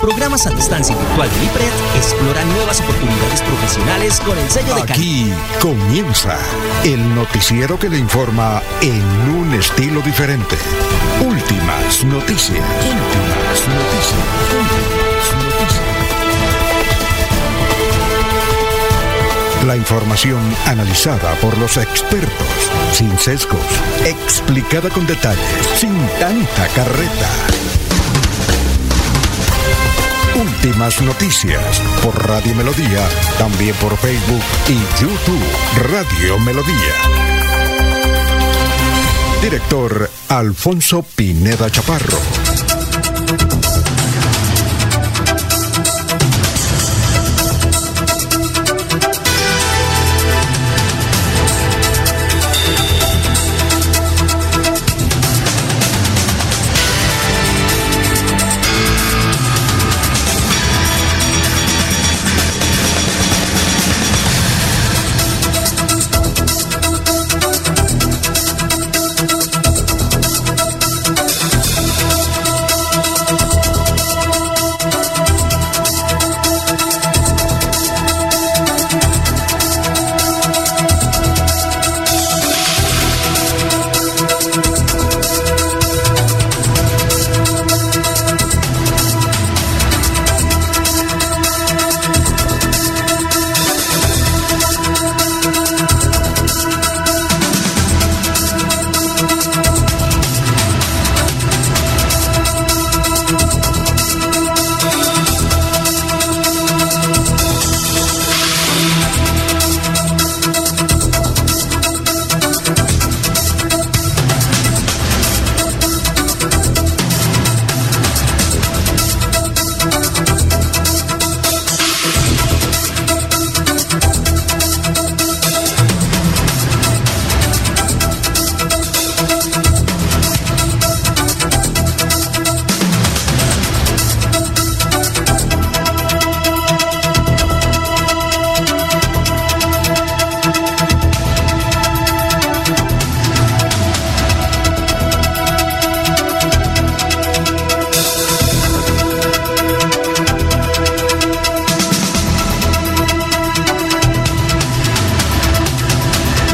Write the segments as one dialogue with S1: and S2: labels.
S1: programas a distancia virtual de IPRED, explora nuevas oportunidades profesionales con el sello de.
S2: Aquí comienza el noticiero que le informa en un estilo diferente. Últimas noticias. Últimas noticias. Últimas noticias. La información analizada por los expertos, sin sesgos, explicada con detalles, sin tanta carreta. Últimas noticias por Radio Melodía, también por Facebook y YouTube Radio Melodía. Director Alfonso Pineda Chaparro.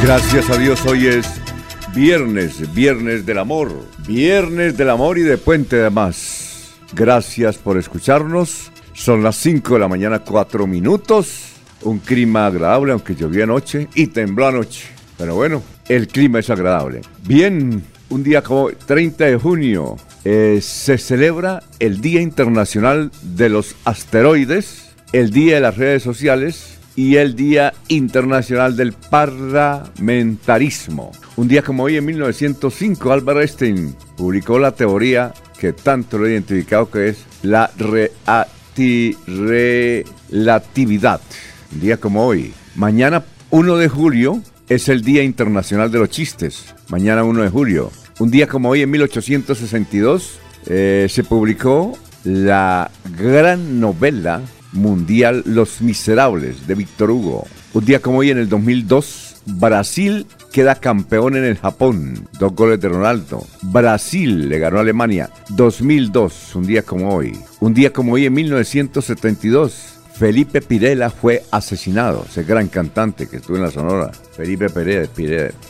S3: Gracias a Dios, hoy es viernes, viernes del amor, viernes del amor y de puente de más. Gracias por escucharnos. Son las 5 de la mañana, 4 minutos. Un clima agradable, aunque llovió anoche y tembló anoche. Pero bueno, el clima es agradable. Bien, un día como 30 de junio eh, se celebra el Día Internacional de los Asteroides, el Día de las Redes Sociales y el Día Internacional del Parlamentarismo. Un día como hoy, en 1905, Albert Einstein publicó la teoría que tanto lo he identificado que es la relatividad. Un día como hoy. Mañana, 1 de julio, es el Día Internacional de los Chistes. Mañana, 1 de julio. Un día como hoy, en 1862, eh, se publicó la gran novela mundial Los Miserables de Víctor Hugo. Un día como hoy en el 2002, Brasil queda campeón en el Japón. Dos goles de Ronaldo. Brasil le ganó a Alemania. 2002, un día como hoy. Un día como hoy en 1972. Felipe Pirela fue asesinado, ese gran cantante que estuvo en la Sonora. Felipe Pirela,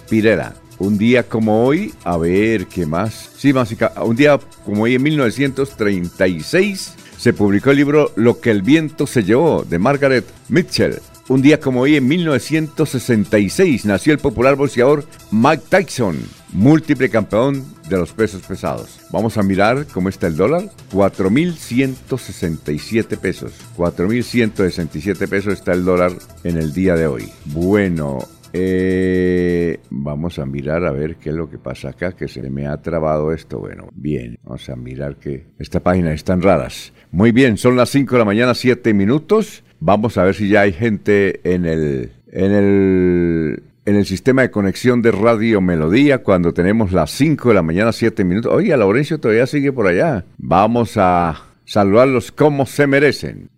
S3: Pirela. Un día como hoy, a ver, ¿qué más? Sí, básicamente, un día como hoy en 1936 se publicó el libro Lo que el viento se llevó de Margaret Mitchell. Un día como hoy, en 1966, nació el popular boxeador Mike Tyson, múltiple campeón de los pesos pesados. Vamos a mirar cómo está el dólar. 4.167 pesos. 4.167 pesos está el dólar en el día de hoy. Bueno, eh, vamos a mirar a ver qué es lo que pasa acá, que se me ha trabado esto. Bueno, bien, vamos a mirar que esta página están raras. Muy bien, son las 5 de la mañana, 7 minutos. Vamos a ver si ya hay gente en el, en el, en el sistema de conexión de Radio Melodía cuando tenemos las 5 de la mañana, 7 minutos. Oye, Laurencio todavía sigue por allá. Vamos a saludarlos como se merecen.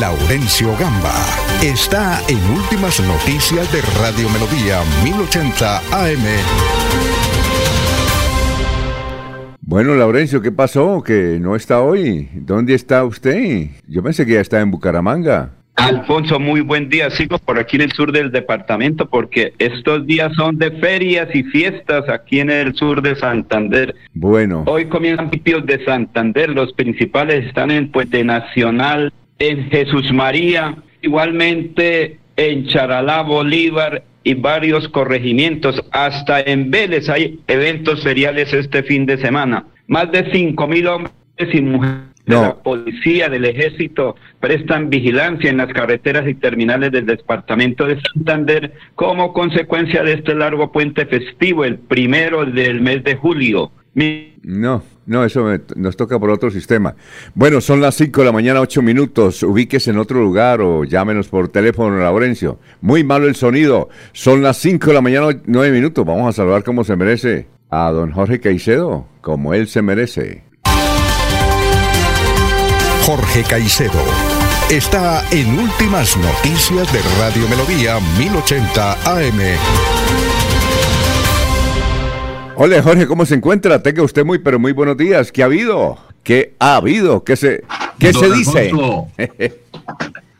S2: Laurencio Gamba está en Últimas Noticias de Radio Melodía 1080 AM.
S3: Bueno, Laurencio, ¿qué pasó? Que no está hoy. ¿Dónde está usted? Yo pensé que ya estaba en Bucaramanga.
S4: Alfonso, muy buen día. Sigo por aquí en el sur del departamento porque estos días son de ferias y fiestas aquí en el sur de Santander.
S3: Bueno.
S4: Hoy comienzan pipios de Santander. Los principales están en Puente Nacional, en Jesús María, igualmente en Charalá, Bolívar y varios corregimientos. Hasta en Vélez hay eventos feriales este fin de semana. Más de cinco mil hombres y mujeres de la policía, del ejército, prestan vigilancia en las carreteras y terminales del departamento de Santander como consecuencia de este largo puente festivo, el primero del mes de julio.
S3: No, no, eso nos toca por otro sistema. Bueno, son las 5 de la mañana, 8 minutos. Ubíquese en otro lugar o llámenos por teléfono, Laurencio. Muy malo el sonido. Son las 5 de la mañana, 9 minutos. Vamos a saludar como se merece a don Jorge Caicedo, como él se merece.
S1: Jorge Caicedo. Está en Últimas Noticias de Radio Melodía 1080 AM.
S3: Hola Jorge, ¿cómo se encuentra? Tenga usted muy, pero muy buenos días. ¿Qué ha habido? ¿Qué ha habido? ¿Qué se, qué se dice?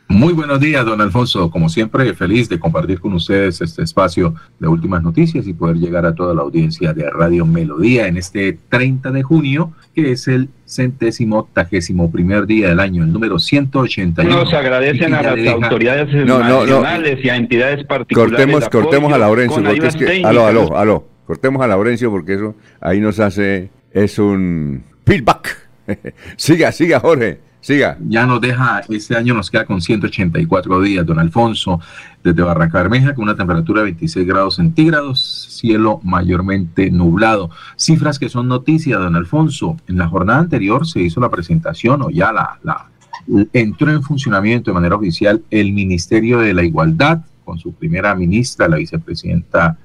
S5: Muy buenos días, don Alfonso. Como siempre, feliz de compartir con ustedes este espacio de últimas noticias y poder llegar a toda la audiencia de Radio Melodía en este 30 de junio, que es el centésimo octagésimo primer día del año, el número 181.
S4: Nos agradecen a las autoridades nacionales y a entidades particulares.
S3: Cortemos, cortemos a Laurencio, porque es que. Aló, aló, aló. Cortemos a Laurencio porque eso ahí nos hace. Es un feedback. siga, siga, Jorge. Siga.
S5: Ya nos deja, este año nos queda con 184 días, don Alfonso, desde Barranca Bermeja, con una temperatura de 26 grados centígrados, cielo mayormente nublado. Cifras que son noticia, don Alfonso. En la jornada anterior se hizo la presentación o ya la, la entró en funcionamiento de manera oficial el Ministerio de la Igualdad, con su primera ministra, la vicepresidenta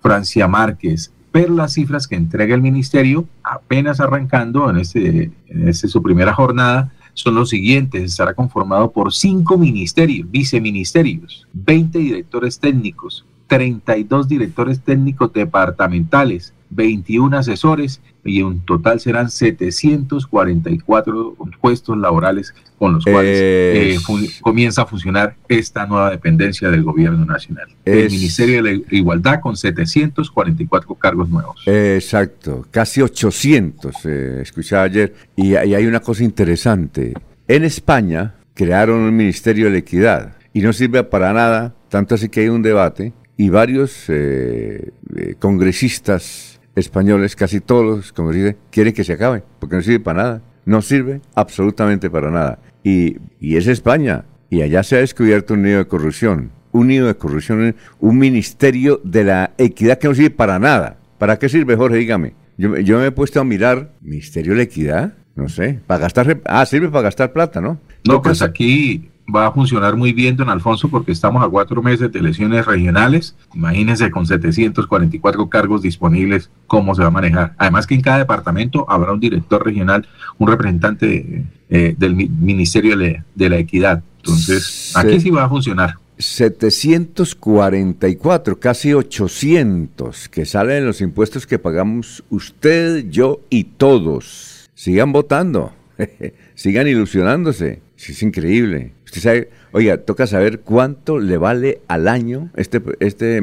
S5: Francia Márquez. Pero las cifras que entrega el ministerio, apenas arrancando en, este, en este, su primera jornada, son los siguientes. Estará conformado por cinco ministerios, viceministerios, 20 directores técnicos, 32 directores técnicos departamentales, 21 asesores y en total serán 744 puestos laborales con los cuales eh, comienza a funcionar esta nueva dependencia del gobierno nacional. el Ministerio de la Igualdad con 744 cargos nuevos.
S3: Exacto, casi 800, eh, escuchaba ayer. Y, y hay una cosa interesante. En España crearon un Ministerio de la Equidad y no sirve para nada, tanto así que hay un debate y varios eh, eh, congresistas españoles, casi todos, como dice, quieren que se acabe, porque no sirve para nada. No sirve absolutamente para nada. Y, y es España. Y allá se ha descubierto un nido de corrupción. Un nido de corrupción, un ministerio de la equidad que no sirve para nada. ¿Para qué sirve, Jorge? Dígame. Yo, yo me he puesto a mirar, ¿Ministerio de la Equidad? No sé. Para gastar. Ah, sirve para gastar plata, ¿no?
S5: No, pues aquí va a funcionar muy bien, don Alfonso, porque estamos a cuatro meses de elecciones regionales. Imagínense con 744 cargos disponibles, cómo se va a manejar. Además que en cada departamento habrá un director regional, un representante eh, del Ministerio de, la Equidad. Entonces, aquí sí va a funcionar.
S3: 744, casi 800, que salen los impuestos que pagamos usted, yo y todos. Sigan votando, sigan ilusionándose. Es increíble. Usted sabe, oiga, toca saber cuánto le vale al año este, este,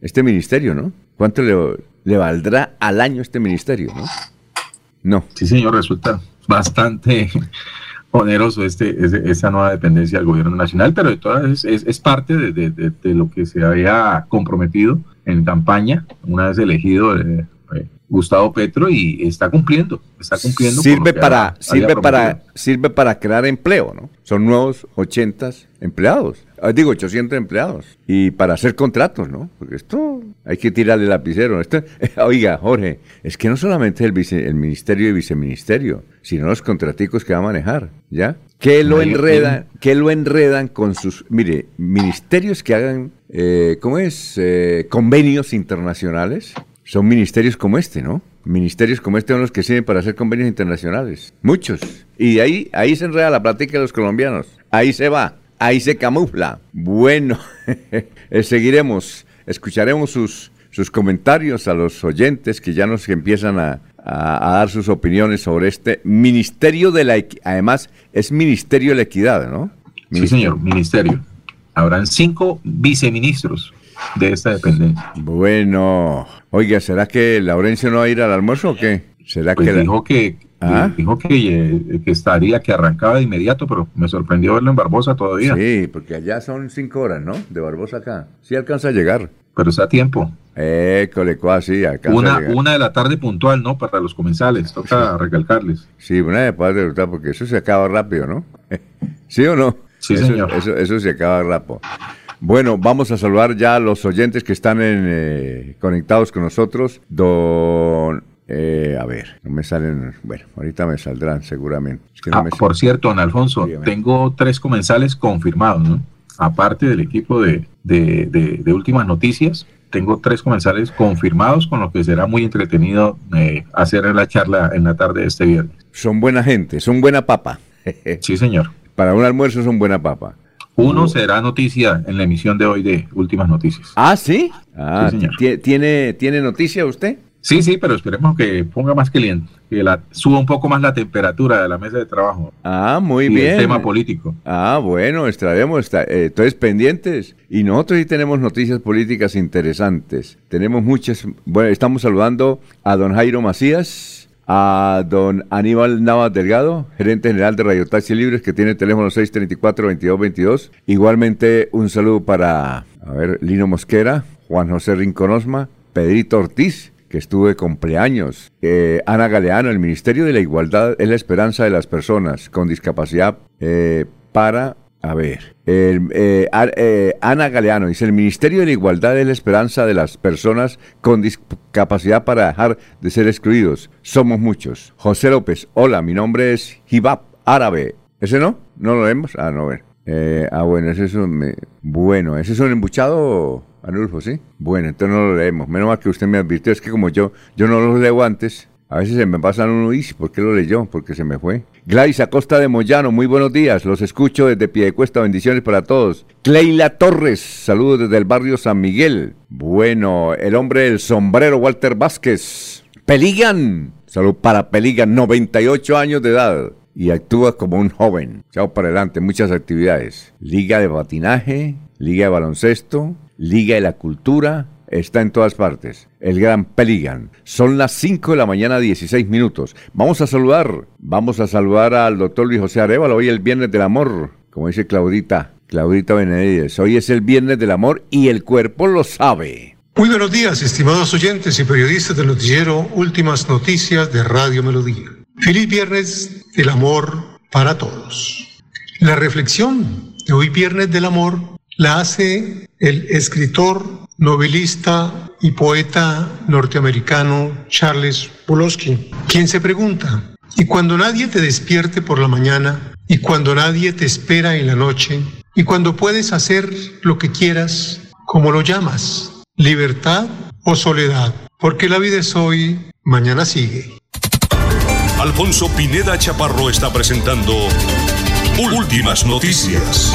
S3: este ministerio, ¿no? ¿Cuánto le, valdrá al año este ministerio, no?
S5: No. Sí, señor, resulta bastante oneroso este, esta nueva dependencia del gobierno nacional, pero de todas es, es, parte de, de, lo que se había comprometido en campaña, una vez elegido eh, Gustavo Petro y está cumpliendo, está cumpliendo.
S3: Sirve para, sirve para, sirve para crear empleo, ¿no? Son nuevos 80 empleados, ah, digo 800 empleados y para hacer contratos, ¿no? Porque esto hay que tirarle lapicero. Esto, oiga, Jorge, es que no solamente el, el ministerio y viceministerio, sino los contraticos que va a manejar, ¿ya? Que lo enredan, que lo enredan con sus, mire, ministerios que hagan, eh, ¿cómo es? Eh, convenios internacionales son ministerios como este, ¿no? Ministerios como este son los que sirven para hacer convenios internacionales. Muchos. Y ahí, ahí se enreda la plática de los colombianos. Ahí se va. Ahí se camufla. Bueno, eh, seguiremos. Escucharemos sus, sus comentarios a los oyentes que ya nos empiezan a, a, dar sus opiniones sobre este Ministerio de la Equi- Además, es Ministerio de la Equidad, ¿no?
S5: Sí, señor, ministerio. Habrán cinco viceministros de esta dependencia.
S3: Bueno, oiga, ¿será que Laurencio no va a ir al almuerzo o qué? ¿Será
S5: Pues
S3: que la-
S5: dijo que,
S3: ¿Ah?
S5: dijo que, eh, que estaría, que arrancaba de inmediato, pero me sorprendió verlo en Barbosa todavía.
S3: Sí, porque allá son cinco horas, ¿no? De Barbosa acá. Sí alcanza a llegar.
S5: Pero está a tiempo.
S3: Eh, colecó sí, alcanza a
S5: Una,
S3: llegar.
S5: una de la tarde puntual, ¿no? Para los comensales, toca recalcarles.
S3: Sí, una de padre de Hurtado, porque eso se acaba rápido, ¿no? ¿Sí o no?
S5: Sí,
S3: eso,
S5: señor.
S3: Eso, eso se acaba rápido. Bueno, vamos a saludar ya a los oyentes que están en, eh, conectados con nosotros. Don... eh, a ver, no me salen... Bueno, ahorita me saldrán seguramente. Es que no
S5: Ah,
S3: me-
S5: por cierto, don Alfonso,
S3: Dígame.
S5: tengo tres comensales confirmados, ¿no? Aparte del equipo de, de- de- de últimas noticias, tengo tres comensales confirmados, con lo que será muy entretenido eh, hacer la charla en la tarde de este viernes.
S3: Son buena gente, son buena papa.
S5: Sí, señor.
S3: Para un almuerzo son buena papa.
S5: Uno será noticia en la emisión de hoy de últimas noticias.
S3: Ah, ¿sí? Ah,
S5: Sí, señor.
S3: ¿tie- ¿tiene, ¿Tiene noticia usted?
S5: Sí, sí, pero esperemos que ponga más caliente, que la, suba un poco más la temperatura de la mesa de trabajo
S3: Ah, muy
S5: y
S3: bien.
S5: el tema político.
S3: Ah, bueno, estaremos, eh, entonces pendientes. Y nosotros sí tenemos noticias políticas interesantes. Tenemos muchas. Bueno, estamos saludando a don Jairo Macías, a don Aníbal Navas Delgado, gerente general de Radio Taxi Libres, que tiene el teléfono 634-2222. Igualmente, un saludo para, a ver, Lino Mosquera, Juan José Rinconosma, Pedrito Ortiz, que estuvo cumpleaños. Eh, Ana Galeano, el Ministerio de la Igualdad es la esperanza de las personas con discapacidad eh, para... A ver, el, eh, eh, Ana Galeano dice, el Ministerio de Igualdad es la esperanza de las personas con discapacidad para dejar de ser excluidos. Somos muchos. José López, hola, mi nombre es Hibab Árabe. ¿Ese no? ¿No lo vemos? Ah, no, a ver. Eh, ah, bueno, ese es un... bueno, ese es un embuchado, Anulfo, ¿sí? Bueno, entonces no lo leemos. Menos mal que usted me advirtió, es que como yo, yo no los leo antes, a veces se me pasan uno y ¿por qué lo leyó? Porque se me fue. Gladys Acosta de Moyano, muy buenos días. Los escucho desde Piedecuesta. Bendiciones para todos. Cleila Torres, saludos desde el barrio San Miguel. Bueno, el hombre del sombrero, Walter Vázquez. Peligan, salud para Peligan, 98 años de edad. Y actúa como un joven. Chao para adelante, muchas actividades. Liga de patinaje, liga de baloncesto, liga de la cultura, está en todas partes. El gran Peligan. Son las 5 de la mañana, 16 minutos. Vamos a saludar, vamos a saludar al doctor Luis José Arevalo. Hoy el Viernes del Amor, como dice Claudita, Claudita Benavides. Hoy es el Viernes del Amor y el cuerpo lo sabe.
S6: Muy buenos días, estimados oyentes y periodistas del noticiero Últimas Noticias de Radio Melodía. Feliz viernes del amor para todos. La reflexión de hoy viernes del amor la hace el escritor, novelista y poeta norteamericano Charles Bukowski, quien se pregunta, ¿y cuando nadie te despierte por la mañana? ¿Y cuando nadie te espera en la noche? ¿Y cuando puedes hacer lo que quieras? ¿Cómo lo llamas? ¿Libertad o soledad? Porque la vida es hoy, mañana sigue.
S7: Alfonso Pineda Chaparro está presentando Últimas Noticias.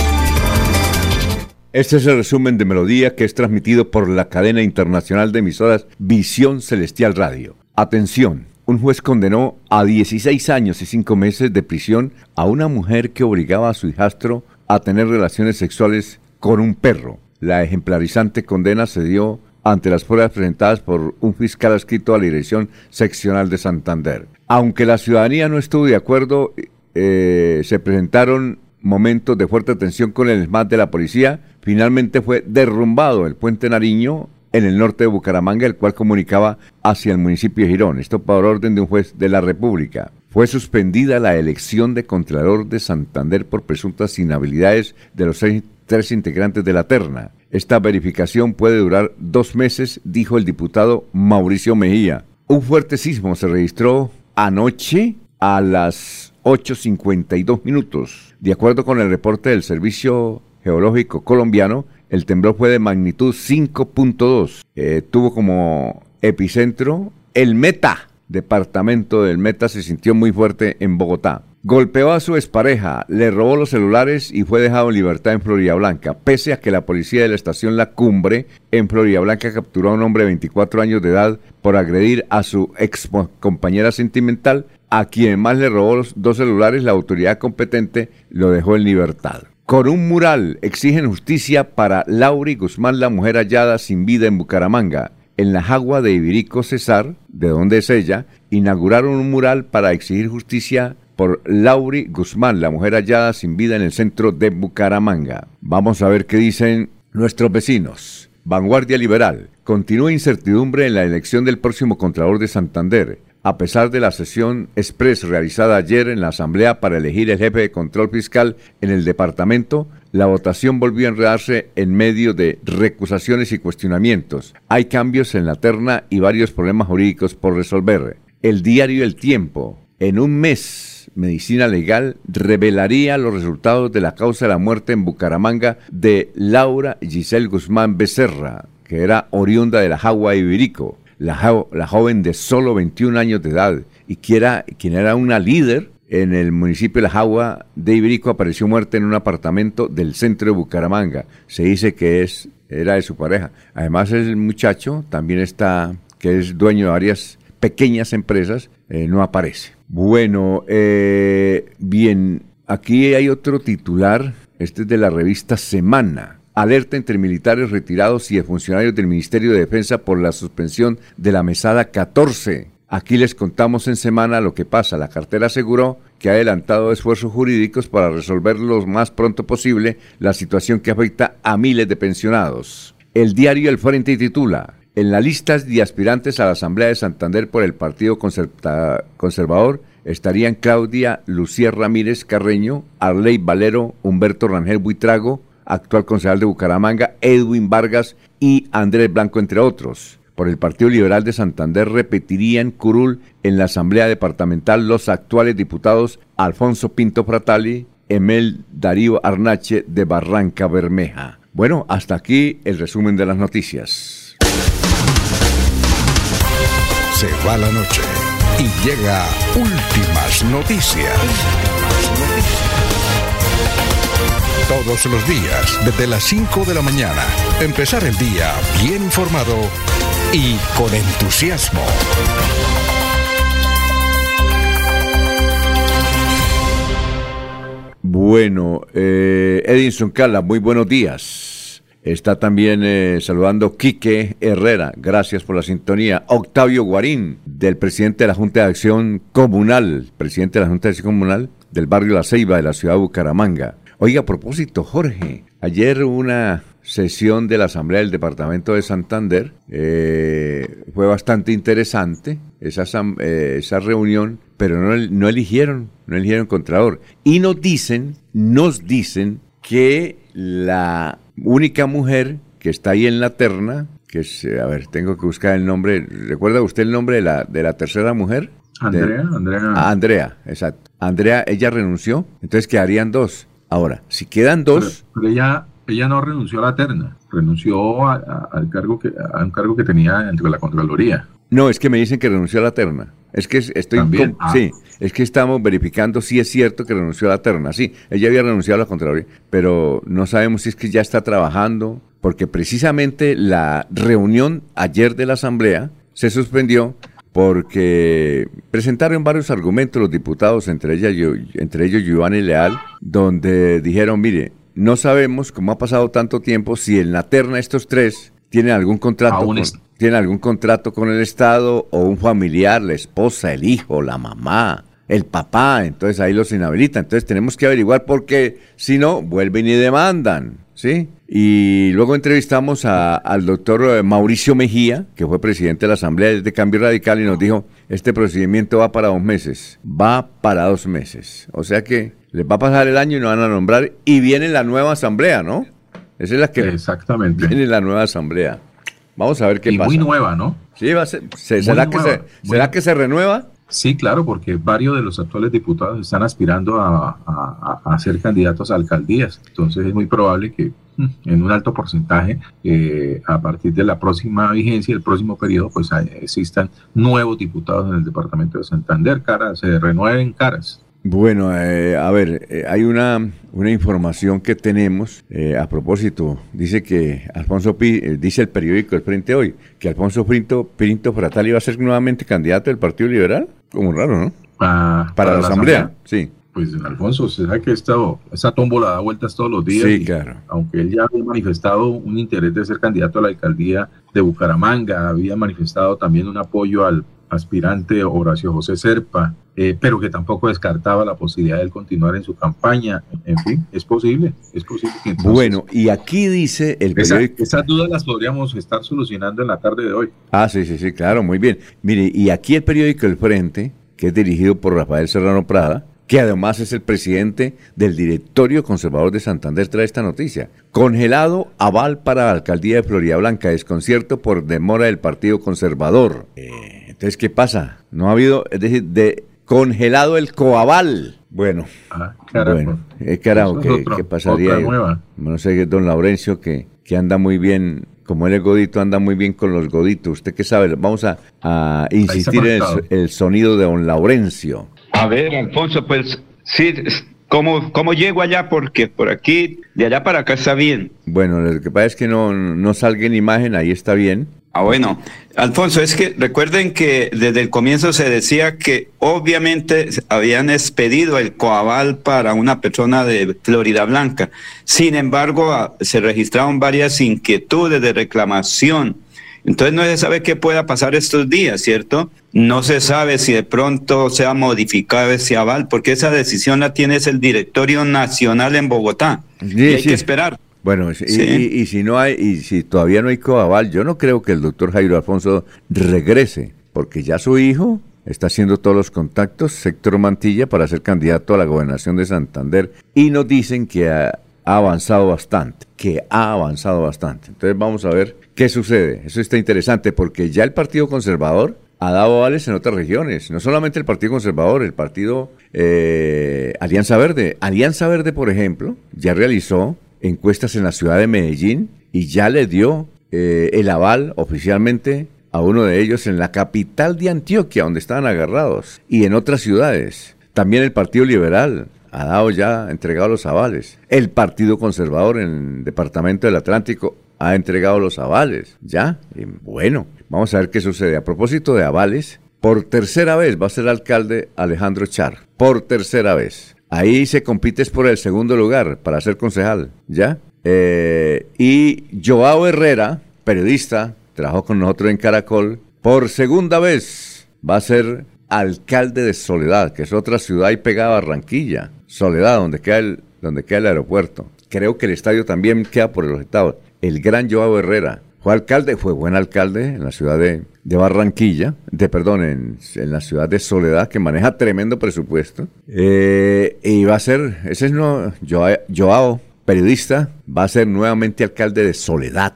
S3: Este es el resumen de Melodía que es transmitido por la cadena internacional de emisoras Visión Celestial Radio. Atención, un juez condenó a 16 años y 5 meses de prisión a una mujer que obligaba a su hijastro a tener relaciones sexuales con un perro. La ejemplarizante condena se dio ante las pruebas presentadas por un fiscal adscrito a la Dirección Seccional de Santander. Aunque la ciudadanía no estuvo de acuerdo, eh, se presentaron momentos de fuerte tensión con el SMAT de la policía. Finalmente fue derrumbado el puente Nariño en el norte de Bucaramanga, el cual comunicaba hacia el municipio de Girón. Esto por orden de un juez de la República. Fue suspendida la elección de Contralor de Santander por presuntas inhabilidades de los tres integrantes de la terna. Esta verificación puede durar dos meses, dijo el diputado Mauricio Mejía. Un fuerte sismo se registró anoche a las 8.52 minutos. De acuerdo con el reporte del Servicio Geológico Colombiano, el temblor fue de magnitud 5.2. Eh, tuvo como epicentro el Meta. Departamento del Meta se sintió muy fuerte en Bogotá. golpeó a su expareja, le robó los celulares y fue dejado en libertad en Florida Blanca, pese a que la policía de la estación La Cumbre en Florida Blanca capturó a un hombre de 24 años de edad por agredir a su ex compañera sentimental, a quien más le robó los dos celulares, la autoridad competente lo dejó en libertad. Con un mural exigen justicia para Lauri Guzmán, la mujer hallada sin vida en Bucaramanga. En la jagua de Ibirico Cesar, de donde es ella, inauguraron un mural para exigir justicia por Lauri Guzmán, la mujer hallada sin vida en el centro de Bucaramanga. Vamos a ver qué dicen nuestros vecinos. Vanguardia Liberal. Continúa incertidumbre en la elección del próximo Contralor de Santander. A pesar de la sesión express realizada ayer en la Asamblea para elegir el jefe de control fiscal en el departamento, la votación volvió a enredarse en medio de recusaciones y cuestionamientos. Hay cambios en la terna y varios problemas jurídicos por resolver. El diario El Tiempo, en un mes, Medicina Legal revelaría los resultados de la causa de la muerte en Bucaramanga de Laura Giselle Guzmán Becerra, que era oriunda de la Jagua Ibirico la, joven de solo 21 años de edad y quien era, una líder en el municipio de La Jagua de Ibirico apareció muerta en un apartamento del centro de Bucaramanga. Se dice que es, era de su pareja. Además el muchacho también está, que es dueño de varias pequeñas empresas, eh, no aparece. Bueno, eh, bien, aquí hay otro titular, este es de la revista Semana alerta entre militares retirados y funcionarios del Ministerio de Defensa por la suspensión de la mesada 14. Aquí les contamos en semana lo que pasa. La cartera aseguró que ha adelantado esfuerzos jurídicos para resolver lo más pronto posible la situación que afecta a miles de pensionados. El diario El Frente titula, en la lista de aspirantes a la Asamblea de Santander por el Partido Conservador estarían Claudia Lucía Ramírez Carreño, Arley Valero, Humberto Rangel Buitrago, actual concejal de Bucaramanga, Edwin Vargas y Andrés Blanco, entre otros. Por el Partido Liberal de Santander repetirían curul en la Asamblea Departamental los actuales diputados Alfonso Pinto Fratali, Emel Darío Arnache de Barranca Bermeja. Bueno, hasta aquí el resumen de las noticias.
S1: Se va la noche y llega últimas noticias todos los días, desde las 5 de la mañana. Empezar el día bien informado y con entusiasmo.
S3: Bueno, eh, Edinson Cala, muy buenos días. Está también eh, saludando Quique Herrera, gracias por la sintonía. Octavio Guarín, del presidente de la Junta de Acción Comunal, presidente de la Junta de Acción Comunal del barrio La Ceiba de la ciudad de Bucaramanga. Oiga, a propósito, Jorge, ayer una sesión de la Asamblea del Departamento de Santander eh, fue bastante interesante esa, eh, esa reunión, pero no, no eligieron, no eligieron contrador. Y nos dicen, nos dicen que la única mujer que está ahí en la terna, que es, a ver, tengo que buscar el nombre, ¿recuerda usted el nombre de la, de la tercera mujer?
S5: Andrea, Andrea.
S3: Ah, Andrea, exacto. Andrea, ella renunció, entonces quedarían dos. Ahora, si quedan dos...
S5: Pero, ella, ella no renunció a la terna, renunció al cargo que, a un cargo que tenía dentro de la Contraloría.
S3: No, es que me dicen que renunció a la terna. Es que estoy ah. sí, es que estamos verificando si es cierto que renunció a la terna. Sí, ella había renunciado a la Contraloría, pero no sabemos si es que ya está trabajando, porque precisamente la reunión ayer de la Asamblea se suspendió porque presentaron varios argumentos los diputados, entre, ellas, entre ellos Giovanni Leal, donde dijeron, mire, no sabemos cómo ha pasado tanto tiempo si en la terna estos tres tienen algún contrato con, tienen algún contrato con el Estado o un familiar, la esposa, el hijo, la mamá, el papá, entonces ahí los inhabilitan. Entonces tenemos que averiguar por qué, si no, vuelven y demandan, ¿sí? Y luego entrevistamos al doctor eh, Mauricio Mejía, que fue presidente de la Asamblea de Cambio Radical, y nos dijo, este procedimiento va para dos meses, va para dos meses. O sea que les va a pasar el año y nos van a nombrar, y viene la nueva Asamblea, ¿no? Esa es la que...
S5: Exactamente.
S3: Viene la nueva Asamblea. Vamos a ver qué
S5: y
S3: pasa.
S5: muy nueva, ¿no?
S3: Sí, va a ser, ¿será, que se, ¿será que se renueva?
S5: Sí, claro, porque varios de los actuales diputados están aspirando a, a, ser candidatos a alcaldías. Entonces es muy probable que mm, en un alto porcentaje, eh, a partir de la próxima vigencia, el próximo periodo, pues existan nuevos diputados en el departamento de Santander, caras, se renueven caras.
S3: Bueno, eh, a ver, eh, hay una, una información que tenemos eh, a propósito. Dice que Alfonso Pi, eh, dice el periódico El Frente Hoy, que Alfonso Pinto, Pinto Fratali va a ser nuevamente candidato del Partido Liberal. Como raro, ¿no?
S5: Pa-
S3: Para, la, asamblea. sí.
S5: Pues Alfonso, se sabe que esta, esa tómbola da vueltas todos los días.
S3: Sí,
S5: y
S3: claro.
S5: Aunque él ya había manifestado un interés de ser candidato a la alcaldía de Bucaramanga, había manifestado también un apoyo al aspirante Horacio José Serpa, eh, pero que tampoco descartaba la posibilidad de él continuar en su campaña. En fin, es posible, es posible que entonces-
S3: Bueno, y aquí dice el
S5: Esa-
S3: periódico.
S5: esas dudas las podríamos estar solucionando en la tarde de hoy.
S3: Ah, sí, sí, sí, claro, muy bien. Mire, y aquí el periódico El Frente, que es dirigido por Rafael Serrano Prada, que además es el presidente del directorio conservador de Santander, trae esta noticia. Congelado aval para la alcaldía de Florida Blanca, desconcierto por demora del Partido Conservador. Eh, entonces, ¿qué pasa? No ha habido, es decir, de congelado el coaval. Bueno,
S5: Ah, carajo.
S3: bueno, eh, carajo, ¿qué,
S5: otro-
S3: qué pasaría? No sé, don Laurencio, que, que anda muy bien, como él es godito, anda muy bien con los goditos. ¿Usted qué sabe? Vamos a, a insistir en el, el sonido de don Laurencio.
S4: A ver, Alfonso, pues sí, ¿cómo, ¿cómo llego allá? Porque por aquí, de allá para acá está bien.
S3: Bueno, lo que pasa es que no, no salga en imagen, ahí está bien.
S4: Ah, bueno, Alfonso, es que recuerden que desde el comienzo se decía que obviamente habían expedido el coaval para una persona de Florida Blanca. Sin embargo, ah, se registraron varias inquietudes de reclamación. Entonces no se sabe qué pueda pasar estos días, ¿cierto? No se sabe si de pronto se ha modificado ese aval, porque esa decisión la tiene el Directorio Nacional en Bogotá.
S3: Sí,
S4: y hay
S3: sí.
S4: que esperar.
S3: Bueno, y,
S4: Sí.
S3: y- y si no hay, y si todavía no hay coaval, yo no creo que el doctor Jairo Alfonso regrese, porque ya su hijo está haciendo todos los contactos, sector Mantilla, para ser candidato a la gobernación de Santander, y nos dicen que ha, ha avanzado bastante, que ha avanzado bastante. Entonces vamos a ver qué sucede. Eso está interesante, porque ya el Partido Conservador ha dado avales en otras regiones, no solamente el Partido Conservador, el Partido eh, Alianza Verde. Alianza Verde, por ejemplo, ya realizó encuestas en la ciudad de Medellín y ya le dio eh, el aval oficialmente a uno de ellos en la capital de Antioquia, donde estaban agarrados, y en otras ciudades. También el Partido Liberal ha dado ya, entregado los avales. El Partido Conservador en el Departamento del Atlántico ha entregado los avales, ¿ya? Bueno, vamos a ver qué sucede. A propósito de avales, por tercera vez va a ser alcalde Alejandro Char, por tercera vez. Ahí se compite es por el segundo lugar para ser concejal, ¿ya? Eh, y Joao Herrera, periodista, trabajó con nosotros en Caracol, por segunda vez va a ser alcalde de Soledad, que es otra ciudad ahí pegada a Barranquilla. Soledad, donde queda el, donde queda el aeropuerto. Creo que el estadio también queda por el estado. El gran Joao Herrera. Fue alcalde, fue buen alcalde en la ciudad de, de Barranquilla, de perdón, en, en, la ciudad de Soledad, que maneja tremendo presupuesto. Eh, y va a ser, ese es no, Joao, Joao, periodista, va a ser nuevamente alcalde de Soledad.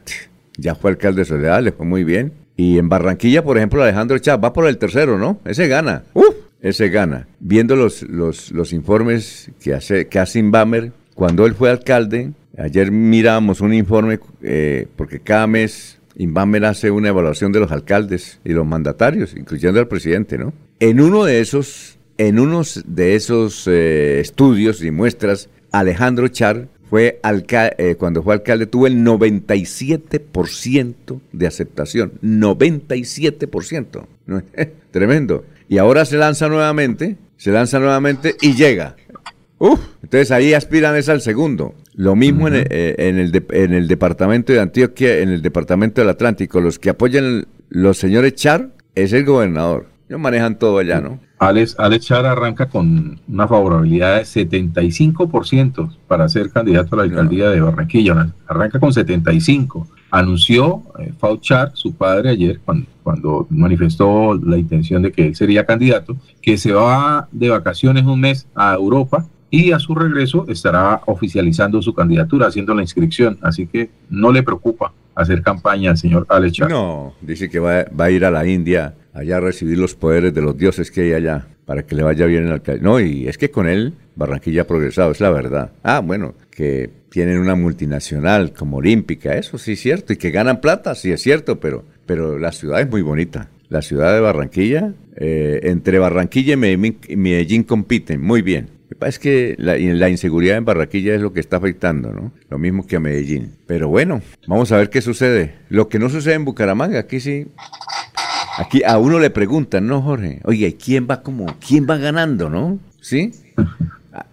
S3: Ya fue alcalde de Soledad, le fue muy bien. Y en Barranquilla, por ejemplo, Alejandro Chávez va por el tercero, ¿no? Ese gana. ¡Uf! Ese gana. Viendo los, los, los informes que hace, que hace Inbamer, cuando él fue alcalde, ayer miramos un informe, eh, porque cada mes Inbamer hace una evaluación de los alcaldes y los mandatarios, incluyendo al presidente, ¿no? En uno de esos, en unos de esos eh, estudios y muestras, Alejandro Char fue eh, cuando fue alcalde tuvo el 97% de aceptación. 97%. Tremendo. Y ahora se lanza nuevamente, se lanza nuevamente y llega. Uf, entonces ahí aspiran es al segundo. Lo mismo uh -huh. en, el, eh, en, el de, en, el, departamento de Antioquia, en el departamento del Atlántico. Los que apoyan los señores Char es el gobernador. Ellos manejan todo allá, ¿no?
S5: Alex, Alex Char arranca con una favorabilidad de 75% para ser candidato a la alcaldía no. de Barranquilla. Arranca con 75%. Anunció eh, Fauchar, su padre, ayer, cuando, cuando, manifestó la intención de que él sería candidato, que se va de vacaciones un mes a Europa y a su regreso estará oficializando su candidatura, haciendo la inscripción. Así que no le preocupa hacer campaña al señor Alex Char.
S3: No, dice que va, va a ir a la India allá a recibir los poderes de los dioses que hay allá para que le vaya bien el alcalde. No, y es que con él Barranquilla ha progresado, es la verdad. Ah, bueno, que tienen una multinacional como Olímpica, eso sí es cierto, y que ganan plata, sí es cierto, pero, pero la ciudad es muy bonita. La ciudad de Barranquilla, eh, entre Barranquilla y Medellín, Medellín compiten muy bien. Lo pasa es que la, inseguridad en Barranquilla es lo que está afectando, ¿no? Lo mismo que a Medellín. Pero bueno, vamos a ver qué sucede. Lo que no sucede en Bucaramanga, aquí sí. Aquí a uno le preguntan, ¿no, Jorge? Oye, ¿y ¿quién va como, quién va ganando, no? ¿Sí?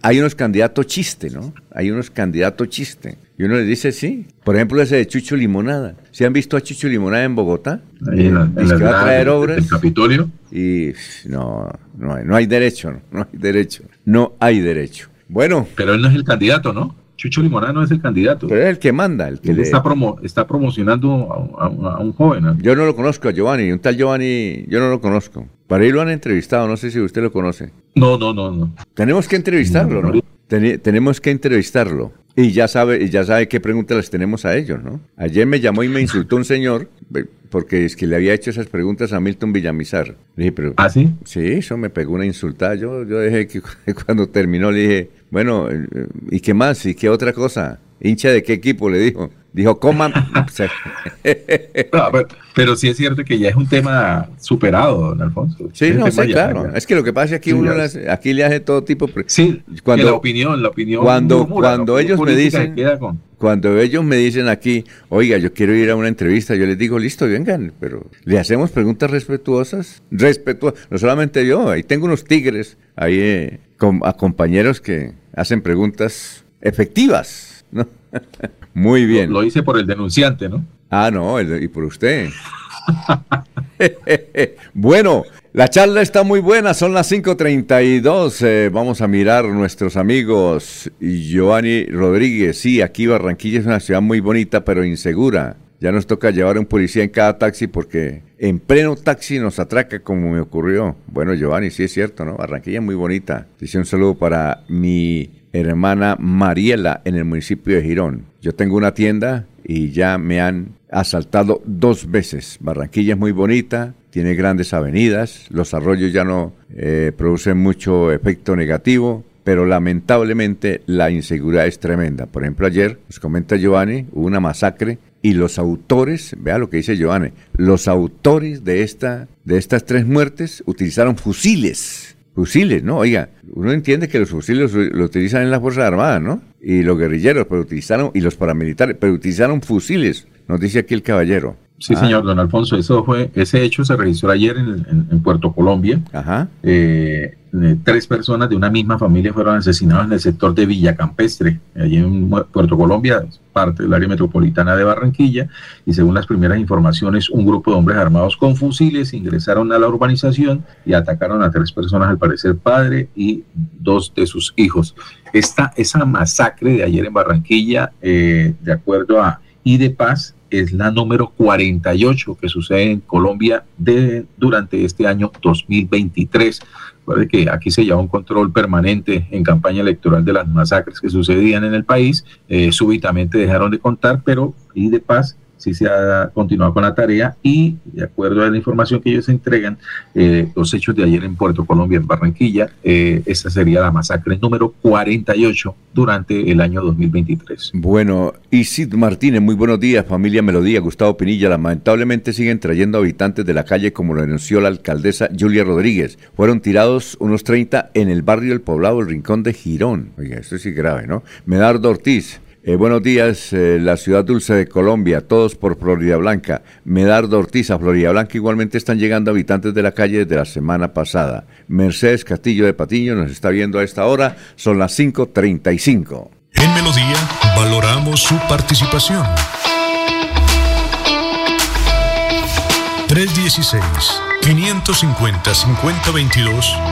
S3: Hay unos candidatos chiste, ¿no? Hay unos candidatos chiste. Y uno le dice sí. Por ejemplo, ese de Chucho Limonada. ¿Se han visto a Chucho Limonada en Bogotá?
S5: Ahí en la- en las
S3: que va a
S5: gradas
S3: traer obras.
S5: del Capitolio.
S3: Y no, no hay, no hay derecho, no, no hay derecho. No hay derecho. Bueno,
S5: Pero él no es el candidato, ¿no? Chucho Limonada no es el candidato.
S3: pero es el que manda, el que le...
S5: está, promo, está promocionando a, a- a un joven. ¿no?
S3: Yo no lo conozco a Giovanni, un tal Giovanni, yo no lo conozco. Para ahí lo han entrevistado, no sé si usted lo conoce.
S5: No, no, no, no.
S3: Tenemos que entrevistarlo, ¿no? Tenemos que entrevistarlo. Y ya sabe, ya sabe qué preguntas les tenemos a ellos, ¿no? Ayer me llamó y me insultó un señor porque es que le había hecho esas preguntas a Milton Villamizar. Le dije, pero
S5: ¿Ah, sí?
S3: Sí, eso me pegó una insultada. Yo, yo dejé que cuando terminó le dije, bueno, eh, ¿y qué más? ¿Y qué otra cosa? ¿Hincha de qué equipo? Le dijo. Dijo, coman.
S5: No, pero, pero sí es cierto que ya es un tema superado, don Alfonso.
S3: sí,
S5: Ese
S3: no,
S5: ya-
S3: claro.
S5: ya-
S3: Es que lo que pasa es que aquí
S5: Sí,
S3: uno
S5: es.
S3: hace- aquí le hace todo tipo.
S5: Sí,
S3: Cuando-
S5: la opinión, la opinión.
S3: cuando-
S5: murmura,
S3: cuando ellos me dicen-
S5: queda con-
S3: Cuando ellos me dicen aquí, oiga, yo quiero ir a una entrevista, yo les digo, listo, vengan, pero le hacemos preguntas respetuosas, respetuosas, no solamente yo, ahí tengo unos tigres, ahí eh, a compañeros que hacen preguntas efectivas, ¿no? Muy bien.
S5: Lo, lo hice por el denunciante, ¿no?
S3: Ah, no, el- y por usted. bueno, la charla está muy buena, son las 5.32. eh, vamos a mirar nuestros amigos. Giovanni Rodríguez, sí, aquí Barranquilla es una ciudad muy bonita, pero insegura. Ya nos toca llevar a un policía en cada taxi porque en pleno taxi nos atraca como me ocurrió. Bueno, Giovanni, sí es cierto, ¿no? Barranquilla es muy bonita. Dice un saludo para mi hermana Mariela en el municipio de Girón. Yo tengo una tienda y ya me han asaltado dos veces. Barranquilla es muy bonita, tiene grandes avenidas, los arroyos ya no eh, producen mucho efecto negativo, pero lamentablemente la inseguridad es tremenda. Por ejemplo, ayer, nos comenta Giovanni, hubo una masacre y los autores, vea lo que dice Giovanni, los autores de, esta, de estas tres muertes utilizaron fusiles. Fusiles, ¿no? Oiga, uno entiende que los fusiles los utilizan en las Fuerzas Armadas, ¿no? Y los guerrilleros, pero utilizaron, y los paramilitares, pero utilizaron fusiles, nos dice aquí el caballero.
S5: Sí,
S3: Ah,
S5: señor, don Alfonso, eso fue, ese hecho se registró ayer en, en- en Puerto Colombia.
S3: Ajá.
S5: Eh, eh, tres personas de una misma familia fueron asesinadas en el sector de Villa Campestre, allí en Puerto Colombia, parte del área metropolitana de Barranquilla, y según las primeras informaciones, un grupo de hombres armados con fusiles ingresaron a la urbanización y atacaron a tres personas, al parecer padre y dos de sus hijos. Esta, esa masacre de ayer en Barranquilla, eh, de acuerdo a Paz es la número 48 que sucede en Colombia de, durante este año 2023. Recuerde que aquí se lleva un control permanente en campaña electoral de las masacres que sucedían en el país. Eh, súbitamente dejaron de contar, pero y de paz sí se ha continuado con la tarea y de acuerdo a la información que ellos entregan, eh, los hechos de ayer en Puerto Colombia, en Barranquilla, eh, esta sería la masacre número 48 durante el año 2023.
S3: Bueno, Isid Martínez, muy buenos días, familia Melodía, Gustavo Pinilla. Lamentablemente siguen trayendo habitantes de la calle, como lo denunció la alcaldesa Julia Rodríguez. Fueron tirados unos 30 en el barrio del Poblado, el Rincón de Girón. Oiga, esto sí grave, ¿no? Medardo Ortiz. Eh, buenos días, eh, la ciudad dulce de Colombia, todos por Florida Blanca. Medardo Ortiz, a Florida Blanca igualmente están llegando habitantes de la calle desde la semana pasada. Mercedes Castillo de Patiño nos está viendo a esta hora, son las 5.35.
S7: En Melodía valoramos su participación. 316-550-5022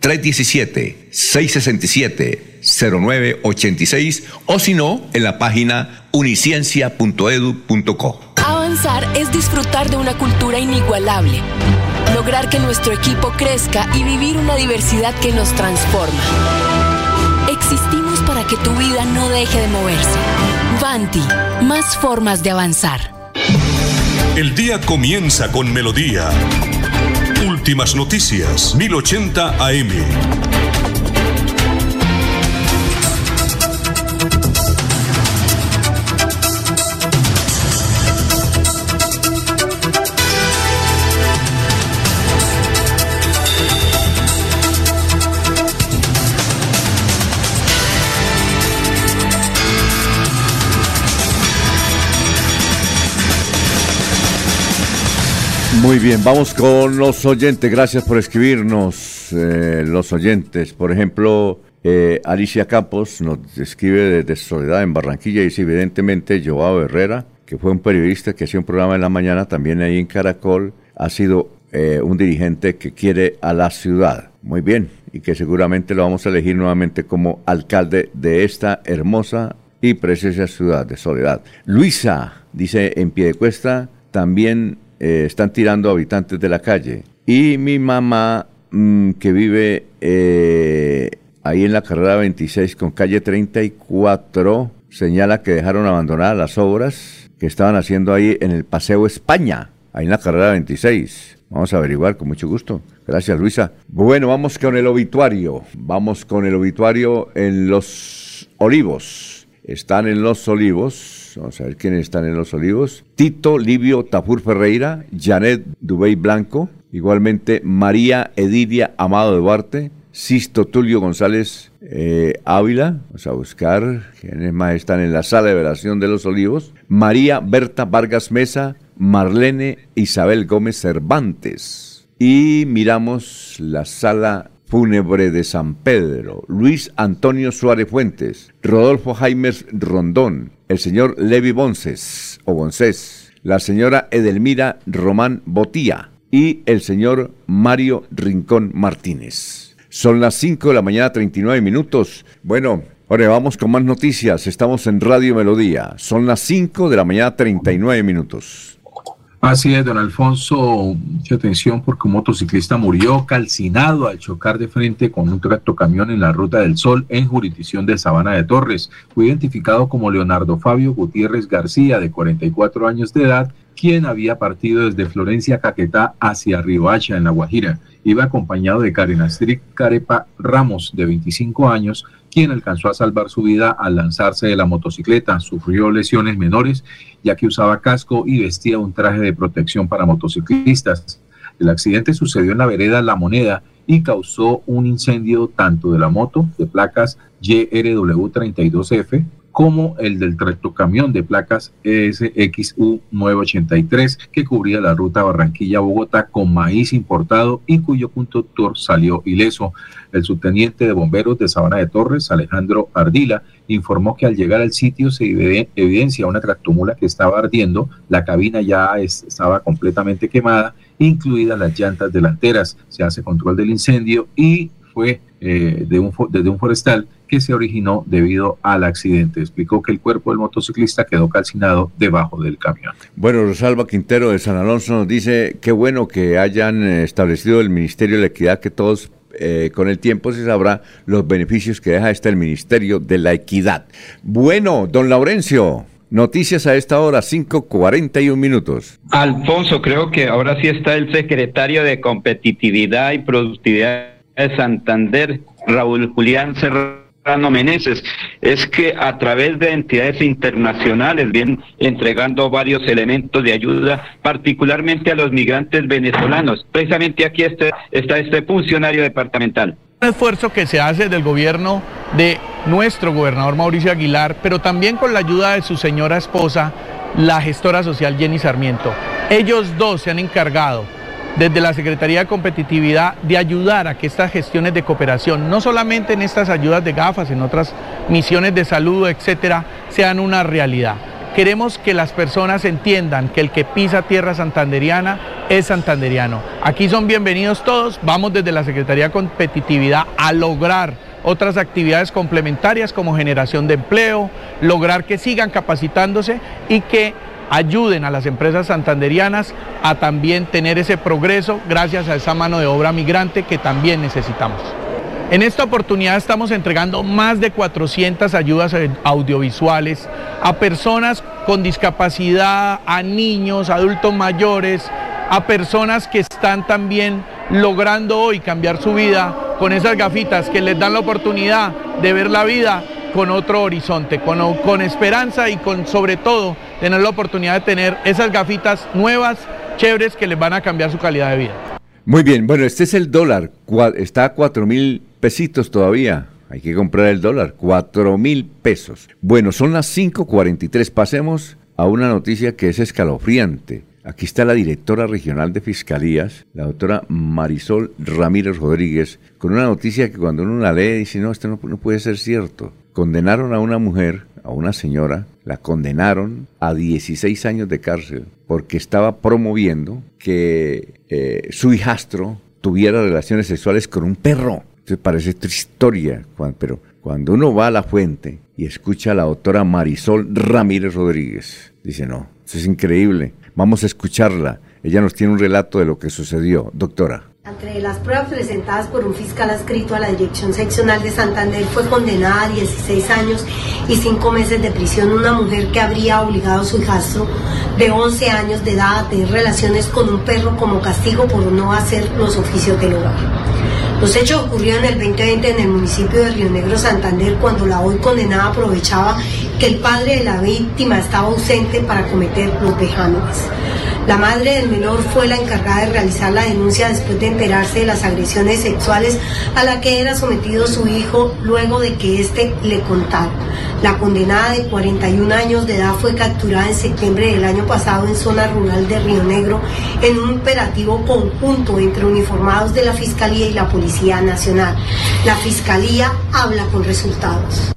S1: 317-667-0986 o si no, en la página uniciencia.edu.co.
S8: Avanzar es disfrutar de una cultura inigualable, lograr que nuestro equipo crezca y vivir una diversidad que nos transforma. Existimos para que tu vida no deje de moverse. Vanti, más formas de avanzar.
S7: El día comienza con melodía. Últimas noticias, 1080 AM.
S3: Muy bien, vamos con los oyentes. Gracias por escribirnos, eh, los oyentes. Por ejemplo, eh, Alicia Campos nos escribe desde Soledad en Barranquilla y dice, evidentemente, Joao Herrera, que fue un periodista que hacía un programa en la mañana también ahí en Caracol, ha sido eh, un dirigente que quiere a la ciudad. Muy bien, y que seguramente lo vamos a elegir nuevamente como alcalde de esta hermosa y preciosa ciudad de Soledad. Luisa, dice en pie de cuesta, también eh, están tirando habitantes de la calle. Y mi mamá, mm, que vive eh, ahí en la carrera 26 con calle 34, señala que dejaron abandonadas las obras que estaban haciendo ahí en el Paseo España, ahí en la carrera 26. Vamos a averiguar con mucho gusto. Gracias, Luisa. Bueno, vamos con el obituario. Vamos con el obituario en Los Olivos. Están en Los Olivos Vamos a ver quiénes están en los olivos. Tito Livio Tafur Ferreira, Janet Dubey Blanco, igualmente María Edilia Amado Duarte, Sisto Tulio González eh, Ávila, vamos a buscar quiénes más están en la sala de velación de los olivos, María Berta Vargas Mesa, Marlene Isabel Gómez Cervantes. Y miramos la sala fúnebre de San Pedro, Luis Antonio Suárez Fuentes, Rodolfo Jaimes Rondón, el señor Levi Bonces o Bonces, la señora Edelmira Román Botía y el señor Mario Rincón Martínez. Son las 5 de la mañana, 39 minutos. Bueno, ahora vamos con más noticias. Estamos en Radio Melodía. Son las 5 de la mañana, 39 minutos.
S5: Así es, don Alfonso, mucha atención porque un motociclista murió calcinado al chocar de frente con un tractocamión en la Ruta del Sol en jurisdicción de Sabana de Torres. Fue identificado como Leonardo Fabio Gutiérrez García, de 44 años de edad, quien había partido desde Florencia Caquetá hacia Riohacha, en La Guajira. Iba acompañado de Karen Astrid Carepa Ramos, de 25 años, quien alcanzó a salvar su vida al lanzarse de la motocicleta. Sufrió lesiones menores ya que usaba casco y vestía un traje de protección para motociclistas. El accidente sucedió en la vereda La Moneda y causó un incendio tanto de la moto de placas YRW32F como el del tractocamión de placas SXU 983 que cubría la ruta Barranquilla-Bogotá con maíz importado y cuyo conductor salió ileso. El subteniente de bomberos de Sabana de Torres, Alejandro Ardila, informó que al llegar al sitio se evidencia una tractomula que estaba ardiendo, la cabina ya estaba completamente quemada, incluidas las llantas delanteras. Se hace control del incendio y fue eh, de un, desde un forestal que se originó debido al accidente. Explicó que el cuerpo del motociclista quedó calcinado debajo del camión.
S3: Bueno, Rosalba Quintero de San Alonso nos dice, qué bueno que hayan eh, establecido el Ministerio de la Equidad, que todos eh, con el tiempo se sabrá los beneficios que deja este el Ministerio de la Equidad. Bueno, don Laurencio. Noticias a esta hora, 5.41 minutos.
S4: Alfonso, creo que ahora sí está el secretario de Competitividad y Productividad de Santander, Raúl Julián Serrano Rano Meneses, es que a través de entidades internacionales vienen entregando varios elementos de ayuda, particularmente a los migrantes venezolanos. Precisamente aquí está, está este funcionario departamental.
S9: Un esfuerzo que se hace del gobierno de nuestro gobernador Mauricio Aguilar, pero también con la ayuda de su señora esposa, la gestora social Jenny Sarmiento. Ellos dos se han encargado desde la Secretaría de Competitividad de ayudar a que estas gestiones de cooperación, no solamente en estas ayudas de gafas, en otras misiones de salud, etcétera, sean una realidad. Queremos que las personas entiendan que el que pisa tierra santanderiana es santanderiano. Aquí son bienvenidos todos. Vamos desde la Secretaría de Competitividad a lograr otras actividades complementarias como generación de empleo, lograr que sigan capacitándose y que ayuden a las empresas santanderianas a también tener ese progreso gracias a esa mano de obra migrante que también necesitamos. En esta oportunidad estamos entregando más de 400 ayudas audiovisuales a personas con discapacidad, a niños, adultos mayores, a personas que están también logrando hoy cambiar su vida con esas gafitas que les dan la oportunidad de ver la vida con otro horizonte, con, con esperanza y con sobre todo tener la oportunidad de tener esas gafitas nuevas, chéveres, que les van a cambiar su calidad de vida.
S3: Muy bien, bueno, este es el dólar, está a cuatro mil pesitos todavía. Hay que comprar el dólar, cuatro mil pesos. Bueno, son las 5.43. Pasemos a una noticia que es escalofriante. Aquí está la directora regional de Fiscalías, la doctora Marisol Ramírez Rodríguez, con una noticia que cuando uno la lee dice, no, esto no, puede ser cierto. Condenaron a una mujer, a una señora, la condenaron a 16 años de cárcel porque estaba promoviendo que eh, su hijastro tuviera relaciones sexuales con un perro. Entonces parece otra historia, pero cuando uno va a la fuente y escucha a la doctora Marisol Ramírez Rodríguez, dice, no, eso es increíble. Vamos a escucharla. Ella nos tiene un relato de lo que sucedió. Doctora.
S10: Entre las pruebas presentadas por un fiscal adscrito a la Dirección Seccional de Santander fue condenada a 16 años y 5 meses de prisión una mujer que habría obligado a su hijastro de 11 años de edad a tener relaciones con un perro como castigo por no hacer los oficios del hogar. Los hechos ocurrieron el 2020 en el municipio de Río Negro, Santander, cuando la hoy condenada aprovechaba que el padre de la víctima estaba ausente para cometer los vejámenes. La madre del menor fue la encargada de realizar la denuncia después de enterarse de las agresiones sexuales a la que era sometido su hijo luego de que éste le contara. La condenada de 41 años de edad fue capturada en septiembre del año pasado en zona rural de Río Negro en un operativo conjunto entre uniformados de la Fiscalía y la Policía Nacional. La Fiscalía habla con resultados.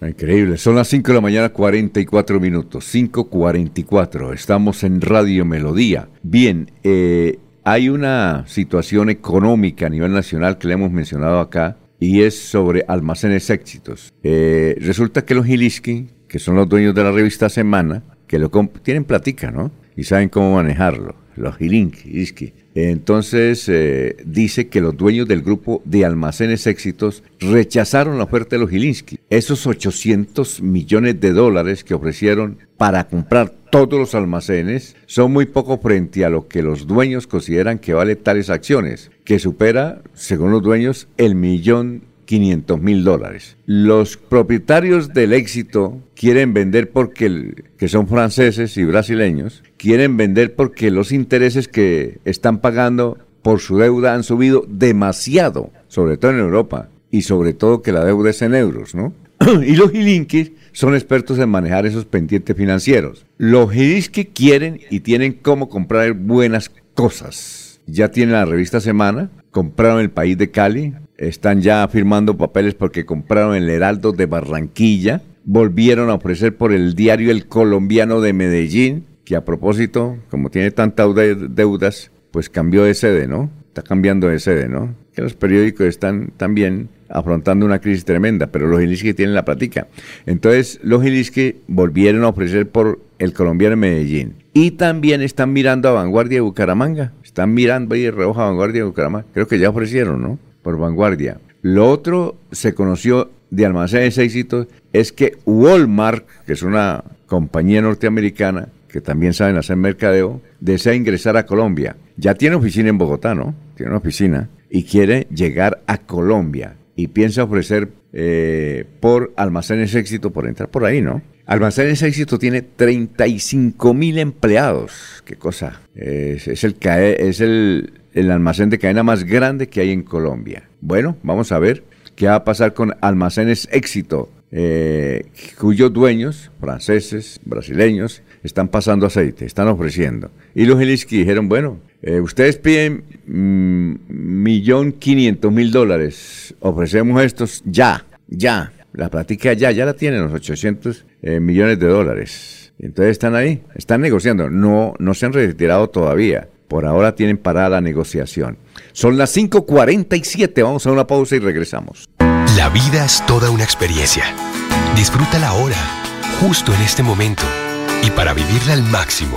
S3: Increíble, son las 5 de la mañana 44 minutos, 5.44, estamos en Radio Melodía. Bien, eh, hay una situación económica a nivel nacional que le hemos mencionado acá, y es sobre almacenes éxitos. Eh, resulta que los Gilisky, que son los dueños de la revista Semana, que lo tienen platica, ¿no? Y saben cómo manejarlo. Los Gilisky. Entonces eh, dice que los dueños del grupo de almacenes éxitos rechazaron la oferta de los Gilinski. Esos 800 millones de dólares que ofrecieron para comprar todos los almacenes son muy poco frente a lo que los dueños consideran que vale tales acciones, que supera, según los dueños, el millón 500 mil dólares. Los propietarios del éxito quieren vender porque, que son franceses y brasileños, quieren vender porque los intereses que están pagando por su deuda han subido demasiado, sobre todo en Europa, y sobre todo que la deuda es en euros, ¿no? y los Gilinskis son expertos en manejar esos pendientes financieros. Los Gilinskis quieren y tienen cómo comprar buenas cosas. Ya tienen la revista Semana, compraron el país de Cali, están ya firmando papeles porque compraron el Heraldo de Barranquilla, volvieron a ofrecer por el diario El Colombiano de Medellín, que a propósito, como tiene tantas deudas, pues cambió de sede, ¿no? Está cambiando de sede, ¿no? Que los periódicos están también afrontando una crisis tremenda, pero los Gilisque tienen la práctica. Entonces, los Gilisque volvieron a ofrecer por el colombiano de Medellín. Y también están mirando a Vanguardia de Bucaramanga. Están mirando ahí reojo a Vanguardia de Bucaramanga. Creo que ya ofrecieron, ¿no? Por vanguardia. Lo otro se conoció de almacenes éxitos es que Walmart, que es una compañía norteamericana que también saben hacer mercadeo, desea ingresar a Colombia. Ya tiene oficina en Bogotá, ¿no? Tiene una oficina y quiere llegar a Colombia. y piensa ofrecer eh, por Almacenes Éxito por entrar por ahí, ¿no? Almacenes Éxito tiene 35 mil empleados. Qué cosa. Es, es el, es el, el almacén de cadena más grande que hay en Colombia. Bueno, vamos a ver qué va a pasar con Almacenes Éxito, eh, cuyos dueños, franceses, brasileños, están pasando aceite, están ofreciendo. Y los Heliski dijeron, bueno, eh, ustedes piden mm, millón quinientos mil dólares, ofrecemos estos ya, ya. La plática ya, ya la tienen los 800 eh, millones de dólares. Entonces están ahí, están negociando. No, no se han retirado todavía. Por ahora tienen parada la negociación. Son las 5.47, vamos a una pausa y regresamos.
S11: La vida es toda una experiencia. Disfrútala ahora, justo en este momento. Y para vivirla al máximo,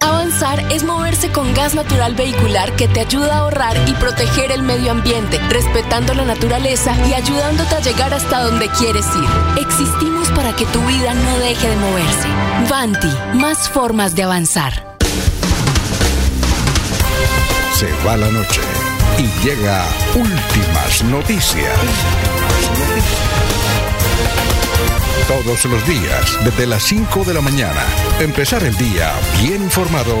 S8: Avanzar es moverse con gas natural vehicular que te ayuda a ahorrar y proteger el medio ambiente, respetando la naturaleza y ayudándote a llegar hasta donde quieres ir. Existimos para que tu vida no deje de moverse. Vanti, más formas de avanzar.
S2: Se va la noche y llega últimas noticias. Todos los días, desde las 5 de la mañana, empezar el día bien informado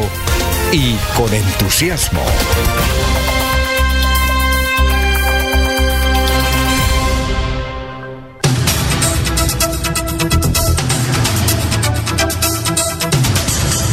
S2: y con entusiasmo.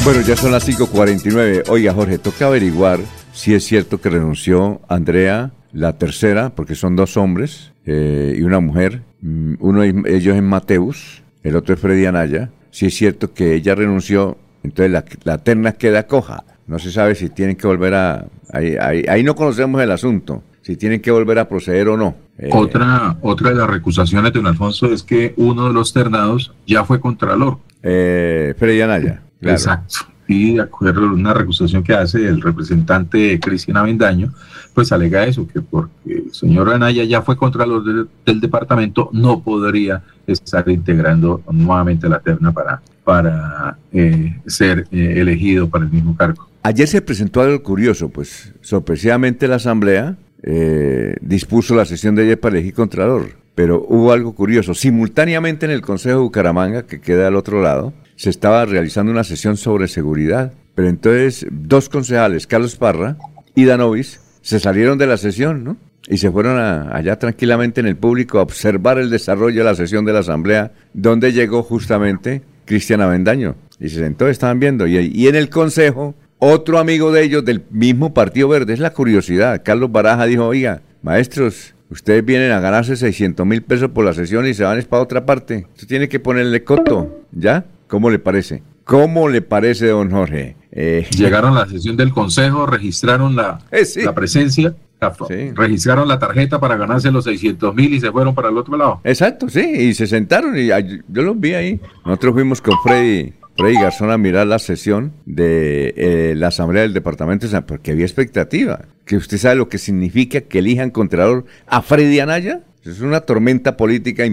S3: Bueno, ya son las 5.49. Oiga, Jorge, toca averiguar si es cierto que renunció Andrea, la tercera, porque son dos hombres eh, y una mujer. Mm, Uno de ellos es Mateus, el otro es Freddy Anaya. Si es cierto que ella renunció, entonces la, la terna queda coja. No se sabe si tienen que volver a... Ahí, ahí- ahí no conocemos el asunto, si tienen que volver a proceder o no. Eh,
S5: Otra, otra de las recusaciones de don Alfonso es que uno de los ternados ya fue contralor.
S3: eh, Freddy Anaya. claro.
S5: Exacto. Y de una recusación que hace el representante Cristian Avendaño, pues alega eso, que porque el señor Anaya ya fue contralor del, del departamento, no podría estar integrando nuevamente la terna para, para eh, ser eh, elegido para el mismo cargo.
S3: Ayer se presentó algo curioso, pues sorpresivamente la Asamblea eh, dispuso la sesión de ayer para elegir Contralor, pero hubo algo curioso. Simultáneamente en el Consejo de Bucaramanga, que queda al otro lado, se estaba realizando una sesión sobre seguridad, pero entonces dos concejales, Carlos Parra y Danovis, se salieron de la sesión, ¿no? Y se fueron a- allá tranquilamente en el público a observar el desarrollo de la sesión de la Asamblea, donde llegó justamente Cristian Avendaño. Y se sentó, estaban viendo. Y, y en el Consejo, otro amigo de ellos del mismo Partido Verde, es la curiosidad. Carlos Baraja dijo, oiga, maestros, ustedes vienen a ganarse 600 mil pesos por la sesión y se van es para otra parte. Usted tiene que ponerle coto, ¿ya? ¿Cómo le parece? ¿Cómo le parece, don Jorge? Eh,
S5: Llegaron a la sesión del consejo, registraron la, la presencia, registraron la tarjeta para ganarse los 600 mil y se fueron para el otro lado.
S3: Exacto, sí, y se sentaron y yo los vi ahí. Nosotros fuimos con Freddy, Freddy Garzón a mirar la sesión de eh, la Asamblea del Departamento de San porque había expectativa. Que usted sabe lo que significa que elijan Contralor a Freddy Anaya. Es una tormenta política,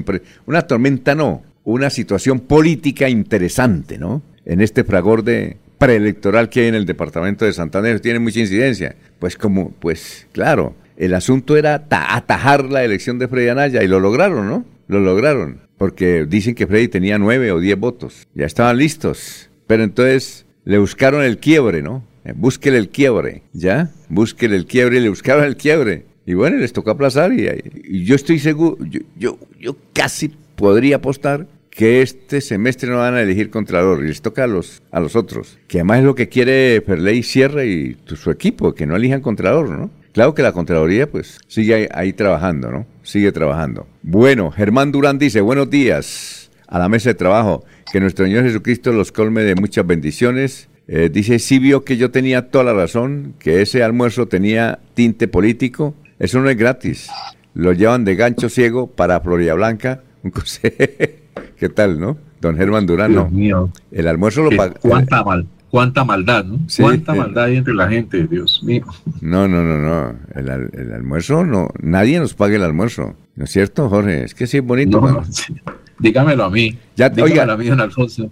S3: una tormenta no, una situación política interesante, ¿no? En este fragor de preelectoral que hay en el departamento de Santander, tiene mucha incidencia. Pues como, pues claro, el asunto era ta- atajar la elección de Freddy Anaya y lo lograron, ¿no? Lo lograron, porque dicen que Freddy tenía nueve o diez votos, ya estaban listos, pero entonces le buscaron el quiebre, ¿no? Eh, Búsquele el quiebre, ¿ya? Búsquele el quiebre y le buscaron el quiebre. Y bueno, les tocó aplazar y, yo estoy seguro, yo, yo casi podría apostar que este semestre no van a elegir Contralor y les toca a los, a los otros. Que además es lo que quiere Ferley Sierra y su equipo, que no elijan Contralor, ¿no? Claro que la Contraloría pues sigue ahí, ahí trabajando, ¿no? Sigue trabajando. Bueno, Germán Durán dice, buenos días a la mesa de trabajo, que nuestro Señor Jesucristo los colme de muchas bendiciones. Eh, dice, sí vio que yo tenía toda la razón, que ese almuerzo tenía tinte político. Eso no es gratis. Lo llevan de gancho ciego para Florida Blanca. ¿Qué tal, no? Don Germán Durán,
S5: Dios
S3: no.
S5: mío.
S3: El almuerzo lo
S5: ¿Qué-
S3: paga.
S5: cuánta mal- cuánta maldad, ¿no?
S3: Sí.
S5: Cuánta maldad hay entre la gente, Dios mío.
S3: No, no, no, no. El, al- el almuerzo, no. Nadie nos paga el almuerzo. ¿No es cierto, Jorge? Es que sí es bonito.
S5: No,
S3: mano.
S5: sí. Dígamelo a mí.
S3: Ya,
S5: Dígamelo
S3: oiga.
S5: a mí, don Alfonso.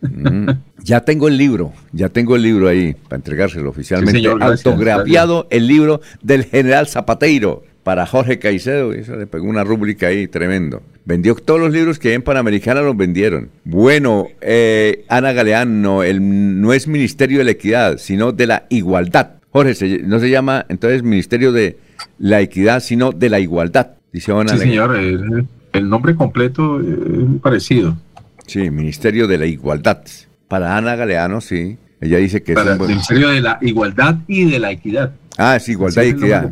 S3: Mm, Ya tengo el libro, ya tengo el libro ahí para entregárselo oficialmente.
S5: Sí, señor, gracias,
S3: autografiado el libro del general Zapateiro para Jorge Caicedo. Eso le pegó una rúbrica ahí tremendo. Vendió todos los libros que en Panamericana, los vendieron. Bueno, eh, Ana Galeano, el, no es Ministerio de la Equidad, sino de la Igualdad. Jorge, se- no se llama entonces Ministerio de la Equidad, sino de la Igualdad. Dice Ana
S5: Sí, señor. eh, el nombre completo eh, es muy parecido.
S3: Sí, Ministerio de la Igualdad. Para Ana Galeano, sí. Ella dice que es
S5: el Ministerio de la Igualdad y de la Equidad.
S3: Ah, es igualdad y equidad.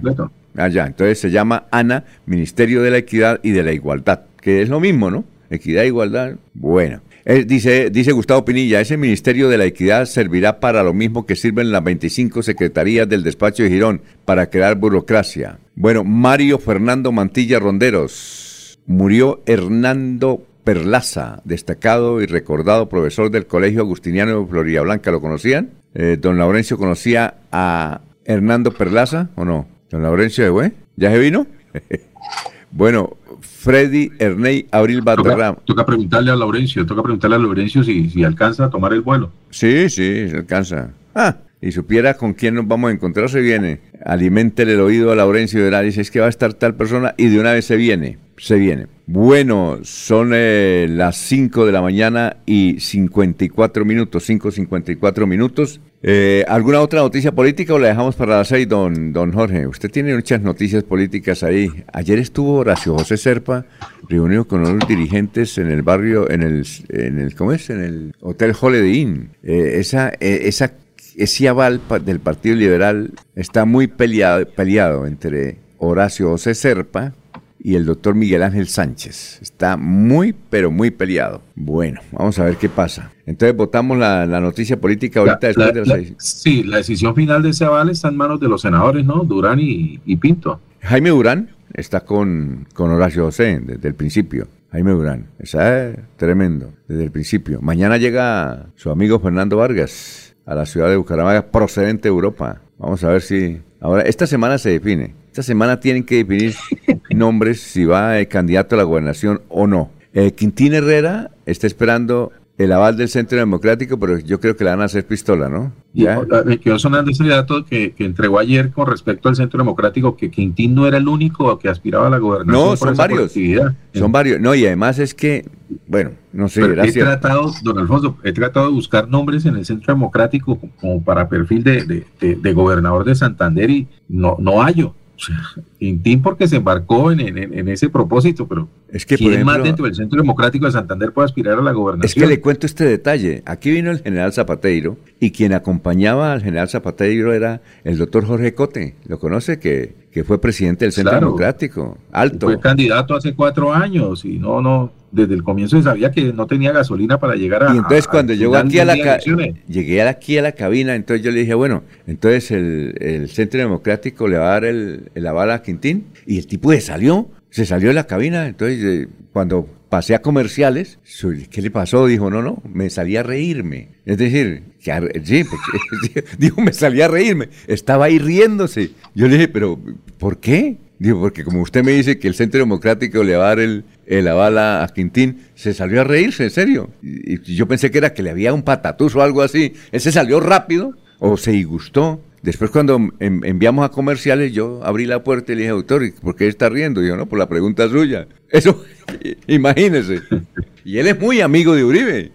S3: Ya. Entonces se llama ANA, Ministerio de la Equidad y de la Igualdad, que es lo mismo, ¿no? Equidad igualdad. Bueno. Dice, dice Gustavo Pinilla, ese Ministerio de la Equidad servirá para lo mismo que sirven las 25 secretarías del despacho de Girón, para crear burocracia. Bueno, Mario Fernando Mantilla Ronderos. Murió Hernando Perlaza, destacado y recordado profesor del Colegio Agustiniano de Florida Blanca. ¿Lo conocían? Eh, don Laurencio conocía a Hernando Perlaza, ¿o no? Don Laurencio de Güey, ¿ya se vino? bueno, Freddy Erney Abril Valderrama.
S5: Toca, toca preguntarle a Laurencio, toca preguntarle a Laurencio si, si alcanza a tomar el vuelo.
S3: Sí, sí, se alcanza. Ah, y supiera con quién nos vamos a encontrar, se viene. Aliméntele el oído a Laurencio verá, dice, es que va a estar tal persona y de una vez se viene, se viene. Bueno, son eh, las 5 de la mañana y 54 minutos, 5.54 minutos. Eh, ¿Alguna otra noticia política o la dejamos para las 6, don, don Jorge? Usted tiene muchas noticias políticas ahí. Ayer estuvo Horacio José Serpa reunido con unos dirigentes en el barrio, en el, en el ¿cómo es? En el Hotel Holiday Inn. Eh, esa, eh, esa, ese aval del Partido Liberal está muy peleado, peleado entre Horacio José Serpa y el doctor Miguel Ángel Sánchez. Está muy, pero muy peleado. Bueno, vamos a ver qué pasa. Entonces votamos la, la noticia política ahorita
S5: La-
S3: después
S5: la-
S3: de las
S5: la-
S3: seis.
S5: sí, la decisión final de ese aval está en manos de los senadores, ¿no? Durán y, y Pinto.
S3: Jaime Durán está con, con Horacio José desde el principio. Jaime Durán, está eh, tremendo desde el principio. Mañana llega su amigo Fernando Vargas a la ciudad de Bucaramanga procedente de Europa. Vamos a ver si... Ahora, esta semana se define. Esta semana tienen que definir nombres si va el candidato a la gobernación o no. Eh, Quintín Herrera está esperando el aval del Centro Democrático, pero yo creo que le van a hacer pistola, ¿no? Ya.
S5: me quedó sonando ese dato que, que entregó ayer con respecto al Centro Democrático, que Quintín no era el único que aspiraba a la gobernación.
S3: No, son varios. Son varios. No, y además es que, bueno, no sé,
S5: Pero
S3: era
S5: he tratado, don Alfonso, he tratado de buscar nombres en el Centro Democrático como para perfil de, de- de- de gobernador de Santander y no, no hallo. O sea, porque se embarcó en, en- en ese propósito, pero
S3: Es que, por
S5: ¿quién más dentro del Centro Democrático de Santander puede aspirar a la
S3: Es
S5: gobernación?
S3: que le cuento este detalle. Aquí vino el general Zapateiro y quien acompañaba al general Zapateiro era el doctor Jorge Cote. ¿Lo conoce? Que, que fue presidente del Centro
S5: Claro.
S3: Democrático. Alto.
S5: Fue candidato hace cuatro años y no, no, desde el comienzo se sabía que no tenía gasolina para llegar a.
S3: Y entonces
S5: a-
S3: cuando llegó aquí a la llegué aquí a la cabina, entonces yo le dije, bueno, entonces el, el Centro Democrático le va a dar el, el aval a Quintín y el tipo se salió, se salió de la cabina, entonces eh, cuando pasé a comerciales, ¿qué le pasó? Dijo, no, no, me salí a reírme. Es decir, sí, porque, dijo, me salí a reírme, estaba ahí riéndose. Yo le dije, pero ¿por qué? Digo, porque como usted me dice que el Centro Democrático le va a dar el, el a, Quintín, se salió a reírse, en serio. Y, yo pensé que era que le había un patatús o algo así. Él se salió rápido o se disgustó. Después cuando en- enviamos a comerciales, yo abrí la puerta y le dije, doctor, ¿y ¿por qué está riendo? Y yo, no, por la pregunta suya. Eso, imagínese. Y él es muy amigo de Uribe.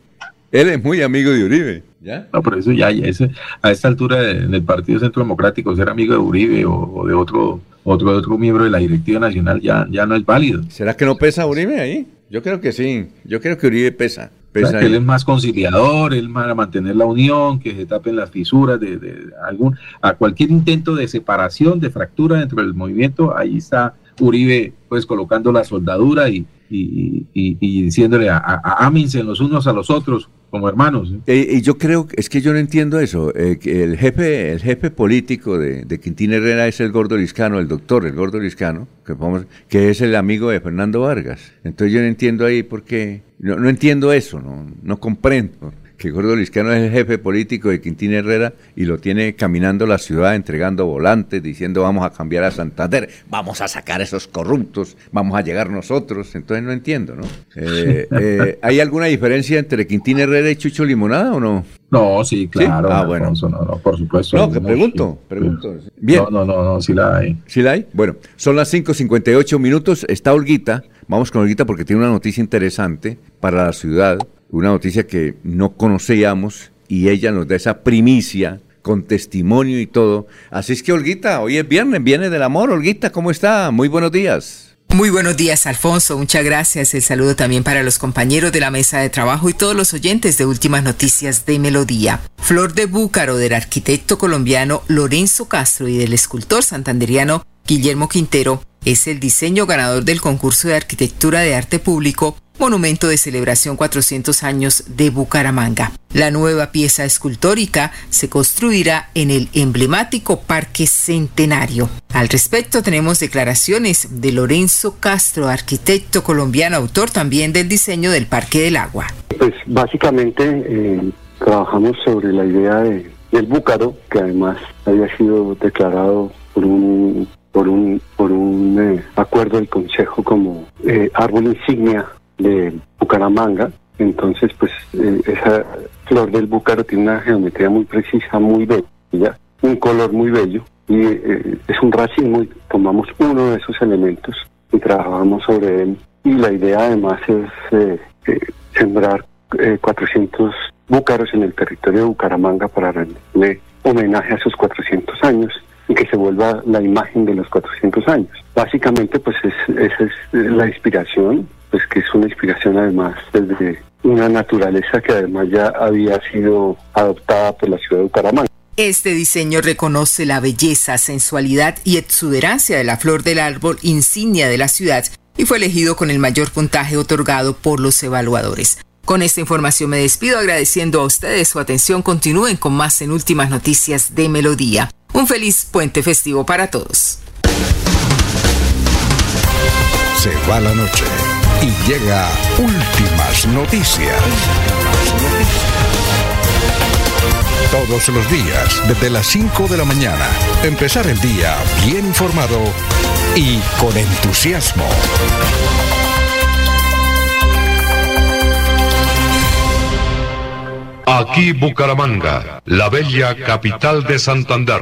S3: Él es muy amigo de Uribe. ¿Ya?
S5: No, por eso ya, ya ese- a esta altura en el Partido Centro Democrático ser amigo de Uribe o de otro, otro, otro miembro de la directiva nacional ya, ya no es válido.
S3: ¿Será que no pesa Uribe ahí? Yo creo que sí. Yo creo que Uribe pesa.
S5: O sea,
S3: Pesa
S5: que él es más conciliador, él para mantener la unión, que se tapen las fisuras de, de algún, a cualquier intento de separación, de fractura dentro del movimiento, ahí está Uribe pues colocando la soldadura y, y, y- y diciéndole a, a, los unos a los otros como hermanos. ¿eh?
S3: Eh, y yo creo, es que yo no entiendo eso. eh, el jefe, el jefe político de, de Quintín Herrera es el gordo Liscano, el doctor, el gordo Liscano, que, vamos- que es el amigo de Fernando Vargas. Entonces yo no entiendo ahí por qué, no, no entiendo eso, no, no comprendo. Que Gordo Liscano es el jefe político de Quintín Herrera y lo tiene caminando la ciudad entregando volantes, diciendo vamos a cambiar a Santander, vamos a sacar a esos corruptos, vamos a llegar nosotros. Entonces no entiendo, ¿no? Eh, eh, ¿Hay alguna diferencia entre Quintín Herrera y Chucho Limonada o no?
S5: No, sí, claro.
S3: Ah, bueno.
S5: Alfonso, no, no, por supuesto.
S3: No, que pregunto, pregunto. Bien.
S5: No, no, no, no, sí la hay.
S3: ¿Sí la hay? Bueno, son las 5.58 minutos. Está Olguita. Vamos con Olguita porque tiene una noticia interesante para la ciudad. Una noticia que no conocíamos y ella nos da esa primicia con testimonio y todo. Así es que, Olguita, hoy es viernes, viene del amor. Olguita, ¿cómo está? Muy buenos días.
S12: Muy buenos días, Alfonso. Muchas gracias. El saludo también para los compañeros de la mesa de trabajo y todos los oyentes de Últimas Noticias de Melodía. Flor de Búcaro del arquitecto colombiano Lorenzo Castro y del escultor santanderiano Guillermo Quintero es el diseño ganador del concurso de arquitectura de arte público Monumento de Celebración 400 años de Bucaramanga. La nueva pieza escultórica se construirá en el emblemático Parque Centenario. Al respecto tenemos declaraciones de Lorenzo Castro, arquitecto colombiano, autor también del diseño del Parque del Agua.
S13: Pues básicamente eh, trabajamos sobre la idea de, del búcaro, que además había sido declarado por un por un por un eh, acuerdo del Consejo como eh, árbol insignia de Bucaramanga. Entonces, pues eh, esa flor del búcaro tiene una geometría muy precisa, muy bella, un color muy bello y eh, es un racimo y tomamos uno de esos elementos y trabajamos sobre él. Y la idea además es eh, eh, sembrar eh, 400 búcaros en el territorio de Bucaramanga para rendirle homenaje a esos 400 años y que se vuelva la imagen de los 400 años. Básicamente, pues es, esa es la inspiración, pues que es una inspiración además desde una naturaleza que además ya había sido adoptada por la ciudad de Bucaramanga.
S12: Este diseño reconoce la belleza, sensualidad y exuberancia de la flor del árbol insignia de la ciudad y fue elegido con el mayor puntaje otorgado por los evaluadores. Con esta información me despido agradeciendo a ustedes su atención. Continúen con más en Últimas Noticias de Melodía. Un feliz puente festivo para todos.
S2: Se va la noche y llega últimas noticias. Todos los días, desde las 5 de la mañana, empezar el día bien informado y con entusiasmo.
S14: Aquí Bucaramanga, la bella capital de Santander.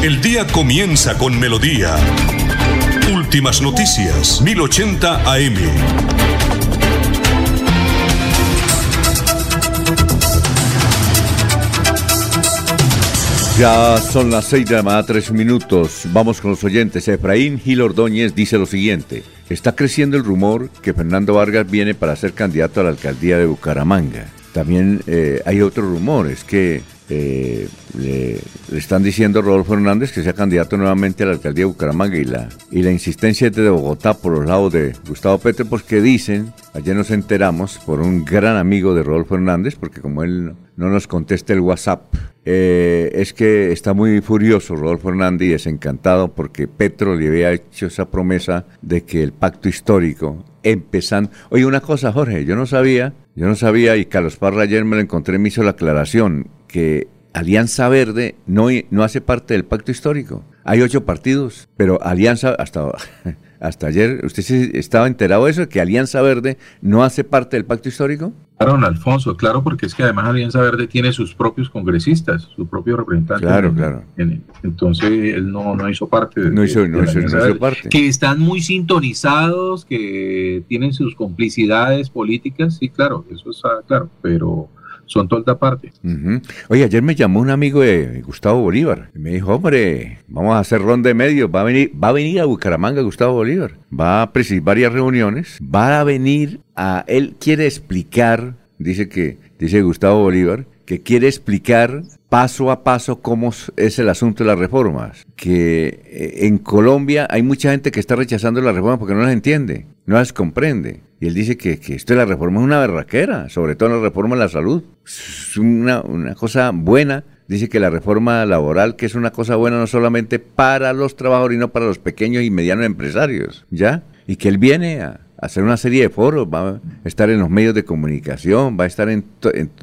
S7: El día comienza con melodía. Últimas noticias, 1080 AM.
S3: Ya son las 6 de la mañana, 3 minutos. Vamos con los oyentes. Efraín Gil Ordóñez dice lo siguiente. Está creciendo el rumor que Fernando Vargas viene para ser candidato a la alcaldía de Bucaramanga. También eh, hay otro rumor, es que eh, le, están diciendo a Rodolfo Hernández que sea candidato nuevamente a la alcaldía de Bucaramanga y la, y la insistencia de Bogotá por los lados de Gustavo Petro porque dicen, ayer nos enteramos por un gran amigo de Rodolfo Hernández, porque como él no- no nos contesta el WhatsApp, eh, es que está muy furioso Rodolfo Hernández y desencantado porque Petro le había hecho esa promesa de que el pacto histórico empezando... Oye, una cosa, Jorge, yo no sabía, yo no sabía y Carlos Parra ayer me lo encontré, me hizo la aclaración que Alianza Verde no, no hace parte del pacto histórico. Hay ocho partidos, pero Alianza, hasta, hasta ayer, ¿usted sí estaba enterado de eso? ¿Que Alianza Verde no hace parte del pacto histórico?
S5: Claro, don Alfonso, claro, porque es que además Alianza Verde tiene sus propios congresistas, sus propios representantes.
S3: Claro,
S5: En-
S3: claro.
S5: en- entonces él no, no hizo parte de,
S3: No hizo-
S5: de
S3: no hizo- no hizo parte.
S5: Que están muy sintonizados, que tienen sus complicidades políticas, sí, claro, eso está claro, pero son toda parte.
S3: Ujú. Oye, ayer me llamó un amigo de Gustavo Bolívar me dijo, hombre, vamos a hacer ronda de medios, va a venir, va a venir a Bucaramanga Gustavo Bolívar, va a presidir varias reuniones, va a venir a, él quiere explicar, dice que, dice Gustavo Bolívar, que quiere explicar paso a paso cómo es el asunto de las reformas. Que eh, en Colombia hay mucha gente que está rechazando las reformas porque no las entiende, no las comprende. Y él dice que, que esto de la reforma es una berraquera, sobre todo la reforma de la salud. Es una, una cosa buena. Dice que la reforma laboral, que es una cosa buena no solamente para los trabajadores, sino para los pequeños y medianos empresarios, ¿ya? Y que él viene a, hacer una serie de foros, va a estar en los medios de comunicación, va a estar en,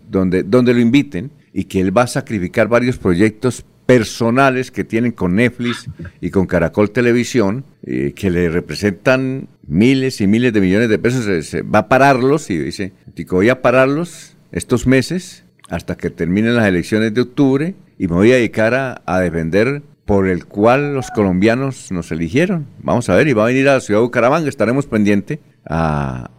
S3: donde, donde lo inviten y que él va a sacrificar varios proyectos personales que tienen con Netflix y con Caracol Televisión, eh, que le representan miles y miles de millones de pesos, va a pararlos y dice, "Tico, voy a pararlos estos meses hasta que terminen las elecciones de octubre y me voy a dedicar a defender por el cual los colombianos nos eligieron. Vamos a ver, y va a venir a la ciudad de Bucaramanga, estaremos pendientes a,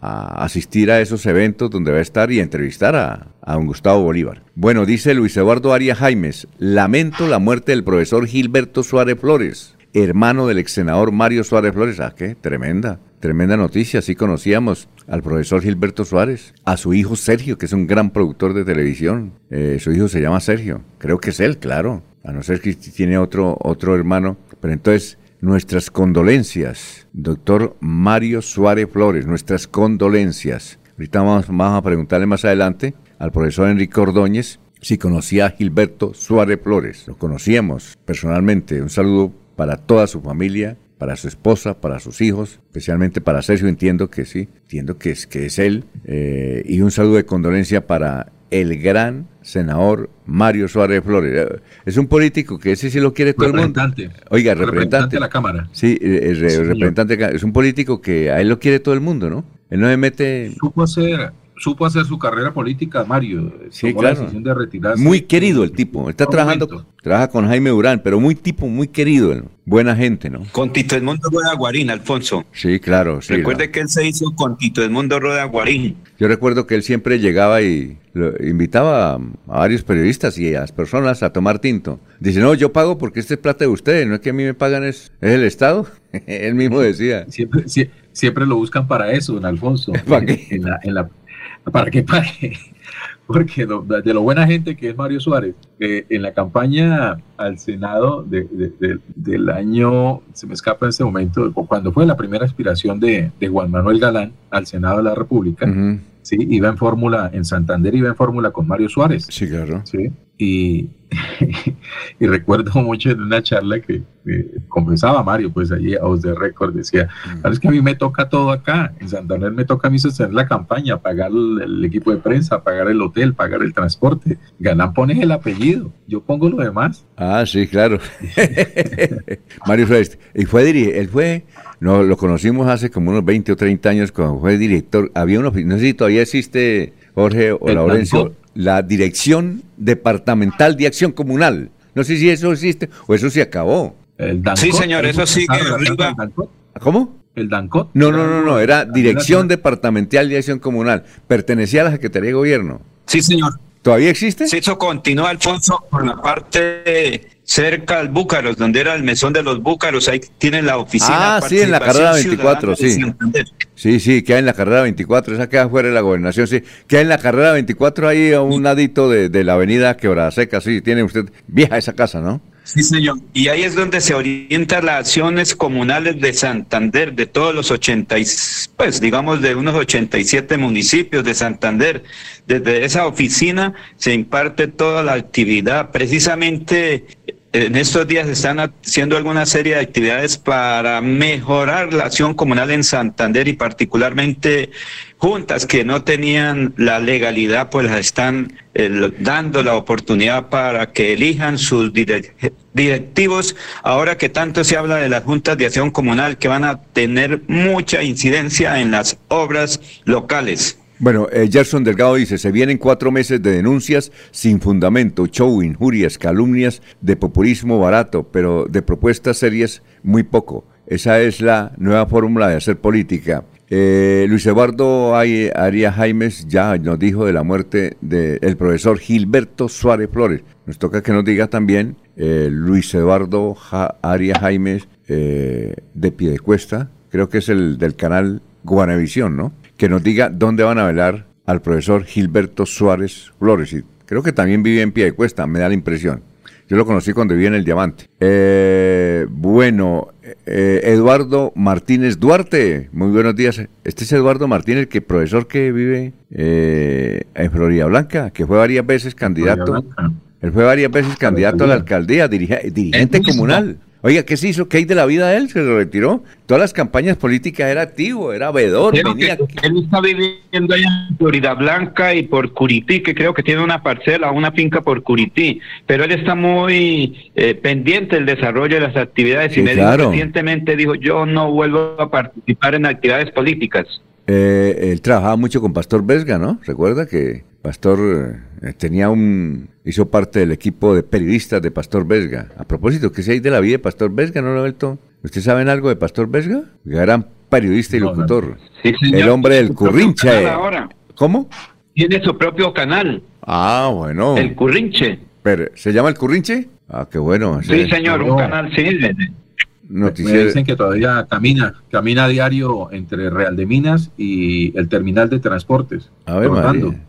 S3: asistir a esos eventos donde va a estar y a entrevistar a, a don Gustavo Bolívar. Bueno, dice Luis Eduardo Arias Jaimes, lamento la muerte del profesor Gilberto Suárez Flores, hermano del ex senador Mario Suárez Flores. Ah, qué tremenda, tremenda noticia. Sí conocíamos al profesor Gilberto Suárez, a su hijo Sergio, que es un gran productor de televisión. Eh, su hijo se llama Sergio, creo que es él, claro, a no ser que tiene otro, otro hermano. Pero entonces, nuestras condolencias, doctor Mario Suárez Flores, nuestras condolencias. Ahorita vamos, vamos a preguntarle más adelante al profesor Enrique Ordóñez si conocía a Gilberto Suárez Flores. Lo conocíamos personalmente. Un saludo para toda su familia, para su esposa, para sus hijos, especialmente para Sergio, entiendo que sí, entiendo que es, que es él. Eh, y un saludo de condolencia para el gran senador Mario Suárez Flores. Eh, Es un político que ese sí lo quiere todo el mundo.
S5: Representante.
S3: Oiga,
S5: Representante
S3: representante.
S5: de la Cámara.
S3: Sí, eh, el re-
S5: Sí, señor.
S3: representante es un político que a él lo quiere todo el mundo, ¿no? Él no se mete...
S5: Supo hacer, supo hacer su carrera política, Mario.
S3: Sí,
S5: Tomó la
S3: claro.
S5: decisión de retirarse.
S3: Muy querido el tipo. Está trabajando,
S5: momento.
S3: trabaja con Jaime Durán, pero muy tipo, muy querido. Buena gente, ¿no?
S4: Con Tito Edmundo Rueda Guarín, Alfonso.
S3: Sí, claro. Sí,
S4: Recuerde que él se hizo con Tito Edmundo Rueda Guarín.
S3: Yo recuerdo que él siempre llegaba y lo- invitaba a, varios periodistas y a las personas a tomar tinto. Dice, no, yo pago porque este es plata de ustedes, no es que a mí me pagan, es, es el Estado. él mismo decía.
S5: Siempre, sie- siempre lo buscan para eso, don Alfonso.
S3: ¿Para qué?
S5: En la- en la- para que pague. Porque lo- de lo buena gente que es Mario Suárez, eh, en la campaña al Senado de- de- de- del año, se me escapa en este momento, cuando fue la primera aspiración de, de Juan Manuel Galán al Senado de la República, sí, iba en fórmula, en Santander iba en fórmula con Mario Suárez.
S3: Sí, claro.
S5: Sí, y, y recuerdo mucho en una charla que eh, confesaba Mario, pues allí a voz de récord decía, "Ah, es que a mí me toca todo acá, en Santander me toca a mí sostener la campaña, pagar el, el equipo de prensa, pagar el hotel, pagar el transporte, Galán pone el apellido, yo pongo lo demás.
S3: Ah, sí, claro. Mario Suárez. Y fue él fue, no, lo conocimos hace como unos 20 o 30 años cuando fue director. Había una, no sé si todavía existe, Jorge o Laurencio. La Dirección Departamental de Acción Comunal. No sé si eso existe o eso se acabó.
S5: El
S4: Sí, señor, eso sigue arriba.
S3: ¿Cómo?
S5: El DANCOT.
S3: No, no, no, no, era Dirección Departamental de Acción Comunal. Pertenecía a la Secretaría de Gobierno.
S4: Sí, señor.
S3: ¿Todavía existe?
S4: Sí, eso continúa, Alfonso, por la parte cerca al Búcaros, donde era el mesón de los Búcaros, ahí tienen la oficina.
S3: Ah, sí, en la carrera
S4: Participación
S3: 24,
S4: Ciudadana de
S3: sí. Sí, sí, queda en la carrera 24, esa queda fuera de la gobernación, sí. Queda en la carrera 24 ahí a un ladito de, de la avenida Quebrada Seca, sí, tiene usted vieja esa casa, ¿no?
S4: Sí, señor. Y ahí es donde se orientan las acciones comunales de Santander, de todos los 80, y- pues digamos de unos 87 municipios de Santander. Desde esa oficina se imparte toda la actividad. Precisamente en estos días están haciendo alguna serie de actividades para mejorar la acción comunal en Santander y particularmente juntas que no tenían la legalidad, pues las están eh, dando la oportunidad para que elijan sus direc- directivos. Ahora que tanto se habla de las juntas de acción comunal que van a tener mucha incidencia en las obras locales.
S3: Bueno, eh, Gerson Delgado dice, se vienen cuatro meses de denuncias sin fundamento, show, injurias, calumnias, de populismo barato, pero de propuestas serias muy poco. Esa es la nueva fórmula de hacer política. Eh, Luis Eduardo Arias Jaimes ya nos dijo de la muerte del profesor Gilberto Suárez Flores. Nos toca que nos diga también eh, Luis Eduardo Ja- Arias Jaimes eh, de Piedecuesta, creo que es el del canal Guanavisión, ¿no? Que nos diga dónde van a velar al profesor Gilberto Suárez Flores. Y creo que también vive en Piedecuesta, me da la impresión. Yo lo conocí cuando vivía en el Diamante. Eh, bueno, eh, Eduardo Martínez Duarte, muy buenos días. Este es Eduardo Martínez, que profesor que vive eh, en Florida Blanca, que fue varias veces candidato. Él fue varias veces candidato a la alcaldía, dirige- dirigente comunal. Oiga, ¿qué se hizo? ¿Qué hay de la vida de él? Se lo retiró. Todas las campañas políticas era activo, era veedor,
S4: que él está viviendo allá en Florida Blanca y por Curití, que creo que tiene una parcela, una finca por Curití, pero él está muy eh, pendiente del desarrollo de las actividades
S3: Sí,
S4: y
S3: claro.
S4: recientemente, dijo, yo no vuelvo a participar en actividades políticas.
S3: Eh, él trabajaba mucho con Pastor Vesga, ¿no? Recuerda que Pastor eh, tenía un hizo parte del equipo de periodistas de Pastor Vesga. A propósito, ¿qué se hay de la vida de Pastor Vesga, no Roberto? ¿Ustedes saben algo de Pastor Vesga? Gran periodista y locutor.
S4: Sí, señor.
S3: El hombre del currinche. ¿Cómo?
S4: Tiene su propio canal,
S3: Ah, bueno.
S4: el Currinche.
S3: Pero, ¿Se llama el currinche? Ah, qué bueno.
S4: Sí, señor, un canal, sí.
S5: Me dicen que todavía camina, camina a diario entre Real de Minas y el terminal de transportes.
S3: A ver.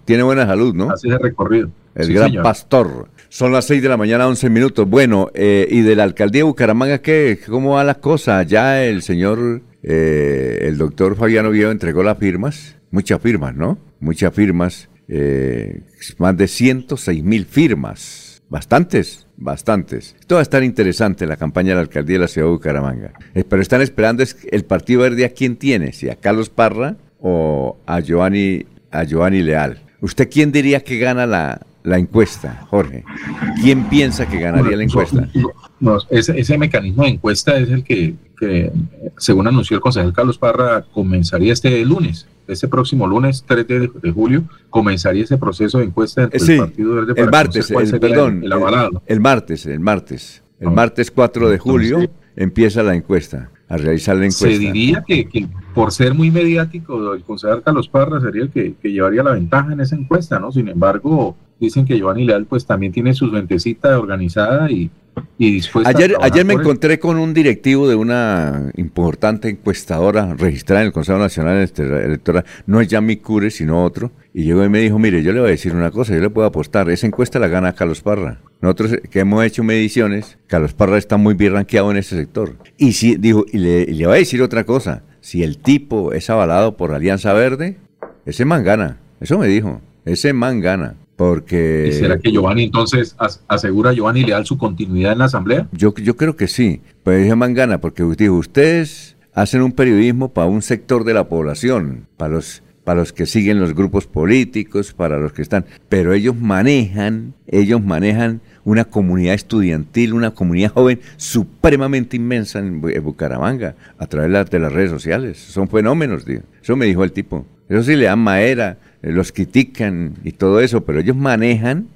S3: Tiene buena salud, ¿no?
S5: Hace ese recorrido.
S3: El
S5: Sí,
S3: gran
S5: señor.
S3: pastor. Son las 6 de la mañana, 11 minutos. Bueno, eh, y de la alcaldía de Bucaramanga, ¿qué? ¿Cómo va la cosa? Ya el señor, eh, el doctor Fabiano Viejo entregó las firmas. Muchas firmas, ¿no? Muchas firmas. eh, más de 106 mil firmas. Bastantes, bastantes. Esto va a estar interesante la campaña de la alcaldía de la ciudad de Bucaramanga. Eh, pero están esperando es el Partido Verde a quién tiene, si a Carlos Parra o a Giovanni, a Giovanni Leal. ¿Usted quién diría que gana la, la encuesta, Jorge? ¿Quién piensa que ganaría la encuesta?
S5: No, ese, ese mecanismo de encuesta es el que, que, según anunció el concejal Carlos Parra, comenzaría este lunes, este próximo lunes 3 de, de julio, comenzaría ese proceso de encuesta dentro
S3: Eh, sí,
S5: del Partido Verde
S3: el
S5: para
S3: martes,
S5: conocer cuál
S3: el, perdón,
S5: el,
S3: el, el martes, el martes. El
S5: Ah.
S3: martes 4 de julio
S5: Entonces-
S3: empieza la encuesta, a realizar la encuesta.
S5: Se diría que, que por ser muy mediático, el concejal Carlos Parra sería el que, que llevaría la ventaja en esa encuesta, ¿no? Sin embargo, dicen que Giovanni Leal pues también tiene su ventecita organizada y, y dispuesta
S3: Ayer, me encontré con un directivo de una importante encuestadora registrada en el Consejo Nacional Electoral, no es Yami Cure, sino otro, y llegó y me dijo, mire, yo le voy a decir una cosa, yo le puedo apostar, esa encuesta la gana Carlos Parra. Nosotros que hemos hecho mediciones, Carlos Parra está muy bien rankeado en ese sector. Y si, dijo, y le, y le voy a decir otra cosa, si el tipo es avalado por Alianza Verde, ese man gana, eso me dijo, ese man gana. Porque...
S5: ¿Y será que Giovanni entonces as- asegura a Giovanni Leal su continuidad en la asamblea?
S3: Yo, yo creo que sí, pero dije Mangana, porque digo, ustedes hacen un periodismo para un sector de la población, para los, para los que siguen los grupos políticos, para los que están, pero ellos manejan, ellos manejan una comunidad estudiantil, una comunidad joven supremamente inmensa en, Bu- en Bucaramanga, a través de, las- de las redes sociales. Son fenómenos, digo. Eso me dijo el tipo. Eso sí le dan madera, los critican y todo eso, pero ellos manejan,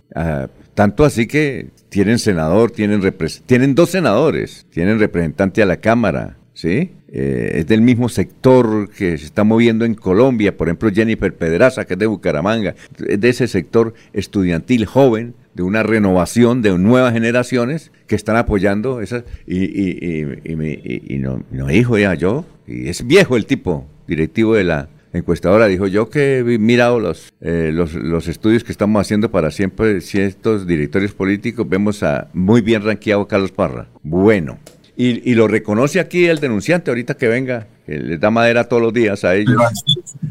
S3: tanto así que tienen senador, tienen, tienen dos senadores, tienen representante a la Cámara, ¿sí? Eh, es del mismo sector que se está moviendo en Colombia, por ejemplo Jennifer Pedraza, que es de Bucaramanga, es de ese sector estudiantil joven, de una renovación de nuevas generaciones que están apoyando esas. Y, y, y, me, y no, no, dijo ya yo, y es viejo el tipo, directivo de la encuestadora, dijo yo que he mirado los, eh, los, los, estudios que estamos haciendo para siempre ciertos directorios políticos, vemos a muy bien ranqueado Carlos Parra. Bueno. Y, y, lo reconoce aquí el denunciante ahorita que venga, que les da madera todos los días a ellos.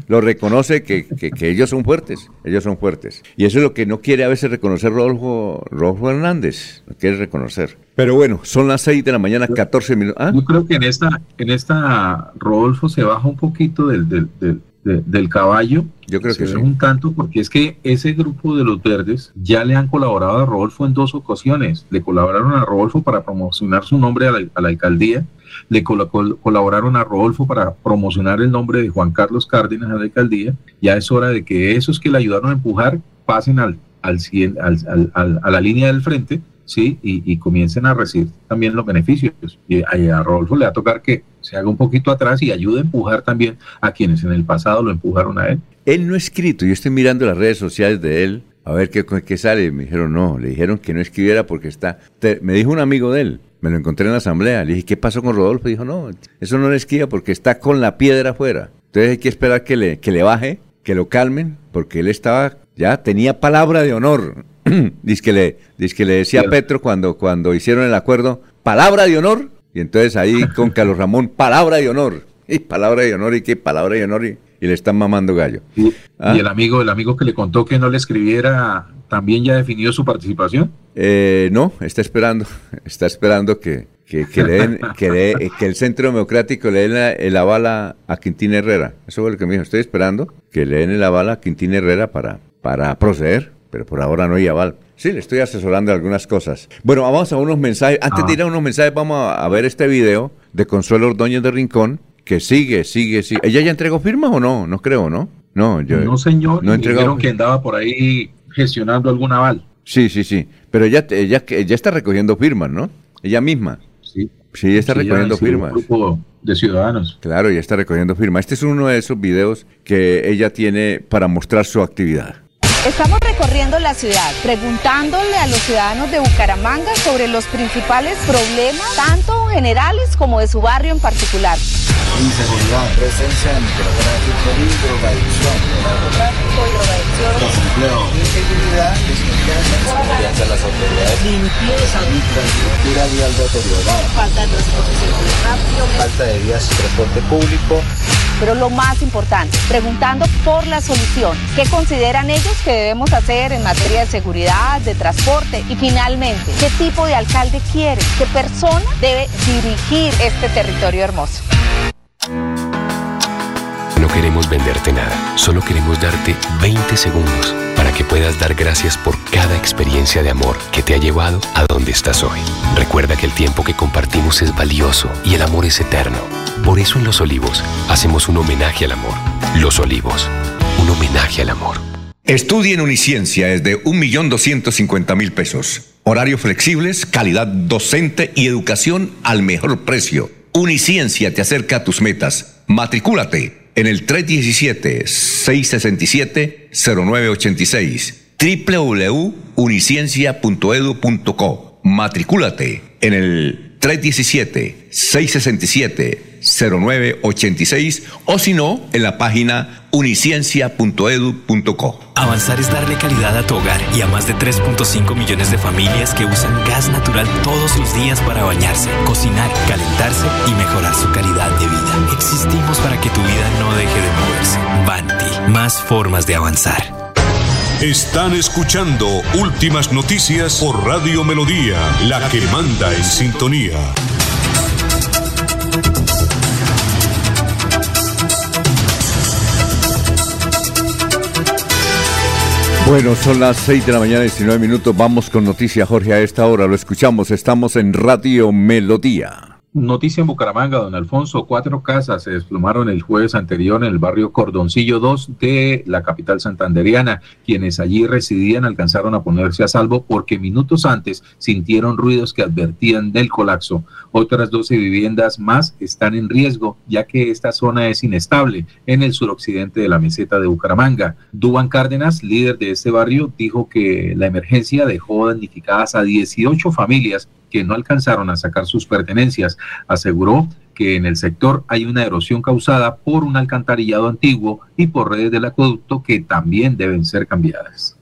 S3: Lo reconoce que, que, que, ellos son fuertes, ellos son fuertes. Y eso es lo que no quiere a veces reconocer Rodolfo, Rodolfo Hernández, no quiere reconocer. Pero bueno, son las 6 de la mañana, 14 minutos. ¿Ah?
S5: Yo creo que en esta, en esta Rodolfo se baja un poquito del, del, del de, del caballo.
S3: Yo creo que
S5: es un tanto porque es que ese grupo de los verdes ya le han colaborado a Rodolfo en dos ocasiones. Le colaboraron a Rodolfo para promocionar su nombre a la, a la alcaldía, le col col colaboraron a Rodolfo para promocionar el nombre de Juan Carlos Cárdenas a la alcaldía. Ya es hora de que esos que le ayudaron a empujar pasen al, al, al, al a la línea del frente ¿sí? Y, y, comiencen a recibir también los beneficios. Y a, Rodolfo le va a tocar que se haga un poquito atrás y ayude a empujar también a quienes en el pasado lo empujaron a él.
S3: Él no ha escrito, yo estoy mirando las redes sociales de él, a ver qué, qué sale. Me dijeron, no, le dijeron que no escribiera porque está... Te, me dijo un amigo de él, me lo encontré en la asamblea, le dije, ¿qué pasó con Rodolfo? Dijo, no, eso no le escriba porque está con la piedra afuera. Entonces hay que esperar que le, que le baje, que lo calmen, porque él estaba, ya tenía palabra de honor. dice que le, dice que le decía a Petro cuando, cuando hicieron el acuerdo, palabra de honor. Y entonces ahí con Carlos Ramón, palabra de honor. Y palabra de honor y qué palabra de honor y, y le están mamando gallo.
S5: Y, ¿Ah? y, el amigo, el amigo que le contó que no le escribiera, también ya definió su participación.
S3: Eh, no, está esperando, está esperando que, que, que, le den, que, le, que, el Centro Democrático le den el aval a, a Quintín Herrera. Eso fue lo que me dijo. Estoy esperando que le den el aval a Quintín Herrera para, para proceder pero por ahora no hay aval. Sí, le estoy asesorando algunas cosas. Bueno, vamos a unos mensajes. Antes ah. de ir a unos mensajes, vamos a, a, ver este video de Consuelo Ordóñez de Rincón, que sigue, sigue, sigue. ¿Ella ya entregó firmas o no? No creo, ¿no? No, yo.
S5: No, señor. No entregó. Dijeron que andaba por ahí gestionando algún aval.
S3: Sí, sí, sí. Pero ella, ella, ella está recogiendo firmas, ¿no? Ella misma.
S5: Sí.
S3: Sí, ella está sí, recogiendo
S5: ya
S3: firmas.
S5: Un grupo de ciudadanos.
S3: Claro, ella está recogiendo firmas. Este es uno de esos videos que ella tiene para mostrar su actividad.
S15: Estamos recorriendo la ciudad, preguntándole a los ciudadanos de Bucaramanga sobre los principales problemas, tanto generales como de su barrio en particular.
S16: Inseguridad, presencia de microtráfico, drogadicción,
S15: narcotráfico, drogadicción,
S16: desempleo, inseguridad, desconfianza en las autoridades,
S15: limpieza,
S16: infraestructura vial deteriorada,
S15: falta de transporte. Rápido,
S16: falta de vías de transporte público.
S15: Pero lo más importante, preguntando por la solución, ¿qué consideran ellos que debemos hacer en materia de seguridad, de transporte y finalmente, qué tipo de alcalde quieren, qué persona debe dirigir este territorio hermoso?
S11: No queremos venderte nada, solo queremos darte 20 segundos que puedas dar gracias por cada experiencia de amor que te ha llevado a donde estás hoy. Recuerda que el tiempo que compartimos es valioso y el amor es eterno. Por eso en Los Olivos hacemos un homenaje al amor. Los Olivos, un homenaje al amor.
S1: Estudia en Uniciencia es de 1.250.000 pesos. Horario flexibles, calidad docente y educación al mejor precio. Uniciencia te acerca a tus metas. Matricúlate en el 317-667-0986 www.uniciencia.edu.co. Matricúlate en el 317-667-0986 o si no, en la página uniciencia.edu.co.
S17: Avanzar es darle calidad a tu hogar y a más de 3.5 millones de familias que usan gas natural todos los días para bañarse, cocinar, calentarse y mejorar su calidad de vida. Existimos para que tu vida no deje de moverse. Banti, más formas de avanzar.
S7: Están escuchando Últimas Noticias por Radio Melodía, la que manda en sintonía.
S3: Bueno, son las 6 de la mañana, 19 minutos. Vamos con noticias, Jorge, a esta hora. Lo escuchamos, estamos en Radio Melodía.
S5: Noticia en Bucaramanga, don Alfonso, cuatro casas se desplomaron el jueves anterior en el barrio Cordoncillo 2 de la capital santanderiana. Quienes allí residían alcanzaron a ponerse a salvo porque minutos antes sintieron ruidos que advertían del colapso. Otras 12 viviendas más están en riesgo ya que esta zona es inestable en el suroccidente de la meseta de Bucaramanga. Duban Cárdenas, líder de este barrio, dijo que la emergencia dejó damnificadas a 18 familias que no alcanzaron a sacar sus pertenencias. Aseguró que en el sector hay una erosión causada por un alcantarillado antiguo y por redes del acueducto que también deben ser cambiadas.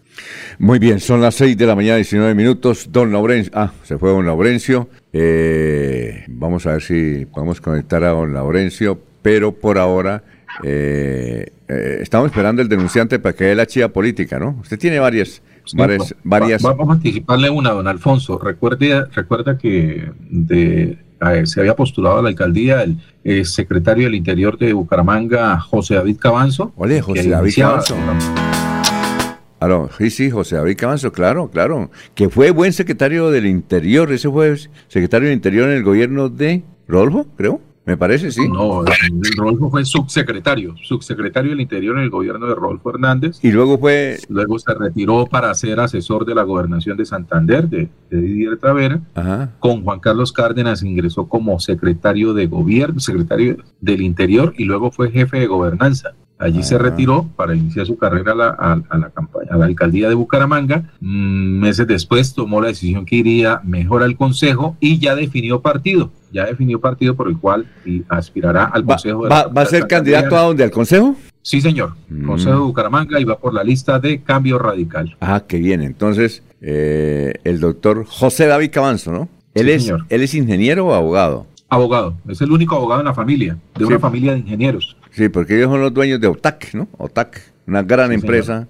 S3: Muy bien, son las 6 de la mañana, 19 minutos. Don Laurencio, ah, se fue don Laurencio. Eh, vamos a ver si podemos conectar a don Laurencio, pero por ahora eh, eh, estamos esperando el denunciante para que dé la chía política, ¿no? Usted tiene varias varias, varias...
S5: vamos a anticiparle una, don Alfonso. Recuerde, recuerda que de, se había postulado a la alcaldía el, eh, secretario del Interior de Bucaramanga, José David Cabanzo.
S3: Ole, José David Cabanzo. sí, sí, José David Cabanzo, claro, claro. Que fue buen secretario del Interior, ese fue secretario del Interior en el gobierno de Rodolfo, creo. Me parece, sí.
S5: No, Rodolfo fue subsecretario, subsecretario del Interior en el gobierno de Rodolfo Hernández.
S3: Y luego fue...
S5: Luego se retiró para ser asesor de la gobernación de Santander, de, Didier Travera. Con Juan Carlos Cárdenas ingresó como secretario de gobierno, secretario del Interior y luego fue jefe de gobernanza. Allí se ah. retiró para iniciar su carrera a la, campaña, a la alcaldía de Bucaramanga. Mm, meses después tomó la decisión que iría mejor al Consejo y ya definió partido. Ya definió partido por el cual aspirará al Consejo.
S3: ¿Va, va, a ser candidato a dónde? ¿Al Consejo?
S5: Sí, señor. Mm. Consejo de Bucaramanga y va por la lista de Cambio Radical.
S3: Ah, qué bien. Entonces, eh, el doctor José David Cabanzo, ¿no? Él, es, ¿Él es ingeniero o abogado?
S5: Abogado. Es el único abogado en la familia, de una familia de ingenieros.
S3: Sí, porque ellos son los dueños de OTAC, ¿no? OTAC, una gran empresa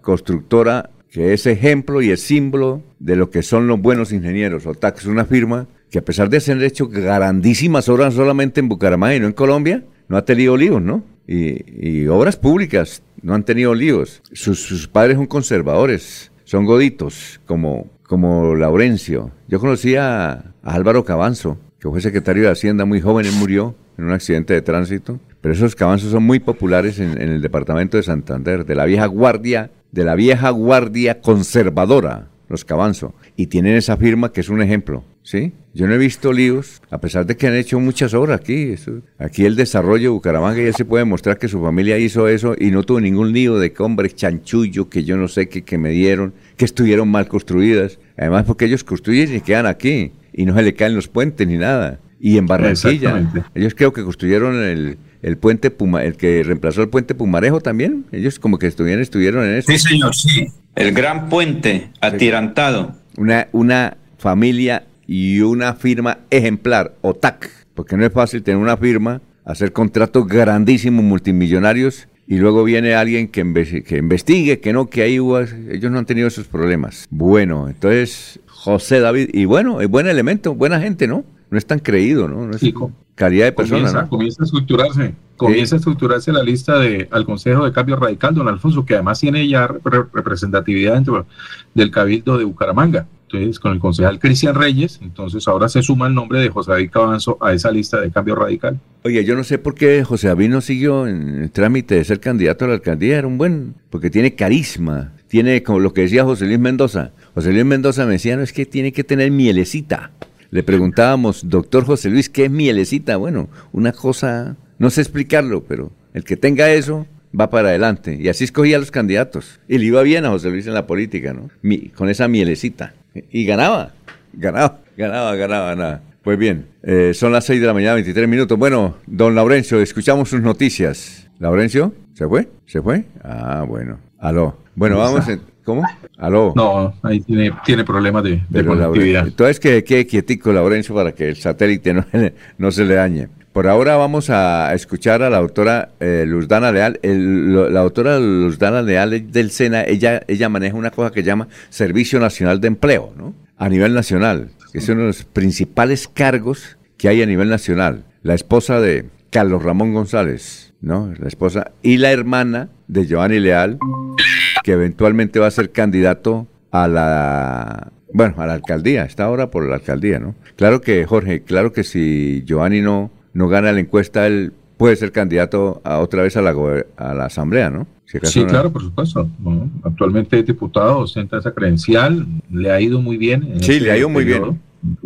S3: constructora que es ejemplo y es símbolo de lo que son los buenos ingenieros. OTAC es una firma que a pesar de ser hecho grandísimas obras solamente en Bucaramanga y no en Colombia, no ha tenido líos, ¿no? Y, obras públicas no han tenido líos. Sus, padres son conservadores, son goditos, como, como Laurencio. Yo conocí a, Álvaro Cabanzo, que fue secretario de Hacienda muy joven, él murió en un accidente de tránsito. Pero esos cabanzos son muy populares en, el departamento de Santander, de la vieja guardia, de la vieja guardia conservadora, los cabanzos. Y tienen esa firma que es un ejemplo, ¿sí? Yo no he visto líos, a pesar de que han hecho muchas obras aquí. aquí el desarrollo de Bucaramanga ya se puede mostrar que su familia hizo eso y no tuvo ningún lío de que hombre chanchullo, que yo no sé qué que me dieron, que estuvieron mal construidas. Además porque ellos construyen y quedan aquí y no se le caen los puentes ni nada. Y en Barranquilla, ellos creo que construyeron el, el puente Puma, el que reemplazó el puente Pumarejo también. Ellos como que estuvieron, estuvieron en eso.
S4: Sí, señor, sí. El gran puente atirantado.
S3: Una, una familia y una firma ejemplar, OTAC, porque no es fácil tener una firma, hacer contratos grandísimos, multimillonarios, y luego viene alguien que, que investigue, que no, que ahí ellos no han tenido esos problemas. Bueno, entonces José David, y bueno, es buen elemento, buena gente, ¿no? No es tan creído, ¿no? no es, calidad de persona.
S5: Comienza, a estructurarse, comienza a estructurarse la lista de al Consejo de Cambio Radical, don Alfonso, que además tiene ya representatividad dentro del Cabildo de Bucaramanga. Entonces, con el concejal Cristian Reyes, entonces ahora se suma el nombre de José David Cabanzo a esa lista de Cambio Radical.
S3: Oye, yo no sé por qué José David no siguió en el trámite de ser candidato a la alcaldía, era un buen, porque tiene carisma, tiene como lo que decía José Luis Mendoza. José Luis Mendoza me decía, no, es que tiene que tener mielecita le preguntábamos, doctor José Luis, ¿qué es mielecita? Bueno, una cosa, no sé explicarlo, pero el que tenga eso va para adelante. Y así escogía a los candidatos. Y le iba bien a José Luis en la política, ¿no? con esa mielecita. Y ganaba, ganaba, ganaba, ganaba, nada. Pues bien, eh, son las 6 de la mañana, 23 minutos. Bueno, don Laurencio, escuchamos sus noticias. ¿Laurencio? ¿Se fue? ¿Se fue? Ah, bueno. Aló. Bueno, vamos. ¿Cómo? ¿Aló?
S5: No, ahí tiene, tiene problemas de, de conectividad.
S3: Entonces que quede quietico, Laurencio, para que el satélite no, no se le dañe. Por ahora vamos a escuchar a la doctora eh, Luzdana Leal. la doctora Luzdana Leal del SENA, ella, ella maneja una cosa que llama Servicio Nacional de Empleo, ¿no? A nivel nacional, que es uno de los principales cargos que hay a nivel nacional. La esposa de Carlos Ramón González, ¿no? La esposa y la hermana de Giovanni Leal que eventualmente va a ser candidato a la Bueno, a la alcaldía, está ahora por la alcaldía, ¿no? Claro que, Jorge, claro que si Giovanni no, no gana la encuesta, él puede ser candidato a otra vez a la, a la asamblea, ¿no? Si
S5: Sí,
S3: no-
S5: claro, por supuesto. Actualmente es diputado, ostenta esa credencial, le ha ido muy bien. en
S3: Sí,
S5: este
S3: le ha ido muy
S5: periodo.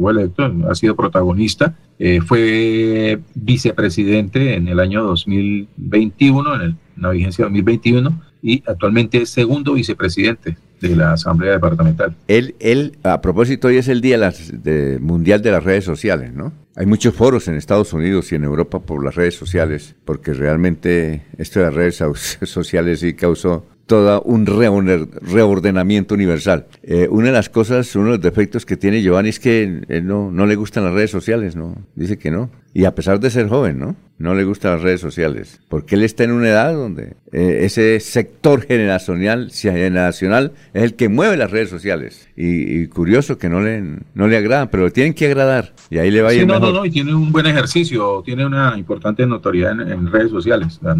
S5: Electo, ha sido protagonista, eh, fue vicepresidente en el año 2021, en, el- en la vigencia 2021, y actualmente es segundo vicepresidente de la Asamblea Departamental.
S3: Él, él, a propósito, hoy es el día las- de- mundial de las redes sociales, ¿no? Hay muchos foros en Estados Unidos y en Europa por las redes sociales, porque realmente esto de las redes so- sociales sí causó todo un reordenamiento universal. Eh, una de las cosas, uno de los defectos que tiene Giovanni es que él no, no le gustan las redes sociales, ¿no? Dice que no. Y a pesar de ser joven, ¿no? No le gustan las redes sociales. Porque él está en una edad donde eh, ese sector generacional, generacional es el que mueve las redes sociales. Y, y curioso que no le, no le agradan, pero le tienen que agradar. Y ahí le va a ir
S5: no,
S3: mejor.
S5: no, no, y tiene un buen ejercicio, tiene una importante notoriedad en, en redes sociales. No,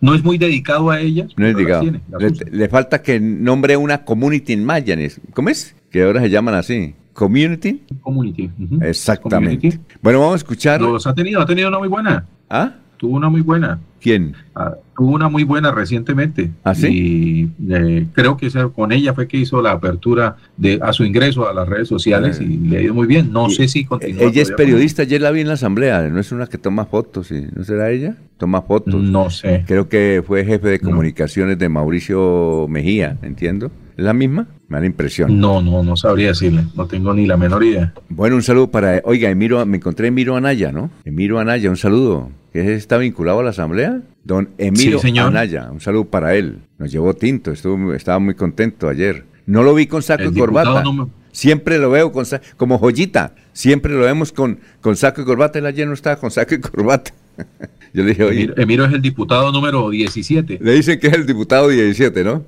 S5: no- es muy dedicado a ellas.
S3: No es
S5: tiene,
S3: Le,
S5: usa.
S3: le falta que nombre una community en Mayanes. ¿Cómo es? Que ahora se llaman así. Community.
S5: Community. ujú.
S3: Exactamente.
S5: Community.
S3: Bueno, vamos a escuchar.
S5: Los ha tenido, ha tenido una muy buena.
S3: ¿Ah?
S5: Tuvo una muy buena.
S3: ¿Quién?
S5: Ah, tuvo una muy buena recientemente.
S3: ¿Ah, sí?
S5: Y eh, creo que con ella fue que hizo la apertura de a su ingreso a las redes sociales y le ha ido muy bien. No sé si continúa.
S3: Ella es periodista, ayer la vi en la asamblea, no es una que toma fotos, ¿sí? ¿no será ella? Toma fotos.
S5: No sé.
S3: Creo que fue jefe de comunicaciones de Mauricio Mejía, entiendo. ¿Es la misma? Me da la impresión.
S5: No, no, no sabría decirle. No tengo ni la menor idea.
S3: Bueno, un saludo para, oiga, Emiro, me encontré Emiro Anaya, ¿no? Emiro Anaya, un saludo. ¿Que está vinculado a la asamblea? Don Emiro
S5: Sí.
S3: Anaya, un saludo para él. Nos llevó tinto, estuvo, estaba muy contento ayer. No lo vi con saco
S5: El
S3: y corbata.
S5: no me-
S3: Siempre lo veo con como joyita. Siempre lo vemos con, con saco y corbata. Él ayer no estaba con saco y corbata. Yo le dije, oye,
S5: Emiro, es el diputado número 17.
S3: le dicen que es el diputado 17, ¿no?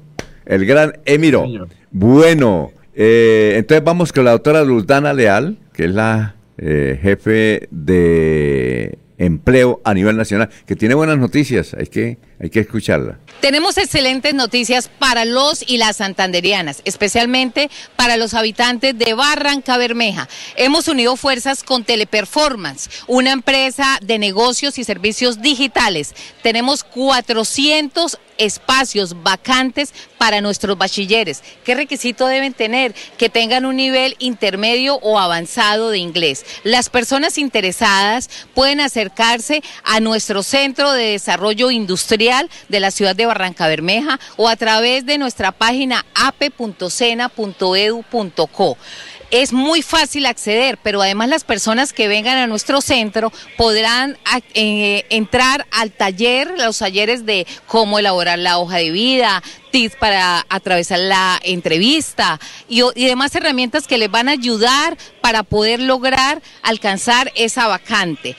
S3: El gran Emiro.
S5: Señor.
S3: Bueno, eh, entonces vamos con la doctora Luldana Leal, que es la eh, jefe de empleo a nivel nacional, que tiene buenas noticias, hay que, hay que escucharla.
S18: Tenemos excelentes noticias para los y las santanderianas, especialmente para los habitantes de Barranca Bermeja. Hemos unido fuerzas con Teleperformance, una empresa de negocios y servicios digitales. Tenemos 400 espacios vacantes para nuestros bachilleres. ¿Qué requisito deben tener? Que tengan un nivel intermedio o avanzado de inglés. Las personas interesadas pueden acercarse a nuestro Centro de Desarrollo Industrial de la ciudad de Barranca Bermeja o a través de nuestra página ape.sena.edu.co. Es muy fácil acceder, pero además las personas que vengan a nuestro centro podrán a- eh, entrar al taller, los talleres de cómo elaborar la hoja de vida, tips para atravesar la entrevista y, y demás herramientas que les van a ayudar para poder lograr alcanzar esa vacante.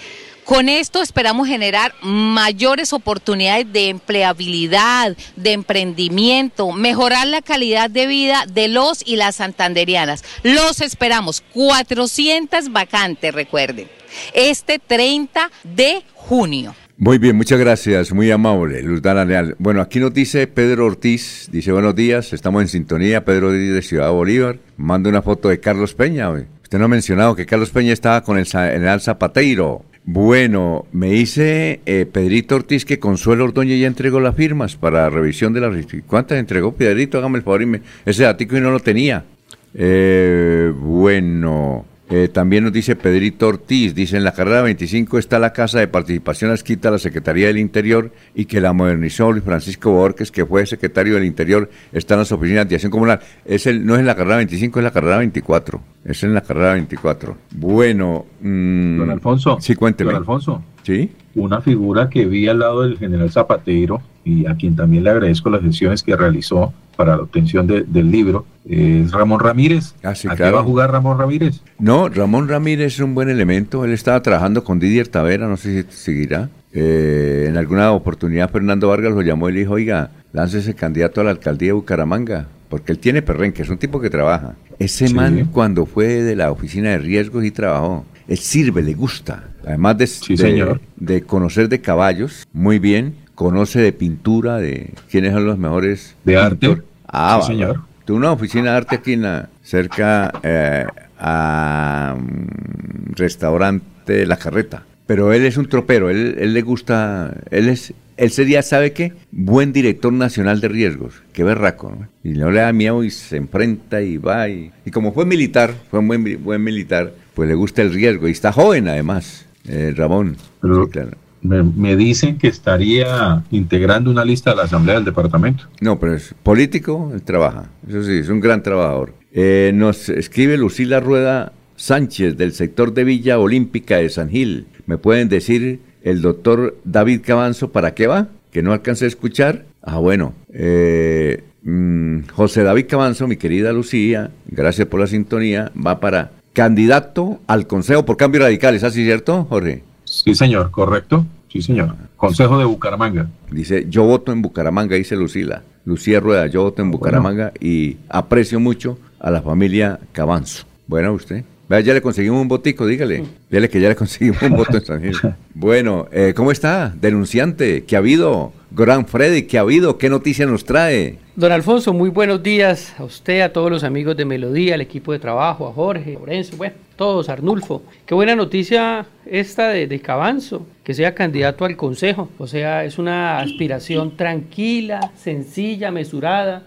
S18: Con esto esperamos generar mayores oportunidades de empleabilidad, de emprendimiento, mejorar la calidad de vida de los y las santanderianas. Los esperamos, 400 vacantes, recuerden, este 30 de junio.
S3: Muy bien, muchas gracias, muy amable, Luldana Leal. Bueno, aquí nos dice Pedro Ortiz, dice buenos días, estamos en sintonía, Pedro Ortiz de Ciudad Bolívar, manda una foto de Carlos Peña. Usted no ha mencionado que Carlos Peña estaba con el, el Zapateiro. Bueno, me dice eh, Pedrito Ortiz que Consuelo Ordóñez ya entregó las firmas para revisión de las... ¿Cuántas entregó Pedrito? Hágame el favor y me... Ese datico y no lo tenía. Eh, bueno, eh, también nos dice Pedrito Ortiz, dice en la carrera 25 está la Casa de Participación adscrita a la Secretaría del Interior y que la modernizó Luis Francisco Borges, que fue secretario del Interior, está en las oficinas de acción comunal. Es el, no es en la carrera 25, es la carrera 24. Es en la carrera 24. Bueno, mm,
S5: Don Alfonso.
S3: Sí, cuénteme.
S5: Don Alfonso.
S3: Sí.
S5: Una figura que vi al lado del general Zapatero y a quien también le agradezco las gestiones que realizó para la obtención de- del libro es Ramón Ramírez.
S3: Ah, sí,
S5: ¿A qué
S3: claro.
S5: va a jugar Ramón Ramírez?
S3: No, Ramón Ramírez es un buen elemento. Él estaba trabajando con Didier Tavera, no sé si seguirá. Eh, en alguna oportunidad Fernando Vargas lo llamó y le dijo, oiga, láncese candidato a la alcaldía de Bucaramanga, porque él tiene perrenque, es un tipo que trabaja. Ese
S5: Sí.
S3: man cuando fue de la oficina de riesgos y trabajó, él sirve, le gusta. Además de, de-
S5: señor.
S3: de conocer de caballos, muy bien, conoce de pintura, de quiénes son los mejores
S5: De arte.
S3: Ah,
S5: Sí, señor.
S3: una oficina de arte aquí en la, cerca eh, a mm, restaurante La Carreta. Pero él es un tropero, él, él le gusta, él es, él sería, ¿sabe qué? Buen director nacional de riesgos, qué berraco, ¿no? Y no le da miedo y se enfrenta y va y, y como fue militar, fue un buen militar, pues le gusta el riesgo y está joven además, eh, Ramón.
S5: Pero-
S3: Sí, claro.
S5: Me, me dicen que estaría integrando una lista de la Asamblea del Departamento.
S3: No, pero es político, él trabaja. Eso sí, es un gran trabajador. Eh, nos escribe Lucila Rueda Sánchez del sector de Villa Olímpica de San Gil. ¿Me pueden decir el doctor David Cabanzo para qué va? Que no alcancé a escuchar. Ah, bueno. Eh, mm, José David Cabanzo, mi querida Lucía, gracias por la sintonía, va para candidato al Consejo por Cambio Radical. ¿Es así, cierto, Jorge?
S5: Sí, señor, correcto. Sí, señor. Consejo de Bucaramanga.
S3: Dice, yo voto en Bucaramanga, dice Lucila. Lucía Rueda, yo voto en Bucaramanga y aprecio mucho a la familia Cabanzo. Bueno, usted. Vea, ya le conseguimos un votico, dígale. Dígale que ya le conseguimos un voto Gil. Bueno, eh, ¿cómo está? Denunciante, ¿qué ha habido? Gran Freddy, ¿qué ha habido? ¿Qué noticia nos trae?
S19: Don Alfonso, muy buenos días a usted, a todos los amigos de Melodía, al equipo de trabajo, a Jorge, Lorenzo, bueno, todos, Arnulfo. Qué buena noticia esta de, de Cabanzo, que sea candidato al consejo. O sea, es una aspiración tranquila, sencilla, mesurada.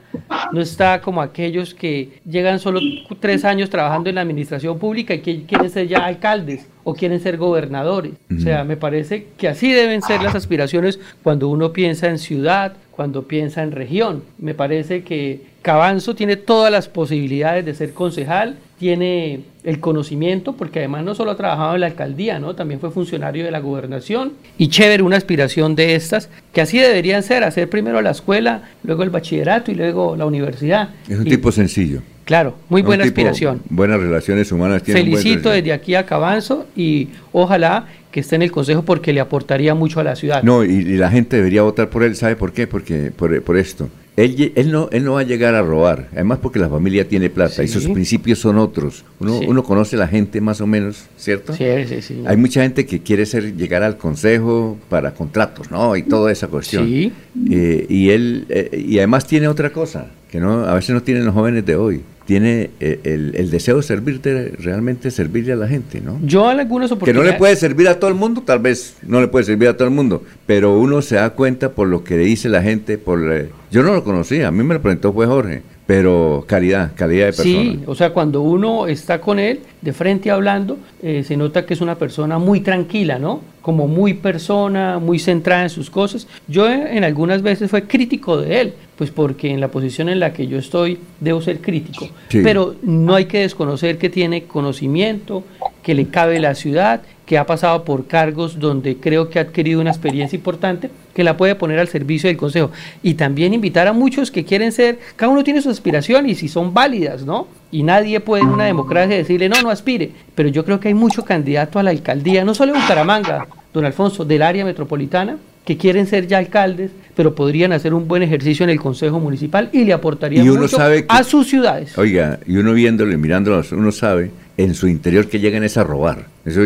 S19: No está como aquellos que llegan solo tres años trabajando en la administración pública y que quieren ser ya alcaldes o quieren ser gobernadores. O sea, me parece que así deben ser las aspiraciones cuando uno piensa en ciudad, cuando piensa en región. Me parece que Cabanzo tiene todas las posibilidades de ser concejal, tiene el conocimiento, porque además no solo ha trabajado en la alcaldía, ¿no? también fue funcionario de la gobernación. Y chévere una aspiración de estas, que así deberían ser, hacer primero la escuela, luego el bachillerato y luego la universidad.
S3: Es un
S19: Y,
S3: tipo sencillo.
S19: Claro, muy buena
S3: tipo-
S19: aspiración.
S3: Buenas relaciones humanas. tiene buen
S19: Felicito desde aquí a Cabanzo y ojalá que esté en el consejo porque le aportaría mucho a la ciudad.
S3: No, y, y la gente debería votar por él, ¿sabe por qué? Porque por, por esto. Él, no, él no va a llegar a robar, además porque la familia tiene plata y sus principios son otros. Uno,
S19: Sí.
S3: uno conoce a la gente más o menos, ¿cierto?
S19: Sí, sí, sí.
S3: Hay mucha gente que quiere ser llegar al consejo para contratos, ¿no? Y toda esa cuestión.
S19: Sí.
S3: Eh, y él, eh, y además tiene otra cosa, que no a veces no tienen los jóvenes de hoy. Tiene eh, el, el deseo de servirte, realmente servirle a la gente, ¿no?
S19: Yo en algunas
S3: Que no
S19: oportunidades...
S3: le puede servir a todo el mundo, tal vez no le puede servir a todo el mundo, pero uno se da cuenta por lo que le dice la gente, por eh, yo no lo conocía, a mí me lo presentó fue Jorge, pero calidad, calidad de persona.
S19: Sí, o sea, cuando uno está con él de frente hablando, eh, se nota que es una persona muy tranquila, ¿no? Como muy persona, muy centrada en sus cosas. Yo eh, en algunas veces fue crítico de él, pues porque en la posición en la que yo estoy debo ser crítico.
S3: Sí.
S19: Pero no hay que desconocer que tiene conocimiento, que le cabe la ciudad, que ha pasado por cargos donde creo que ha adquirido una experiencia importante que la puede poner al servicio del Consejo. Y también invitar a muchos que quieren ser, cada uno tiene sus aspiraciones y si son válidas, ¿no? Y nadie puede en una democracia decirle, no, no aspire. Pero yo creo que hay mucho candidato a la alcaldía, no solo en Bucaramanga, don Alfonso, del área metropolitana, que quieren ser ya alcaldes, pero podrían hacer un buen ejercicio en el Consejo Municipal y le aportarían
S3: Y
S19: mucho
S3: sabe que-
S19: a sus ciudades.
S3: Oiga, y uno viéndolo y mirándolo, uno sabe en su interior que llegan es a robar. Eso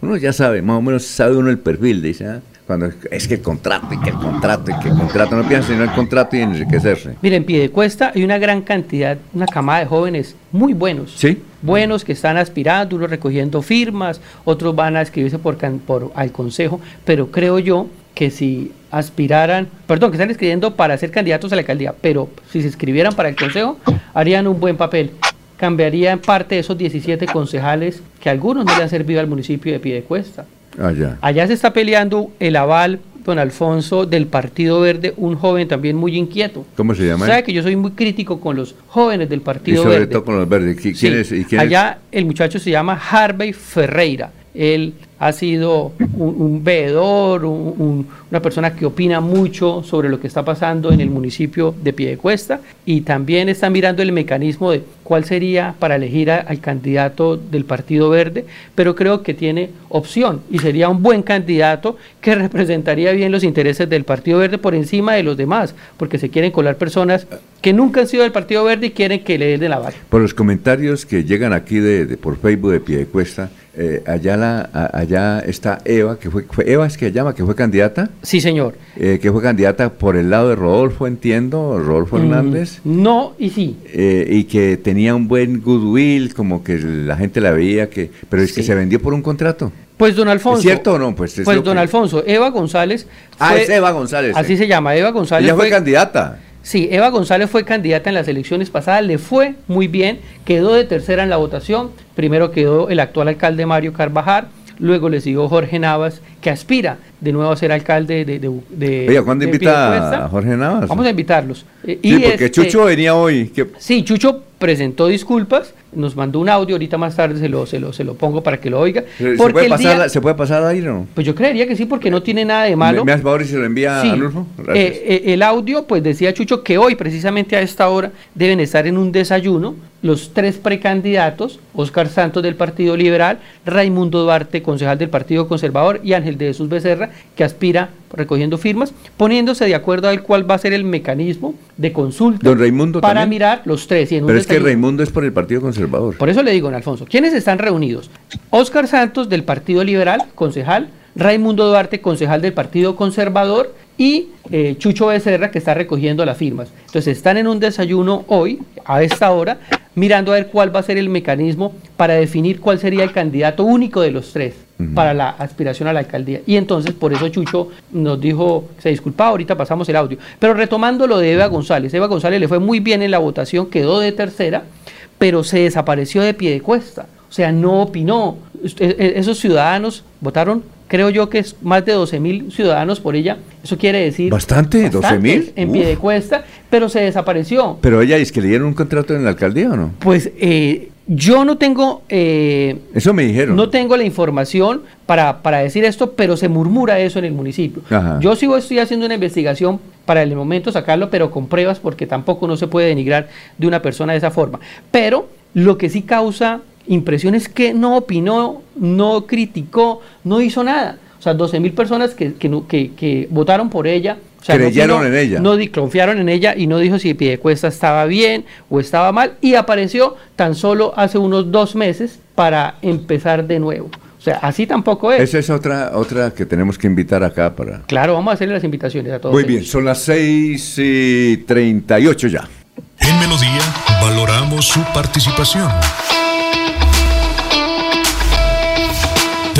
S3: uno ya sabe, más o menos sabe uno el perfil, dice, ah, cuando es que el contrato, y que el contrato, y que el contrato, no piensa sino en el contrato y en enriquecerse.
S19: Mira, en Piedecuesta hay una gran cantidad, una camada de jóvenes muy buenos.
S3: Sí.
S19: Buenos que están aspirando, unos recogiendo firmas, otros van a escribirse por, por al consejo, pero creo yo que si aspiraran, perdón, que están escribiendo para ser candidatos a la alcaldía, pero si se escribieran para el consejo, harían un buen papel. Cambiaría en parte esos 17 concejales que algunos no le han servido al municipio de Piedecuesta.
S3: Allá.
S19: Allá se está peleando el aval, don Alfonso, del Partido Verde, un joven también muy inquieto.
S3: ¿Cómo se llama?
S19: Sabe que yo soy muy crítico con los jóvenes del
S3: Y
S19: Partido
S3: sobre
S19: Verde.
S3: todo con los verdes. ¿Qui-
S19: Sí,
S3: ¿Quién es? y quién es?
S19: Allá el muchacho se llama Harvey Ferreira. Él ha sido un, un veedor, un- un- una persona que opina mucho sobre lo que está pasando en el municipio de Piedecuesta y también está mirando el mecanismo de cuál sería para elegir al candidato del Partido Verde, pero creo que tiene opción y sería un buen candidato que representaría bien los intereses del Partido Verde por encima de los demás, porque se quieren colar personas que nunca han sido del Partido Verde y quieren que le den la vara.
S3: Por los comentarios que llegan aquí de, de- por Facebook de Piedecuesta, eh, allá, la, allá está Eva, que fue, fue- Eva es que se llama, que fue candidata.
S19: Sí, señor.
S3: eh, que fue candidata por el lado de Rodolfo, entiendo, Rodolfo
S19: Mm,
S3: Hernández.
S19: No y sí.
S3: eh, y que tenía un buen goodwill, como que la gente la veía, que pero es que se vendió por un contrato.
S19: Pues don Alfonso.
S3: ¿Es cierto o no? Pues, es
S19: Pues don
S3: que-
S19: Alfonso, Eva González.
S3: Ah, es Eva González,
S19: Así
S3: sí.
S19: se llama, Eva González.
S3: Ella fue candidata.
S19: Sí, Eva González fue candidata en las elecciones pasadas, le fue muy bien, quedó de tercera en la votación. Primero quedó el actual alcalde Mario Carvajal, luego le siguió Jorge Navas, que aspira de nuevo a ser alcalde de. de, de-
S3: ¿cuándo
S19: de
S3: invita a Jorge Navas?
S19: Vamos a invitarlos. Eh,
S3: Sí, porque
S19: este-
S3: Chucho venía hoy. que-
S19: Sí, Chucho presentó disculpas, nos mandó un audio, ahorita más tarde se lo, se lo, se lo pongo para que lo oiga.
S3: ¿Se
S19: Porque
S3: puede, pasar,
S19: día-
S3: ¿Se puede pasar ahí o no?
S19: Pues yo creería que sí, porque no tiene nada de malo.
S3: ¿Me, me favor y se lo envía
S19: Sí.
S3: a? Gracias.
S19: Eh, eh, el audio, pues decía Chucho que hoy, precisamente a esta hora, deben estar en un desayuno los tres precandidatos, Óscar Santos del Partido Liberal, Raimundo Duarte, concejal del Partido Conservador, y Ángel de Jesús Becerra, que aspira recogiendo firmas, poniéndose de acuerdo al cuál va a ser el mecanismo de consulta
S3: Don Raimundo
S19: para
S3: también.
S19: mirar los tres. y en
S3: Pero es que. Raimundo es por el Partido Conservador.
S19: Por eso le digo, don Alfonso, ¿quiénes están reunidos? Óscar Santos del Partido Liberal, concejal, Raimundo Duarte, concejal del Partido Conservador, y eh, Chucho Becerra, que está recogiendo las firmas. Entonces están en un desayuno hoy, a esta hora, mirando a ver cuál va a ser el mecanismo para definir cuál sería el candidato único de los tres para la aspiración a la alcaldía. Y entonces por eso Chucho nos dijo, se disculpaba, ahorita pasamos el audio. Pero retomando lo de Eva González, Eva González le fue muy bien en la votación, quedó de tercera, pero se desapareció de pie de cuesta. O sea, no opinó. Usted- e- Esos ciudadanos votaron, creo yo que es más de 12 mil ciudadanos por ella. Eso quiere decir...
S3: ¿Bastante? ¿12
S19: bastantes
S3: mil?
S19: En pie de cuesta, pero se desapareció.
S3: Pero ella es que le dieron un contrato en la alcaldía o no?
S19: Pues eh, yo no tengo... eh,
S3: Eso me dijeron.
S19: no tengo la información para, para decir esto, pero se murmura eso en el municipio.
S3: Ajá.
S19: Yo sigo estoy haciendo una investigación para el momento sacarlo, pero con pruebas, porque tampoco no se puede denigrar de una persona de esa forma. Pero lo que sí causa impresión es que no opinó, no criticó, no hizo nada. O sea, 12 mil personas que, que, no- que- que votaron por ella. O sea, no
S3: Creyeron
S19: opinó,
S3: en ella.
S19: No di- confiaron en ella y no dijo si Piedecuesta estaba bien o estaba mal. Y apareció tan solo hace unos dos meses para empezar de nuevo. O sea, así tampoco es.
S3: Esa es otra, otra que tenemos que invitar acá para...
S19: Claro, vamos a hacerle las invitaciones a todos.
S3: Muy
S19: ellos.
S3: bien, son las 6 y 38 ya.
S7: En Melodía valoramos su participación.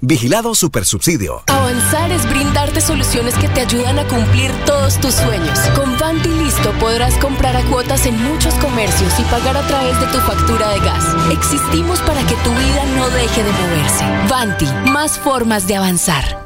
S20: Vigilado Supersubsidio.
S8: Avanzar es brindarte soluciones que te ayudan a cumplir todos tus sueños. Con Vanti Listo podrás comprar a cuotas en muchos comercios y pagar a través de tu factura de gas. Existimos para que tu vida no deje de moverse. Vanti, más formas de avanzar.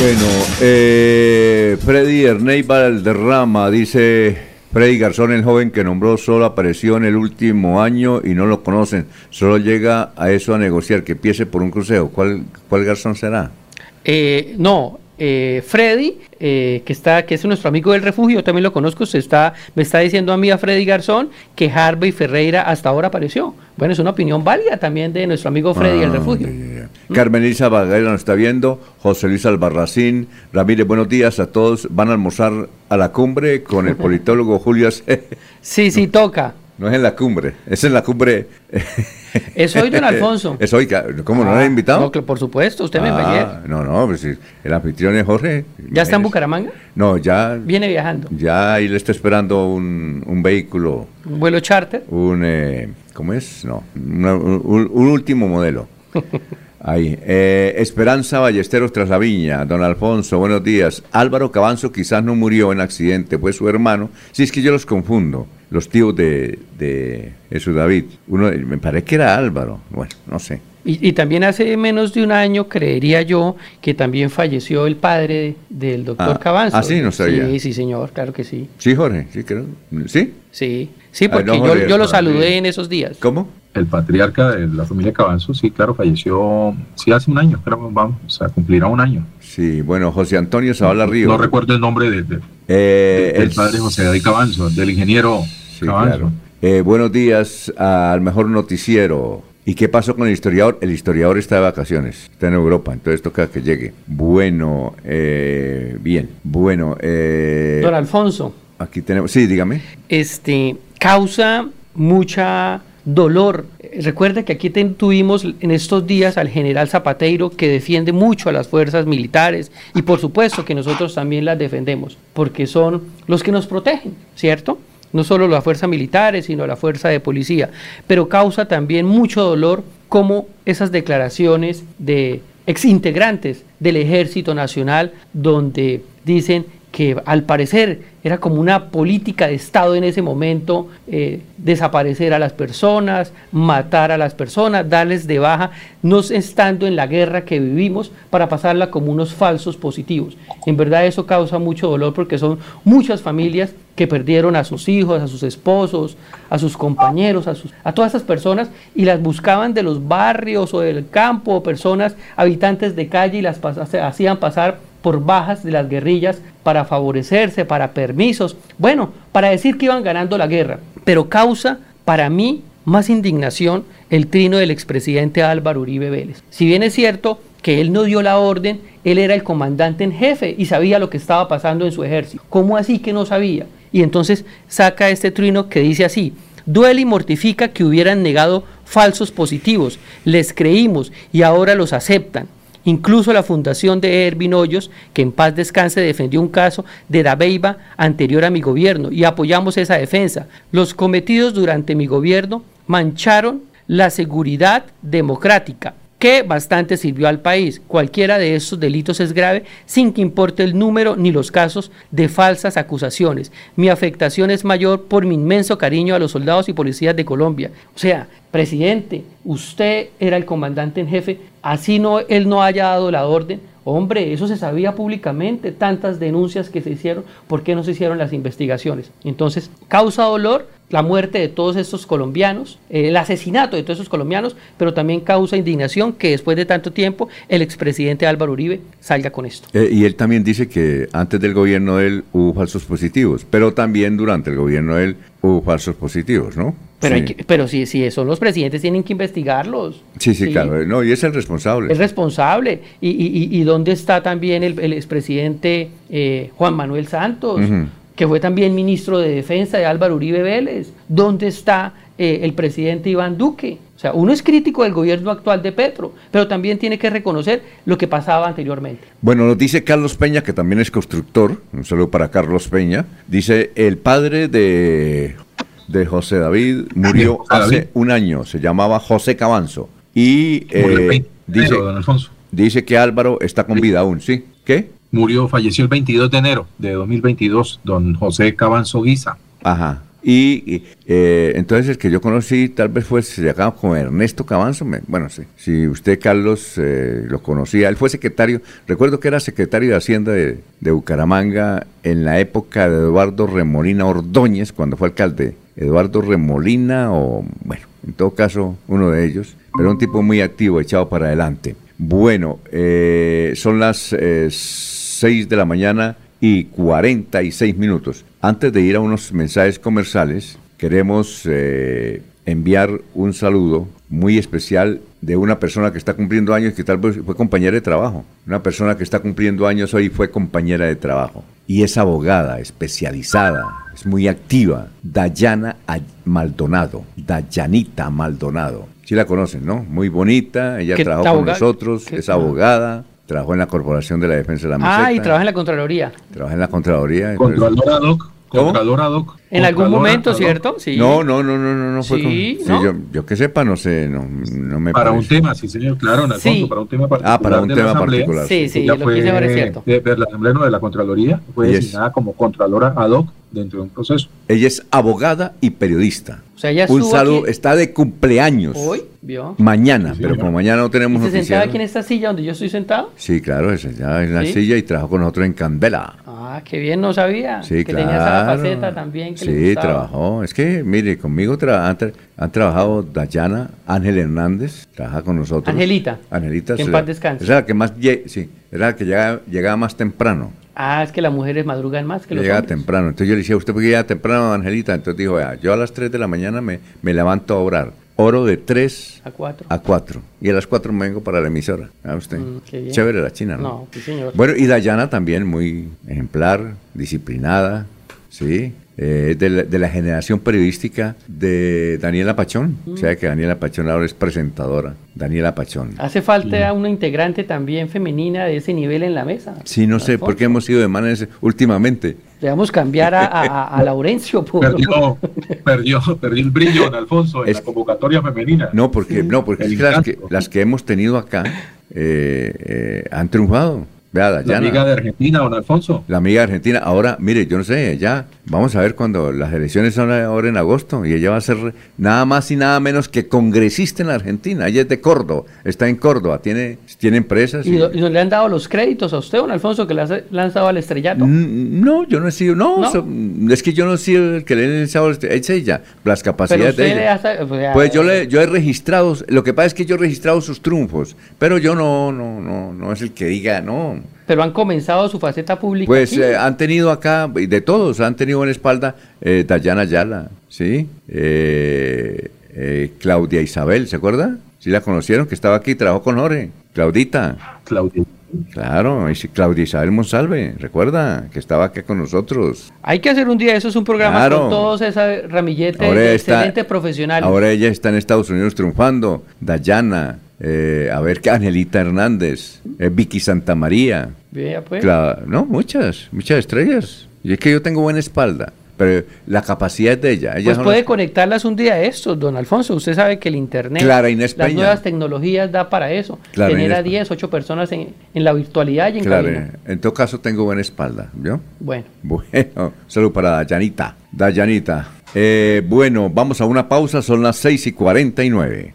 S3: Bueno, eh, Freddy Erney Valderrama dice, Freddy Garzón, el joven que nombró, solo apareció en el último año y no lo conocen, solo llega a eso a negociar, que empiece por un crucero. ¿Cuál, cuál Garzón será?
S19: Eh, no, eh, Freddy, eh, que está, que es nuestro amigo del refugio, yo también lo conozco, se está, me está diciendo a mí a Freddy Garzón que Harvey Ferreira hasta ahora apareció. Bueno, es una opinión válida también de nuestro amigo Freddy del
S3: Ah,
S19: refugio.
S3: Carmen Elisa Bagaira nos está viendo, José Luis Albarracín, Ramírez, buenos días a todos. Van a almorzar a la cumbre con el politólogo Julio. C.
S19: Sí, sí, toca.
S3: No es en la cumbre, es en la cumbre.
S19: Es hoy, don Alfonso.
S3: Es hoy, ¿cómo no lo
S19: Ah,
S3: he invitado?
S19: no, que por supuesto, usted me ayer.
S3: Ah, No, no, pues sí, el anfitrión es Jorge.
S19: ¿Ya está en Bucaramanga?
S3: No, ya,
S19: Viene viajando.
S3: ya ahí le está esperando un, un vehículo,
S19: Un vuelo charter.
S3: un, eh, ¿cómo es? No, una- un, un último modelo. Ahí. Eh, Esperanza Ballesteros tras la viña. Don Alfonso, buenos días. Álvaro Cabanzo quizás no murió en accidente, fue su hermano. Sí, es que yo los confundo. Los tíos de, de Jesús David. Uno, me parece que era Álvaro. Bueno, no sé.
S19: Y, y también hace menos de un año, creería yo, que también falleció el padre del doctor
S3: Ah,
S19: Cabanzo.
S3: ah, sí, no sabía.
S19: Sí, sí, señor, claro que sí.
S3: Sí, Jorge, sí, creo. ¿Sí?
S19: Sí, sí,
S5: Ay,
S19: porque
S5: no,
S19: yo,
S5: Jorge,
S19: yo lo saludé en esos días.
S3: ¿Cómo?
S5: El patriarca de la familia Cabanzo, sí, claro, falleció, sí, hace un año, creo vamos a cumplir a un año.
S3: Sí, bueno, José Antonio Zavala Río.
S5: No recuerdo el nombre de- de-
S3: Eh,
S5: del
S3: el-
S5: padre José David Cabanzo, del ingeniero
S3: Sí,
S5: Cabanzo.
S3: claro. Eh, buenos días al mejor noticiero. ¿Y qué pasó con el historiador? El historiador está de vacaciones, está en Europa, entonces toca que llegue. Bueno, eh, bien, bueno. Eh,
S19: Don Alfonso,
S3: aquí tenemos, sí, dígame.
S19: este, causa mucha dolor. Eh, Recuerda que aquí tuvimos en estos días al general Zapateiro que defiende mucho a las fuerzas militares y por supuesto que nosotros también las defendemos porque son los que nos protegen, ¿cierto? No solo las fuerzas militares, sino la fuerza de policía. Pero causa también mucho dolor como esas declaraciones de exintegrantes del Ejército Nacional donde dicen que al parecer era como una política de Estado en ese momento, eh, desaparecer a las personas, matar a las personas, darles de baja, no estando en la guerra que vivimos para pasarla como unos falsos positivos. En verdad eso causa mucho dolor porque son muchas familias que perdieron a sus hijos, a sus esposos, a sus compañeros, a, todas esas personas y las buscaban de los barrios o del campo, personas habitantes de calle y las hacían pasar por bajas de las guerrillas para favorecerse, para permisos, bueno, para decir que iban ganando la guerra, pero causa para mí más indignación el trino del expresidente Álvaro Uribe Vélez. Si bien es cierto que él no dio la orden, él era el comandante en jefe y sabía lo que estaba pasando en su ejército. ¿Cómo así que no sabía? Y entonces saca este trino que dice así, duele y mortifica que hubieran negado falsos positivos, les creímos y ahora los aceptan. Incluso la fundación de Ervin Hoyos, que en paz descanse, defendió un caso de Dabeiba anterior a mi gobierno y apoyamos esa defensa. Los cometidos durante mi gobierno mancharon la seguridad democrática, que bastante sirvió al país. Cualquiera de estos delitos es grave sin que importe el número ni los casos de falsas acusaciones. Mi afectación es mayor por mi inmenso cariño a los soldados y policías de Colombia. O sea, presidente, usted era el comandante en jefe, así no él no haya dado la orden. Hombre, eso se sabía públicamente, tantas denuncias que se hicieron, ¿por qué no se hicieron las investigaciones? Entonces, causa dolor la muerte de todos estos colombianos, eh, el asesinato de todos estos colombianos, pero también causa indignación que después de tanto tiempo el expresidente Álvaro Uribe salga con esto.
S3: Eh, y él también dice que antes del gobierno de él hubo falsos positivos, pero también durante el gobierno de él hubo falsos positivos, ¿no?
S19: Pero,
S3: sí.
S19: hay que- pero si, si son los presidentes, tienen que investigarlos.
S3: sí, sí, claro. No, y es el responsable.
S19: Es responsable. ¿Y, y, y- dónde está también el, el expresidente eh, Juan Manuel Santos? Que fue también ministro de Defensa de Álvaro Uribe Vélez. ¿Dónde está eh, el presidente Iván Duque? O sea, uno es crítico del gobierno actual de Petro, pero también tiene que reconocer lo que pasaba anteriormente.
S3: Bueno, nos dice Carlos Peña, que también es constructor, un saludo para Carlos Peña, dice, el padre de, de José David murió
S5: José David.
S3: hace un año, se llamaba José Cabanzo, y eh,
S5: 20 de
S3: dice,
S5: enero, don Alfonso.
S3: dice que Álvaro está con vida aún, ¿sí? ¿Qué?
S5: Murió, falleció el 22 de enero de 2022, don José Cabanzo Guisa.
S3: Ajá. Y, eh, entonces el que yo conocí tal vez fue, se llamaba como Ernesto Cabanzo, bueno, sí, si usted Carlos eh, lo conocía, él fue secretario, recuerdo que era secretario de Hacienda de, de Bucaramanga en la época de Eduardo Remolina Ordóñez, cuando fue alcalde, Eduardo Remolina o, bueno, en todo caso uno de ellos, pero un tipo muy activo, echado para adelante. Bueno, eh, son las eh, 6 de la mañana y 46 minutos. Antes de ir a unos mensajes comerciales, queremos eh, enviar un saludo muy especial de una persona que está cumpliendo años que tal vez fue compañera de trabajo. Una persona que está cumpliendo años hoy fue compañera de trabajo. Y es abogada, especializada, es muy activa. Dayana Maldonado. Dayanita Maldonado. Sí la conocen, ¿no? Muy bonita, ella
S19: ¿Qué
S3: trabajó con nosotros,
S19: ¿Qué-
S3: es abogada, trabajó en la Corporación de la Defensa de la Meseta.
S19: Ah, y trabaja en la Contraloría.
S3: Trabaja en la Contraloría.
S5: Contralor ad hoc.
S3: ¿Cómo?
S5: Contralor ad hoc.
S19: En algún momento. ¿cierto? Sí.
S3: No, no, no, no, no, no fue
S19: Sí,
S3: con-
S19: ¿no?
S3: yo, yo que sepa, no sé, no, no me
S5: Para un tema, sí, señor, claro, en Alfonso,
S19: Sí.
S5: para un tema particular.
S3: Ah, para un tema particular.
S19: Sí, sí, lo que dice ahora es cierto.
S5: de, de la Asamblea no, de la Contraloría, fue designada como Contralora ad hoc dentro de un proceso.
S3: Ella es abogada y periodista.
S19: O sea, ella
S3: Un saludo,
S19: aquí
S3: está de cumpleaños.
S19: hoy, ¿vio?
S3: Mañana,
S5: Sí,
S3: pero
S5: señor.
S3: como mañana no
S19: ¿Y
S3: tenemos
S19: se sentaba aquí en esta silla donde yo estoy sentado?
S3: Sí, claro, esa ya en la
S19: ¿Sí?
S3: silla y trabajó con nosotros en Candela.
S19: Ah, qué bien, no sabía.
S3: Sí,
S19: que
S3: claro.
S19: tenía esa faceta también que le
S3: Sí,
S19: gustaba.
S3: trabajó. Es que, mire, conmigo tra- han, tra- han trabajado Dayana, Ángel Hernández, trabaja con nosotros.
S19: Angelita.
S3: Angelita.
S19: Que en
S3: se-
S19: paz descanse.
S3: Esa es la que más, sí, era la que llegaba, llegaba más temprano.
S19: Ah, es que las mujeres madrugan más que los
S3: Llegaba
S19: hombres.
S3: temprano. Entonces yo le decía, ¿usted por qué llega temprano, Angelita? Entonces dijo, vea, yo a las 3 de la mañana me, me levanto a orar. Oro de 3
S19: A cuatro.
S3: a 4. Y a las 4 me vengo para la emisora. ¿A usted?
S19: Mm, qué bien.
S3: Chévere la china, ¿no?
S19: No, sí, señor.
S3: Bueno, y Dayana también muy ejemplar, disciplinada, ¿sí? Eh, de, la, de la generación periodística de Daniela Pachón. O sea que Daniela Pachón ahora es presentadora. Daniela Pachón.
S19: Hace falta una integrante también femenina de ese nivel en la mesa.
S3: Sí, no sé por qué hemos sido de manes últimamente.
S19: Debemos cambiar a, a- a Laurencio. por-
S5: Perdió, perdió, perdió el brillo, don Alfonso, en
S3: Es-
S5: la convocatoria femenina.
S3: No, porque, no, porque es que las, que
S5: encanto.
S3: las que hemos tenido acá eh, eh, han triunfado. Vea,
S5: La amiga de Argentina, don Alfonso.
S3: La amiga de Argentina. Ahora, mire, yo no sé, ya vamos a ver cuando las elecciones son ahora en agosto y ella va a ser nada más y nada menos que congresista en la Argentina. Ella es de Córdoba, está en Córdoba, tiene, tiene empresas.
S19: ¿Y,
S3: y-
S19: no le han dado los créditos a usted, don Alfonso, que le ha lanzado al estrellato?
S3: No, yo no he sido, no,
S19: ¿No?
S3: so- es que yo no he sido el que le he echado, es ella, las capacidades de ella.
S19: ha... o sea,
S3: Pues yo le, yo he registrado, lo que pasa es que yo he registrado sus triunfos, pero yo no, no, no, no es el que diga, no.
S19: Pero han comenzado su faceta pública
S3: Pues
S19: aquí.
S3: eh, han tenido acá, y de todos, han tenido en espalda eh, Dayana Ayala, ¿sí? Eh, eh, Claudia Isabel, ¿se acuerda? Sí la conocieron, que estaba aquí, trabajó con Jorge. Claudita.
S5: Claudia.
S3: Claro, Claudia Isabel Monsalve, recuerda, que estaba aquí con nosotros.
S19: Hay que hacer un día, eso es un programa
S3: Claro.
S19: con todos esa ramillete
S3: Ahora
S19: de
S3: está-
S19: excelentes profesionales.
S3: Ahora ella está en Estados Unidos triunfando. Dayana, eh, a ver, que Angelita Hernández, eh, Vicky Santamaría.
S19: Pues.
S3: No, muchas, muchas estrellas. Y es que yo tengo buena espalda, pero la capacidad es de ella. Ella
S19: Pues puede
S3: las-
S19: conectarlas un día a estos, don Alfonso. Usted sabe que el Internet,
S3: Clara Inés
S19: las nuevas tecnologías da para eso.
S3: Clara
S19: Tener
S3: Inés
S19: a 10, 8 personas en, en la virtualidad y en
S3: Claro,
S19: cabina.
S3: en todo caso tengo buena espalda.
S19: Bueno,
S3: Bueno, salud para Dayanita. Dayanita. Eh, bueno, vamos a una pausa, son las 6 y 49.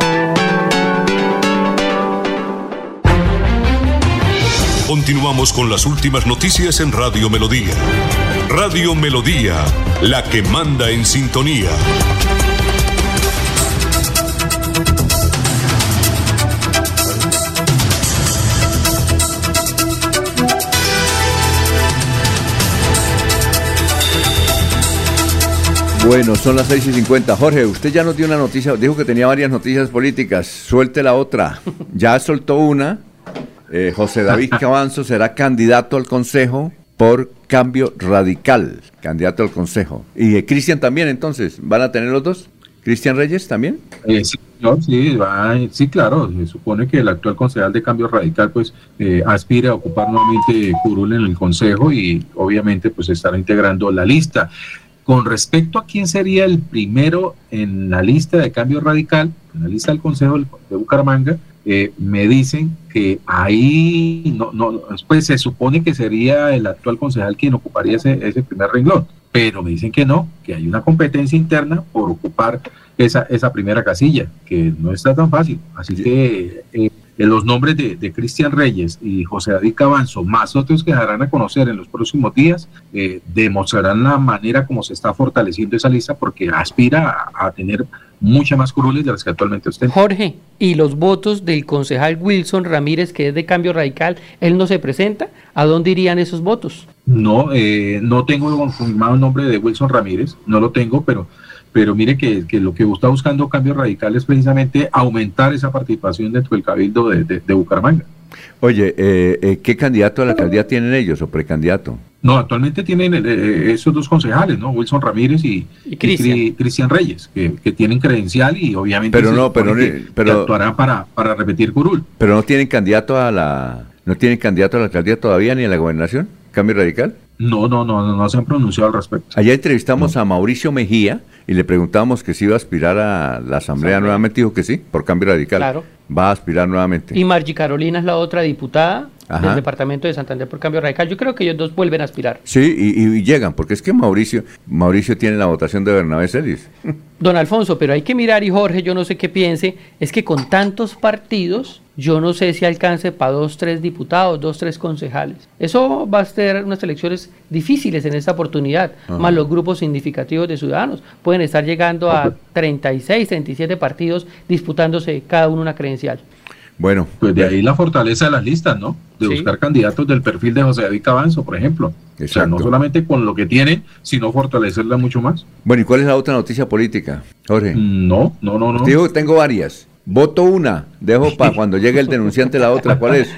S7: Continuamos con las últimas noticias en Radio Melodía. Radio Melodía, la que manda en sintonía.
S3: Bueno, son las 6 y 50. Jorge, usted ya nos dio una noticia, dijo que tenía varias noticias políticas. Suelte la otra. Ya soltó una. Eh, José David Cabanzo será candidato al Consejo por cambio radical. Candidato al Consejo. Y eh, Cristian también, entonces. ¿Van a tener los dos? ¿Cristian Reyes también?
S5: Eh, sí, sí, sí, claro, se supone que el actual concejal de Cambio Radical pues eh, aspira a ocupar nuevamente curul en el Consejo y obviamente pues estará integrando la lista. Con respecto a quién sería el primero en la lista de Cambio Radical, en la lista del Consejo de Bucaramanga, eh, me dicen que ahí no, no, pues se supone que sería el actual concejal quien ocuparía ese, ese primer renglón, pero me dicen que no, que hay una competencia interna por ocupar esa, esa primera casilla, que no está tan fácil. Así que eh, los nombres de, Cristian Reyes y José David Cabanzo, más otros que darán a conocer en los próximos días, eh, demostrarán la manera como se está fortaleciendo esa lista porque aspira a, tener muchas más curules de las que actualmente usted.
S19: Jorge, ¿y los votos del concejal Wilson Ramírez, que es de Cambio Radical, él no se presenta? ¿A dónde irían esos votos?
S5: No, eh, no tengo confirmado el nombre de Wilson Ramírez, no lo tengo, pero pero mire que, lo que está buscando Cambio Radical es precisamente aumentar esa participación dentro del cabildo de, de, Bucaramanga.
S3: Oye, eh, eh, ¿qué candidato a la alcaldía tienen ellos o precandidato?
S5: No, actualmente tienen eh, esos dos concejales, ¿no? Wilson Ramírez y, Cristian Reyes, que, tienen credencial y obviamente
S3: pero no, pero, pero,
S5: actuarán para, para repetir curul.
S3: Pero no tienen candidato a la no tienen candidato a la alcaldía todavía ni a la gobernación, Cambio Radical.
S5: No, no, no, no, se han pronunciado al respecto.
S3: Allá entrevistamos a Mauricio Mejía y le preguntamos que si iba a aspirar a la asamblea nuevamente, dijo que sí, por cambio radical. Claro. Va a aspirar nuevamente.
S19: Y Margie Carolina es la otra diputada del departamento de Santander por cambio radical. Yo creo que ellos dos vuelven a aspirar.
S3: Sí, y, llegan, porque es que Mauricio, Mauricio tiene la votación de Bernabé Celis.
S19: Don Alfonso, pero hay que mirar, y Jorge, yo no sé qué piense, es que con tantos partidos, yo no sé si alcance para dos, tres diputados, dos, tres concejales. Eso va a ser unas elecciones difíciles en esta oportunidad, más los grupos significativos de ciudadanos. Pueden estar llegando a 36, 37 partidos disputándose cada uno una
S5: Bueno, pues de ahí la fortaleza de las listas, ¿no? De buscar candidatos del perfil de José David Cabanzo, por ejemplo. O sea, no solamente con lo que tienen, sino fortalecerla mucho más.
S3: Bueno, ¿y cuál es la otra noticia política, Jorge?
S5: No, no, no, no.
S3: Digo, tengo varias. Voto una, dejo para cuando llegue el denunciante la otra. ¿Cuál es?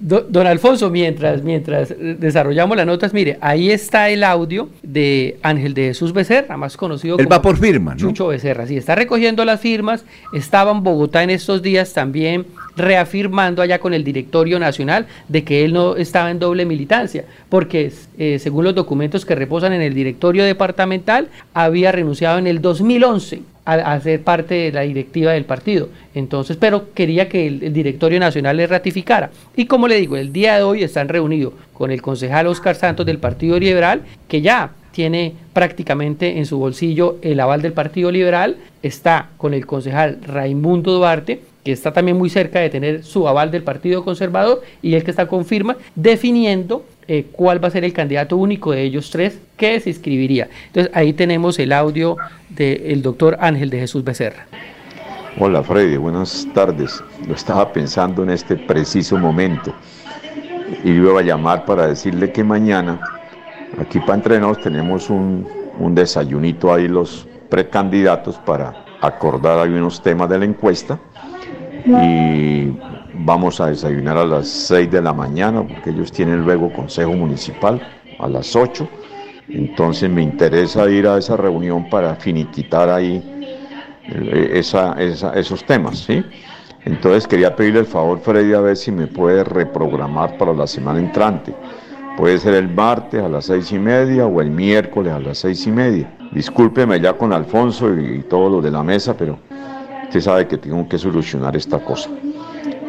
S19: Don Alfonso, mientras, mientras desarrollamos las notas, mire, ahí está el audio de Ángel de Jesús Becerra, más conocido
S3: Él va por firma, ¿no?
S19: Chucho Becerra. Sí, está recogiendo las firmas. Estaba en Bogotá en estos días también reafirmando allá con el directorio nacional de que él no estaba en doble militancia, porque eh, según los documentos que reposan en el directorio departamental, había renunciado en el 2011 a, ser parte de la directiva del partido. Entonces, pero quería que el, directorio nacional le ratificara. Y como le digo, el día de hoy están reunidos con el concejal Oscar Santos del Partido Liberal, que ya tiene prácticamente en su bolsillo el aval del Partido Liberal, está con el concejal Raimundo Duarte, que está también muy cerca de tener su aval del Partido Conservador y el que está con firma definiendo eh, cuál va a ser el candidato único de ellos tres que se inscribiría. Entonces ahí tenemos el audio del doctor Ángel de Jesús Becerra.
S21: Hola Freddy, buenas tardes. Lo estaba pensando en este preciso momento y iba a llamar para decirle que mañana aquí para entrenos tenemos un, un desayunito ahí los precandidatos para acordar algunos temas de la encuesta y vamos a desayunar a las 6 de la mañana porque ellos tienen luego consejo municipal a las 8. Entonces me interesa ir a esa reunión para finiquitar ahí eh, esos temas. Entonces quería pedirle el favor, Freddy, a ver si me puede reprogramar para la semana entrante. Puede ser el martes a las seis y media o el miércoles a las seis y media. Discúlpeme ya con Alfonso y, y todos los de la mesa, pero usted sabe que tengo que solucionar esta cosa.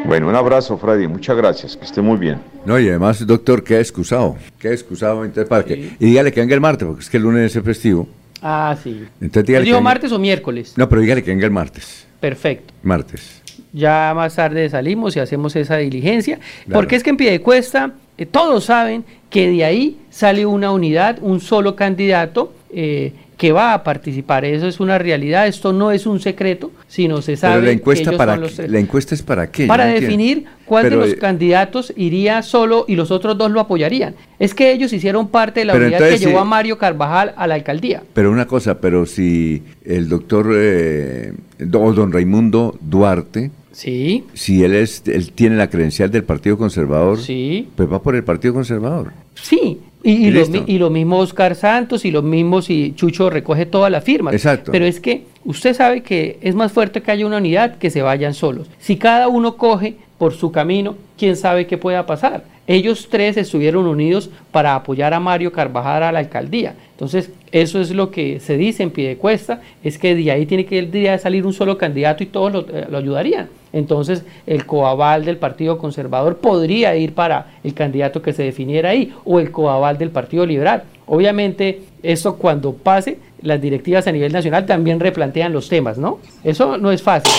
S21: Bueno, un abrazo, Freddy. Muchas gracias. Que esté muy bien.
S3: No, y además, doctor, queda excusado. Queda excusado. Entonces, para que, y dígale que venga el martes, porque es que el lunes es festivo.
S19: Ah, sí. Entonces, dígale digo martes o miércoles?
S3: No, pero dígale que venga el martes.
S19: Perfecto.
S3: Martes.
S19: Ya más tarde salimos y hacemos esa diligencia. Porque es que en Piedecuesta eh, todos saben que de ahí sale una unidad, un solo candidato. Eh, que va a participar. Eso es una realidad, esto no es un secreto, sino se sabe.
S3: Pero la encuesta, para la encuesta es para qué?
S19: Para definir cuál de los eh, candidatos iría solo y los otros dos lo apoyarían. Es que ellos hicieron parte de la unidad que llevó a Mario Carvajal a la alcaldía.
S3: Pero una cosa, pero si el doctor eh, don Raimundo Duarte
S19: Sí.
S3: Si él es, él tiene la credencial del Partido Conservador,
S19: sí.
S3: pues va por el Partido Conservador.
S19: Sí, y, lo, mismo Oscar Santos y lo mismo si Chucho recoge todas las firmas.
S3: Exacto.
S19: Pero es que usted sabe que es más fuerte que haya una unidad que se vayan solos. Si cada uno coge por su camino, quién sabe qué pueda pasar. Ellos tres estuvieron unidos para apoyar a Mario Carvajal a la alcaldía. Entonces, eso es lo que se dice en Piedecuesta, es que de ahí tiene que día salir un solo candidato y todos lo, eh, lo ayudarían. Entonces, el coaval del Partido Conservador podría ir para el candidato que se definiera ahí, o el coaval del Partido Liberal. Obviamente, eso cuando pase, las directivas a nivel nacional también replantean los temas, ¿no? Eso no es fácil.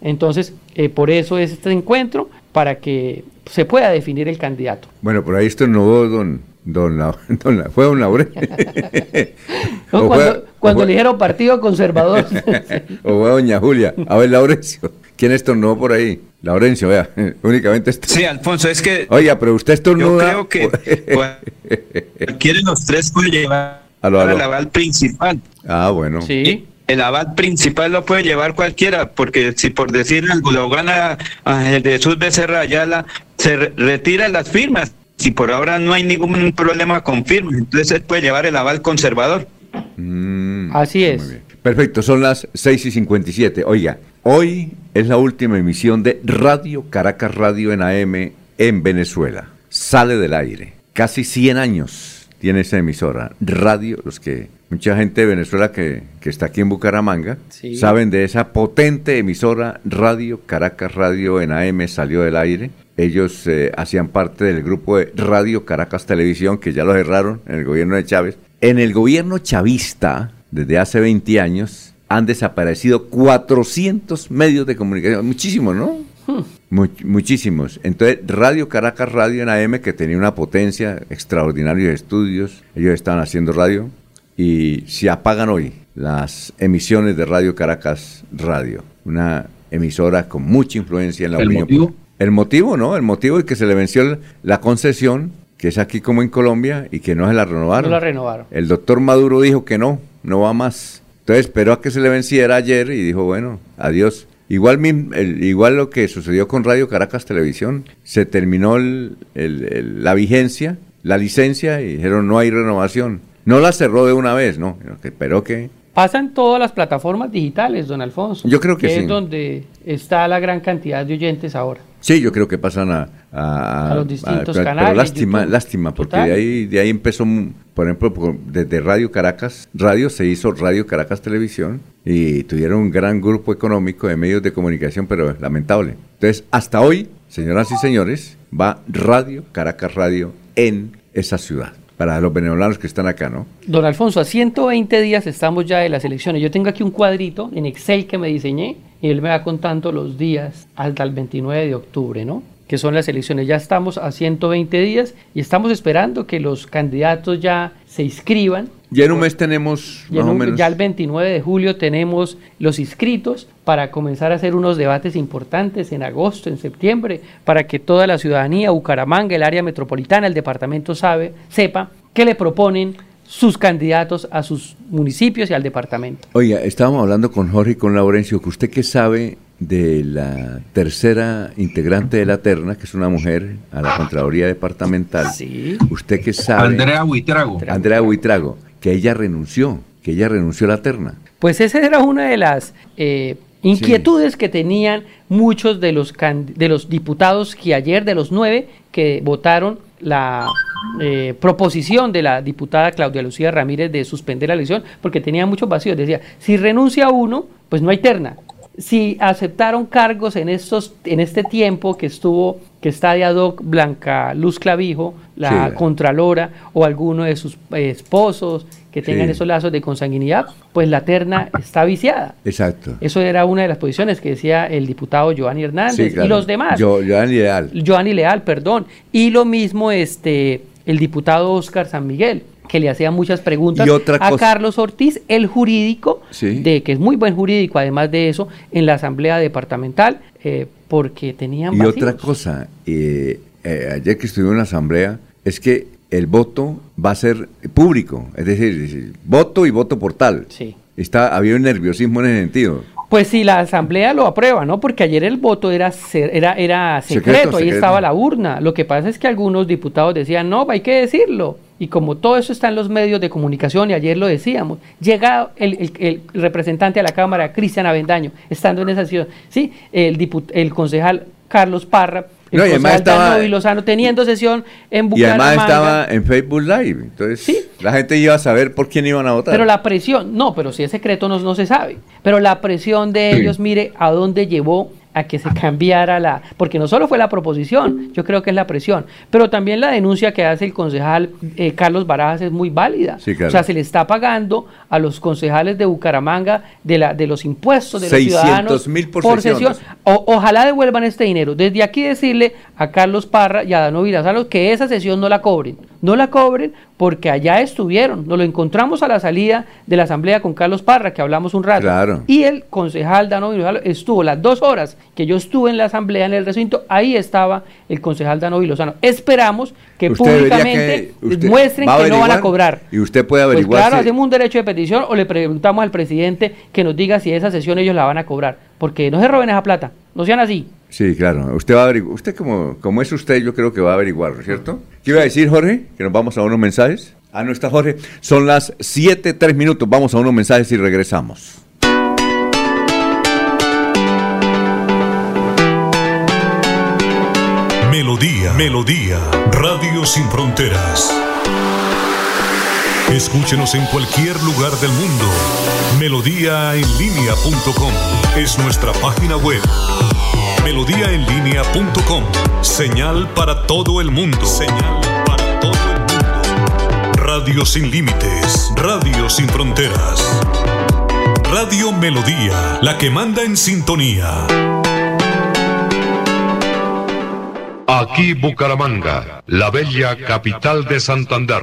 S19: Entonces, eh, por eso es este encuentro, para que se pueda definir el candidato.
S3: Bueno, por ahí esto no don, don, La- don La- fue don Laure.
S19: No, cuando
S3: fue-
S19: cuando eligieron Partido Conservador.
S3: o fue doña Julia. A ver, Laurencio. ¿Quién estornudó por ahí? Laurencio, vea. Únicamente está.
S22: Sí, Alfonso, es que
S3: Oiga, pero usted
S22: yo
S3: estornuda.
S22: creo que cualquiera de los tres puede llevar
S3: Aló, aló.
S22: el aval principal.
S3: Ah, bueno.
S19: Sí.
S22: El aval principal lo puede llevar cualquiera, porque si por decir algo lo gana Ángel de Jesús Becerra Ayala, se re- retira las firmas. Si por ahora no hay ningún problema con firmas, entonces él puede llevar el aval conservador.
S19: Así es.
S3: Perfecto, son las 6 y 57. Oiga, hoy es la última emisión de Radio Caracas Radio en AM en Venezuela. Sale del aire. Casi 100 años tiene esa emisora. Radio, los que mucha gente de Venezuela que, que está aquí en Bucaramanga
S19: Sí.
S3: saben de esa potente emisora Radio Caracas Radio en AM salió del aire. Ellos eh, hacían parte del grupo de Radio Caracas Televisión, que ya lo cerraron en el gobierno de Chávez. En el gobierno chavista, desde hace 20 años, han desaparecido 400 medios de comunicación. Muchísimos, ¿no? Much- muchísimos. Entonces, Radio Caracas Radio en AM, que tenía una potencia, extraordinarios estudios, ellos estaban haciendo radio, y se apagan hoy las emisiones de Radio Caracas Radio, una emisora con mucha influencia en la
S5: ¿El
S3: opinión.
S5: motivo?
S3: El motivo, ¿no? El motivo es que se le venció la concesión, que es aquí como en Colombia, y que no se la renovaron.
S19: No la renovaron.
S3: El doctor Maduro dijo que no, no va más. Entonces esperó a que se le venciera ayer y dijo, bueno, adiós. Igual, igual lo que sucedió con Radio Caracas Televisión, se terminó el- el- el- la vigencia, la licencia y dijeron no hay renovación. No la cerró de una vez, ¿no? Sino que que...
S19: Pasan todas las plataformas digitales, don Alfonso.
S3: Yo creo que sí.
S19: es donde está la gran cantidad de oyentes ahora.
S3: Sí, yo creo que pasan a, a,
S19: A los distintos
S3: pero-
S19: canales,
S3: Pero lástima,
S19: YouTube.
S3: lástima, porque
S19: Total.
S3: de ahí, de ahí empezó, por ejemplo, desde Radio Caracas, Radio se hizo Radio Caracas Televisión y tuvieron un gran grupo económico de medios de comunicación, pero lamentable. Entonces, hasta hoy, señoras y señores, va Radio Caracas Radio en esa ciudad. Para los venezolanos que están acá, ¿no?
S19: Don Alfonso, a 120 días estamos ya de las elecciones. Yo tengo aquí un cuadrito en Excel que me diseñé y él me va contando los días hasta el 29 de octubre, ¿no? Que son las elecciones. Ya estamos a 120 días y estamos esperando que los candidatos ya se inscriban.
S3: Ya en un mes tenemos más o
S19: un-
S3: menos...
S19: ya el 29 de julio tenemos los inscritos para comenzar a hacer unos debates importantes en agosto, en septiembre, para que toda la ciudadanía, Bucaramanga, el área metropolitana, el departamento sabe, sepa qué le proponen sus candidatos a sus municipios y al departamento.
S3: Oiga, estábamos hablando con Jorge y con Laurencio, que usted qué sabe de la tercera integrante de la terna, que es una mujer a la Contraloría Departamental.
S19: Sí.
S3: ¿Usted qué sabe?
S5: Andrea Buitrago.
S3: Andrea Buitrago, que ella renunció, que ella renunció a la terna.
S19: Pues esa era una de las eh, inquietudes que tenían muchos de los, de los diputados que ayer, de los nueve, que votaron la eh, proposición de la diputada Claudia Lucía Ramírez de suspender la elección, porque tenía muchos vacíos. Decía, si renuncia uno, pues no hay terna. Si aceptaron cargos en estos, en este tiempo que estuvo, que está de ad hoc Blanca Luz Clavijo, la
S3: Sí,
S19: Contralora, o alguno de sus eh, esposos que tengan
S3: Sí.
S19: esos lazos de consanguinidad, pues la terna está viciada.
S3: Exacto.
S19: Eso era una de las posiciones que decía el diputado Giovanni Hernández
S3: Sí, claro.
S19: y los demás.
S3: Yo, Joan Ideal.
S19: Giovanni Leal, perdón. Y lo mismo este el diputado Oscar San Miguel, que le hacía muchas preguntas
S3: otra
S19: a Carlos Ortiz, el jurídico,
S3: Sí.
S19: de que es muy buen jurídico, además de eso, en la asamblea departamental, eh, porque tenían
S3: Y
S19: vacíos.
S3: otra cosa, eh, eh, ayer que estuve en la asamblea, es que el voto va a ser público, es decir, es- voto y voto por tal.
S19: Sí.
S3: Está, había un nerviosismo en ese sentido.
S19: Pues si la asamblea lo aprueba, ¿no? Porque ayer el voto era era, era secreto,
S3: Secreto,
S19: ahí
S3: secreto.
S19: estaba la urna. Lo que pasa es que algunos diputados decían, no, hay que decirlo. Y como todo eso está en los medios de comunicación, y ayer lo decíamos, llega el, el- el representante a la Cámara, Cristian Avendaño, estando en esa sesión, ¿sí? El, diput- el concejal Carlos Parra el
S3: No, y además estaba-
S19: Danovi Lozano teniendo sesión en
S3: Y
S19: Bucaramanga.
S3: además estaba en Facebook Live. Entonces, la gente iba a saber por quién iban a votar.
S19: Pero la presión, no, pero si es secreto no, no se sabe. Pero la presión de
S3: Sí.
S19: ellos, mire, a dónde llevó a que se cambiara la... Porque no solo fue la proposición, yo creo que es la presión, pero también la denuncia que hace el concejal eh, Carlos Barajas es muy válida.
S3: Sí, claro.
S19: O sea, se le está pagando a los concejales de Bucaramanga de, la, de los impuestos de los
S3: 600
S19: ciudadanos
S3: mil por sesión.
S19: O- ojalá devuelvan este dinero. Desde aquí decirle a Carlos Parra y a Dano Vilazalo que esa sesión no la cobren. No la cobren porque allá estuvieron. Nos lo encontramos a la salida de la asamblea con Carlos Parra, que hablamos un rato.
S3: Claro.
S19: Y el concejal Dano Vilazalo estuvo las dos horas que yo estuve en la asamblea, en el recinto, ahí estaba el concejal Dano Vilozano. Esperamos que públicamente
S3: que-
S19: muestren que no van a cobrar.
S3: Y usted puede
S19: Pues
S3: averiguar.
S19: claro, hacemos un derecho de petición o le preguntamos al presidente que nos diga si esa sesión ellos la van a cobrar. Porque no se roben esa plata, no sean así.
S3: Sí, claro. Usted va a averiguar. Usted, como, como es usted, yo creo que va a averiguar, ¿cierto? ¿Qué iba a decir, Jorge? Que nos vamos a unos mensajes. Ah, no está Jorge. Son las 7, 3 minutos. Vamos a unos mensajes y regresamos.
S7: Melodía, Melodía, Radio Sin Fronteras. Escúchenos en cualquier lugar del mundo. Melodíaenlínea.com es nuestra página web. Melodíaenlínea.com. Señal para todo el mundo. Señal para todo el mundo. Radio sin límites. Radio sin fronteras. Radio Melodía, la que manda en sintonía.
S14: Aquí Bucaramanga, la bella capital de Santander.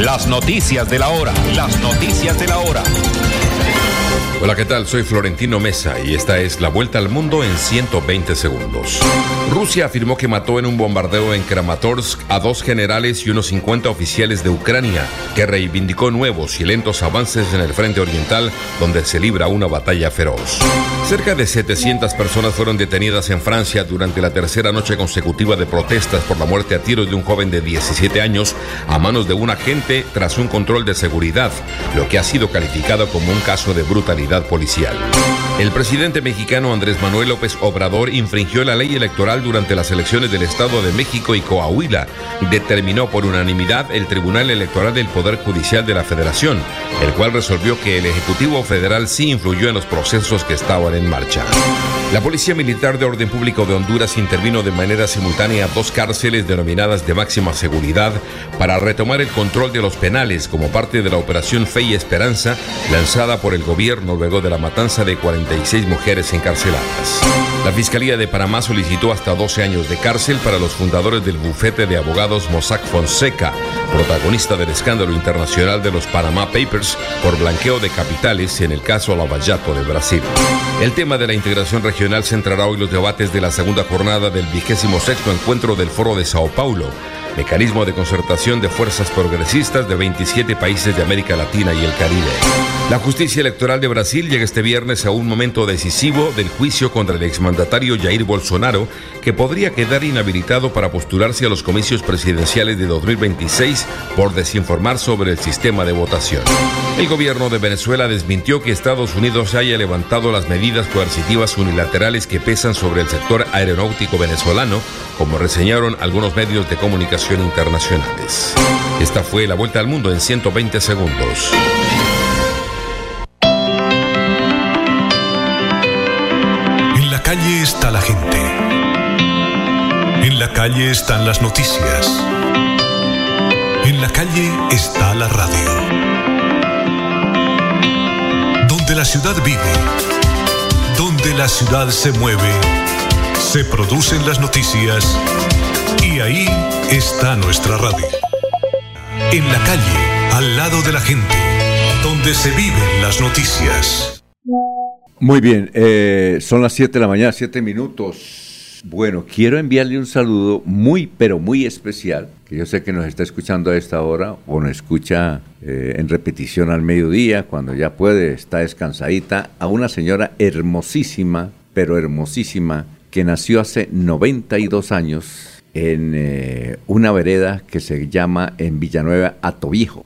S23: Las noticias de la hora. Las noticias de la hora.
S24: Hola, ¿qué tal? Soy Florentino Mesa y esta es la vuelta al mundo en 120 segundos. Rusia afirmó que mató en un bombardeo en Kramatorsk a dos generales y unos 50 oficiales de Ucrania, que reivindicó nuevos y lentos avances en el frente oriental, donde se libra una batalla feroz. Cerca de 700 personas fueron detenidas en Francia durante la tercera noche consecutiva de protestas por la muerte a tiros de un joven de 17 años a manos de un agente tras un control de seguridad, lo que ha sido calificado como un caso de brutalidad policial. El presidente mexicano Andrés Manuel López Obrador infringió la ley electoral durante las elecciones del Estado de México y Coahuila. Determinó por unanimidad el Tribunal Electoral del Poder Judicial de la Federación, el cual resolvió que el Ejecutivo Federal sí influyó en los procesos que estaban en marcha. La Policía Militar de Orden Público de Honduras intervino de manera simultánea dos cárceles denominadas de máxima seguridad para retomar el control de los penales como parte de la operación Fe y Esperanza lanzada por el gobierno luego de la matanza de 46 mujeres encarceladas. La Fiscalía de Panamá solicitó hasta 12 años de cárcel para los fundadores del bufete de abogados Mossack Fonseca, protagonista del escándalo internacional de los Panama Papers por blanqueo de capitales en el caso Lavallato de Brasil. El tema de la integración regional centrará hoy los debates de la segunda jornada del vigésimo sexto encuentro del Foro de Sao Paulo, mecanismo de concertación de fuerzas progresistas de 27 países de América Latina y el Caribe. La justicia electoral de Brasil llega este viernes a un momento decisivo del juicio contra el exmandatario Jair Bolsonaro, que podría quedar inhabilitado para postularse a los comicios presidenciales de 2026 por desinformar sobre el sistema de votación. El gobierno de Venezuela desmintió que Estados Unidos haya levantado las medidas coercitivas unilaterales que pesan sobre el sector aeronáutico venezolano, como reseñaron algunos medios de comunicación internacionales. Esta fue la vuelta al mundo en 120 segundos.
S7: En la calle está la gente. En la calle están las noticias. En la calle está la radio. Donde la ciudad vive, donde la ciudad se mueve, se producen las noticias y ahí está nuestra radio. En la calle, al lado de la gente, donde se viven las noticias.
S3: Muy bien, eh, son las 7 de la mañana, 7 minutos. Bueno, quiero enviarle un saludo muy, pero muy especial, que yo sé que nos está escuchando a esta hora o nos escucha eh, en repetición al mediodía, cuando ya puede, está descansadita, a una señora hermosísima, pero hermosísima, que nació hace 92 años en eh, una vereda que se llama en Villanueva Atobijo.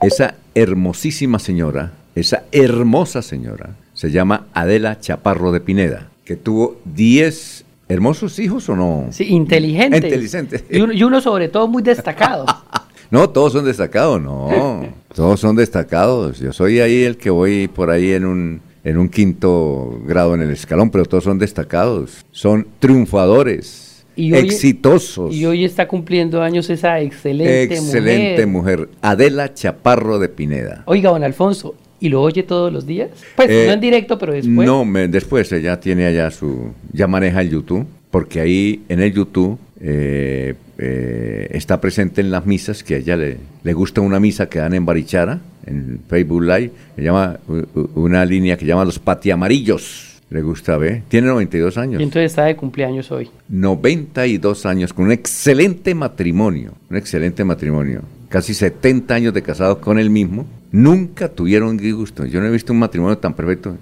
S3: Esa hermosísima señora, esa hermosa señora, se llama Adela Chaparro de Pineda, que tuvo 10 hermosos hijos o no?
S19: Sí, inteligentes.
S3: Inteligentes.
S19: Y uno, y uno sobre todo muy destacado.
S3: No, todos son destacados, no. Todos son destacados. Yo soy ahí el que voy por ahí en un, en un quinto grado en el escalón, pero todos son destacados. Son triunfadores,
S19: Y hoy-
S3: exitosos.
S19: Y hoy está cumpliendo años esa excelente,
S3: Excelente
S19: mujer.
S3: mujer. Adela Chaparro de Pineda.
S19: Oiga, don Alfonso, ¿y lo oye todos los días? Pues
S3: Eh,
S19: no en directo, pero después.
S3: No, me- después ella tiene allá su, ya maneja el YouTube, porque ahí en el YouTube eh, eh, está presente en las misas, que a ella le, le gusta una misa que dan en Barichara, en Facebook Live, se llama una línea que llama Los Patiamarillos. Le gusta ver, tiene 92 años.
S19: Y entonces está de cumpleaños hoy.
S3: 92 años, con un excelente matrimonio, un excelente matrimonio, casi 70 años de casados con él mismo, nunca tuvieron disgusto. Yo no he visto un matrimonio tan perfecto.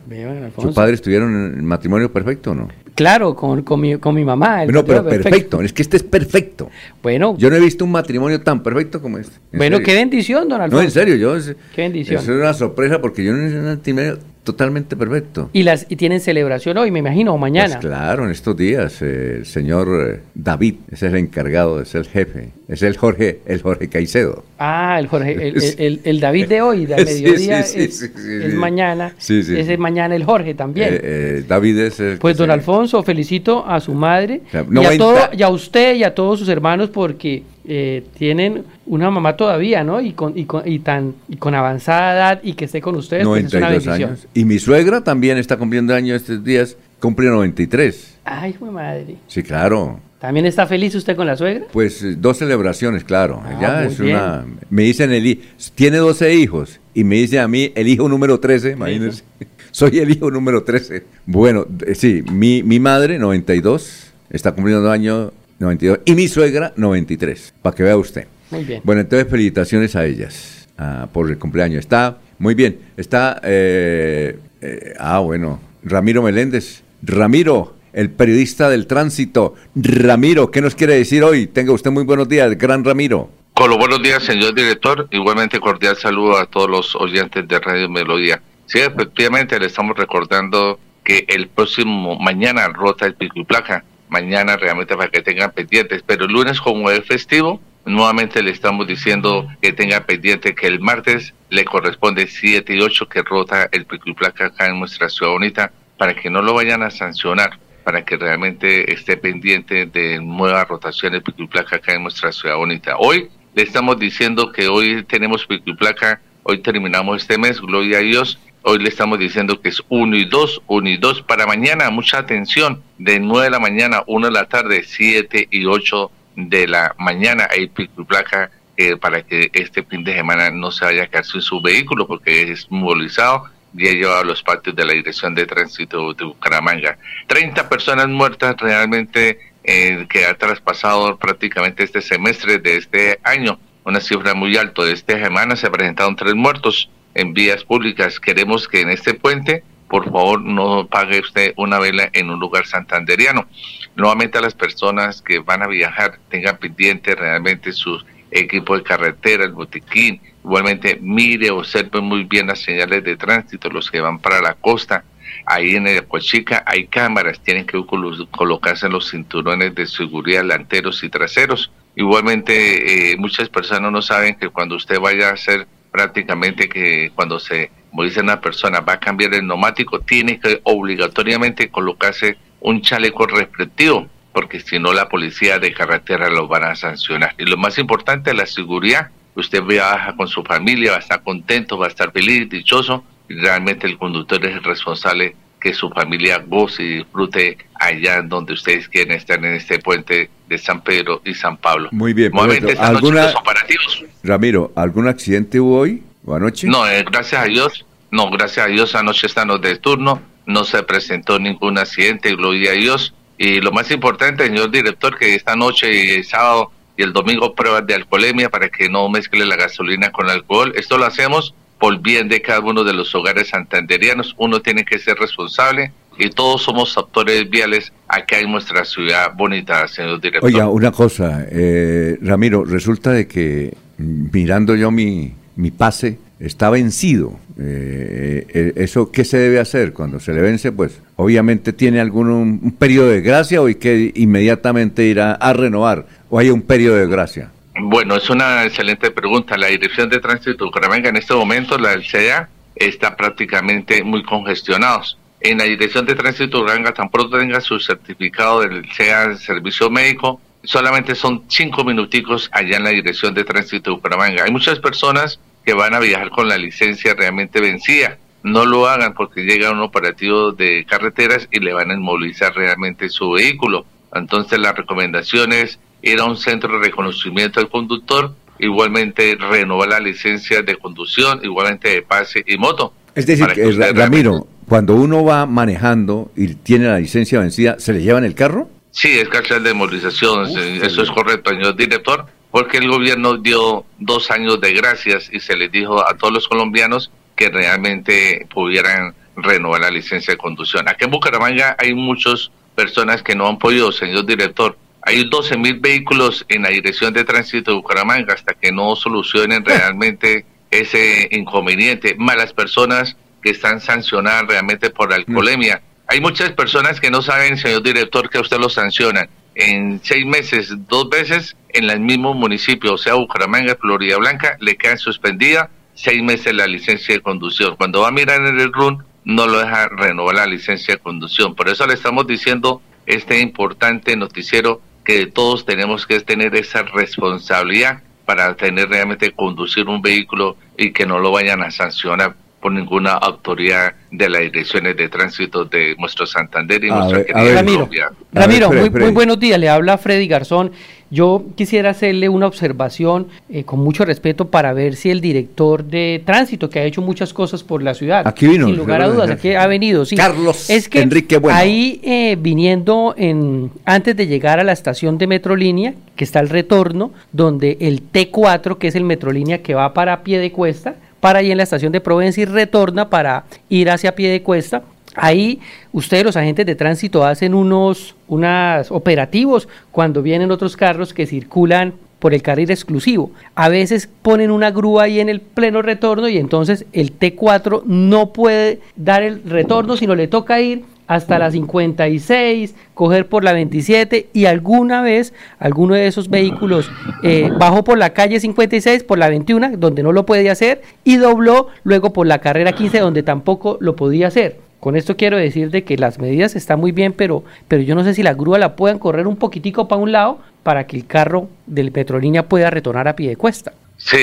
S3: ¿Sus padres tuvieron el matrimonio perfecto o no?
S19: Claro, con, con, mi, con mi mamá.
S3: No, pero perfecto. es que este es perfecto.
S19: Bueno,
S3: Yo no he visto un matrimonio tan perfecto como este. en
S19: bueno,
S3: serio.
S19: qué bendición, don Alfonso.
S3: No, en serio, yo... es-
S19: Qué bendición.
S3: Eso es una sorpresa porque yo no he un matrimonio totalmente perfecto.
S19: Y, las, y tienen celebración hoy, me imagino, o mañana.
S3: Pues claro, en estos días eh, el señor eh, David es el encargado, es el jefe, es el Jorge, el Jorge Caicedo.
S19: Ah, el, Jorge, el, el- el- el David de hoy, de
S3: Sí,
S19: mediodía,
S3: sí, sí,
S19: es,
S3: sí,
S19: es mañana. Es mañana el Jorge también.
S3: Eh, eh, David es el
S19: Pues don Alfonso, felicito a su madre
S3: sea,
S19: y, a
S3: 90
S19: todo, y a usted y a todos sus hermanos porque eh, tienen una mamá todavía, ¿no? Y con, y con, y tan, y con avanzada edad y que esté con ustedes, pues es una
S3: 92
S19: bendición.
S3: años. Y mi suegra también está cumpliendo años estos días, cumple 93.
S19: Ay, mi madre.
S3: Sí, claro.
S19: ¿También está feliz usted con la suegra?
S3: Pues eh, dos celebraciones, claro.
S19: Ah,
S3: Ella es una. Me dicen el tiene 12 hijos y me dice a mí el hijo número 13, imagínense. Soy el hijo número 13. Bueno, eh, sí, mi, mi madre 92 está cumpliendo año 92 y mi suegra 93, para que vea usted.
S19: Muy bien.
S3: Bueno, entonces felicitaciones a ellas ah, por el cumpleaños. Está muy bien. Está, eh, eh, ah, bueno, Ramiro Meléndez. Ramiro, el periodista del tránsito. Ramiro, ¿qué nos quiere decir hoy? Tenga usted muy buenos días, gran Ramiro.
S25: Con los buenos días, señor director. Igualmente cordial saludo a todos los oyentes de Radio Melodía. Sí, efectivamente, le estamos recordando que el próximo mañana rota el pico y placa. Mañana realmente para que tengan pendientes. Pero el lunes, como es festivo, nuevamente le estamos diciendo que tenga pendiente que el martes le corresponde 7 y 8 que rota el pico y placa acá en nuestra ciudad bonita para que no lo vayan a sancionar para que realmente esté pendiente de nuevas rotaciones pico y placa acá en nuestra ciudad bonita. Hoy le estamos diciendo que hoy tenemos pico y placa, hoy terminamos este mes, gloria a Dios. Hoy le estamos diciendo que es 1 y 2, 1 y 2 para mañana, mucha atención, de 9 de la mañana, 1 de la tarde, 7 y 8 de la mañana hay pico y placa eh, para que este fin de semana no se vaya a quedar sin su vehículo porque es movilizado y ha llevado a los patios de la Dirección de Tránsito de Bucaramanga. 30 personas muertas realmente eh, que ha traspasado prácticamente este semestre de este año, una cifra muy alta. De esta semana se presentaron tres muertos en vías públicas. Queremos que en este puente, por favor, no pague usted una vela en un lugar santanderiano. Nuevamente a las personas que van a viajar tengan pendiente realmente sus equipo de carretera, el botiquín. Igualmente, mire, observe muy bien las señales de tránsito, los que van para la costa. Ahí en el Cochica hay cámaras, tienen que colo- colocarse los cinturones de seguridad delanteros y traseros. Igualmente, eh, muchas personas no saben que cuando usted vaya a hacer prácticamente que cuando se, como dice una persona, va a cambiar el neumático, tiene que obligatoriamente colocarse un chaleco reflectivo porque si no la policía de carretera lo van a sancionar. Y lo más importante, la seguridad. Usted viaja con su familia, va a estar contento, va a estar feliz, dichoso, y realmente el conductor es el responsable que su familia goce y disfrute allá donde ustedes quieren estar en este puente de San Pedro y San Pablo.
S3: Muy bien,
S25: esta noche
S3: ¿Alguna,
S25: los operativos.
S3: Ramiro, ¿algún accidente hubo hoy o anoche?
S25: No, eh, gracias a Dios, no, gracias a Dios anoche están los de turno, no se presentó ningún accidente, gloria a Dios. Y lo más importante, señor director, que esta noche y el sábado y el domingo pruebas de alcoholemia para que no mezcle la gasolina con alcohol. Esto lo hacemos por bien de cada uno de los hogares santanderianos. Uno tiene que ser responsable y todos somos actores viales acá en nuestra ciudad bonita, señor director.
S3: Oiga, una cosa, eh, Ramiro, resulta de que mm, mirando yo mi, mi pase, está vencido. Eh, eh, ¿Eso qué se debe hacer cuando se le vence? Pues obviamente tiene algún un, un periodo de gracia o hay que inmediatamente ir a, a renovar o hay un periodo de gracia.
S25: Bueno, es una excelente pregunta. La Dirección de Tránsito de Bucaramanga en este momento, la del CEA, está prácticamente muy congestionados. En la Dirección de Tránsito de Bucaramanga, tan pronto tenga su certificado del CEA Servicio Médico, solamente son cinco minuticos allá en la Dirección de Tránsito de Bucaramanga. Hay muchas personas que van a viajar con la licencia realmente vencida. No lo hagan porque llega un operativo de carreteras y le van a inmovilizar realmente su vehículo. Entonces la recomendación es ir a un centro de reconocimiento del conductor, igualmente renovar la licencia de conducción, igualmente de pase y moto.
S3: Es decir,
S25: que
S3: Ramiro, cuando uno va manejando y tiene la licencia vencida, ¿se le llevan el carro?
S25: Sí, es cárcel de movilización, eso es correcto, señor director, porque el gobierno dio dos años de gracias y se les dijo a todos los colombianos que realmente pudieran renovar la licencia de conducción. Aquí en Bucaramanga hay muchas personas que no han podido, señor director. Hay 12 mil vehículos en la dirección de tránsito de Bucaramanga hasta que no solucionen realmente ese inconveniente, más las personas que están sancionadas realmente por alcoholemia. Hay muchas personas que no saben, señor director, que a usted lo sancionan. En seis meses, dos veces, en el mismo municipio, o sea, Bucaramanga, Florida Blanca, le quedan suspendida seis meses la licencia de conducción. Cuando va a mirar en el RUN, no lo deja renovar la licencia de conducción. Por eso le estamos diciendo este importante noticiero que todos tenemos que tener esa responsabilidad para tener realmente conducir un vehículo y que no lo vayan a sancionar por ninguna autoridad de las direcciones de tránsito de nuestro Santander y
S19: A
S25: nuestra
S19: ver,
S25: querida
S19: ver. Ramiro,
S25: Colombia.
S19: Ramiro, muy, muy buenos días. Le habla Freddy Garzón. Yo quisiera hacerle una observación eh, con mucho respeto para ver si el director de tránsito, que ha hecho muchas cosas por la ciudad,
S3: Aquí vino,
S19: sin lugar a dudas, aquí ha venido, sí.
S3: Carlos
S19: es que
S3: Enrique Bueno.
S19: ahí eh, viniendo en antes de llegar a la estación de Metrolínea, que está el retorno, donde el T4, que es el Metrolínea que va para pie de cuesta, para ahí en la estación de Provenza y retorna para ir hacia pie de cuesta. Ahí ustedes los agentes de tránsito hacen unos operativos cuando vienen otros carros que circulan por el carril exclusivo. A veces ponen una grúa ahí en el pleno retorno y entonces el T4 no puede dar el retorno, sino le toca ir hasta la 56, coger por la 27 y alguna vez alguno de esos vehículos eh, bajó por la calle 56, por la 21, donde no lo podía hacer, y dobló luego por la carrera 15, donde tampoco lo podía hacer. Con esto quiero decir de que las medidas están muy bien, pero, pero yo no sé si la grúa la puedan correr un poquitico para un lado para que el carro del Petrolínea pueda retornar a pie de cuesta.
S25: Sí,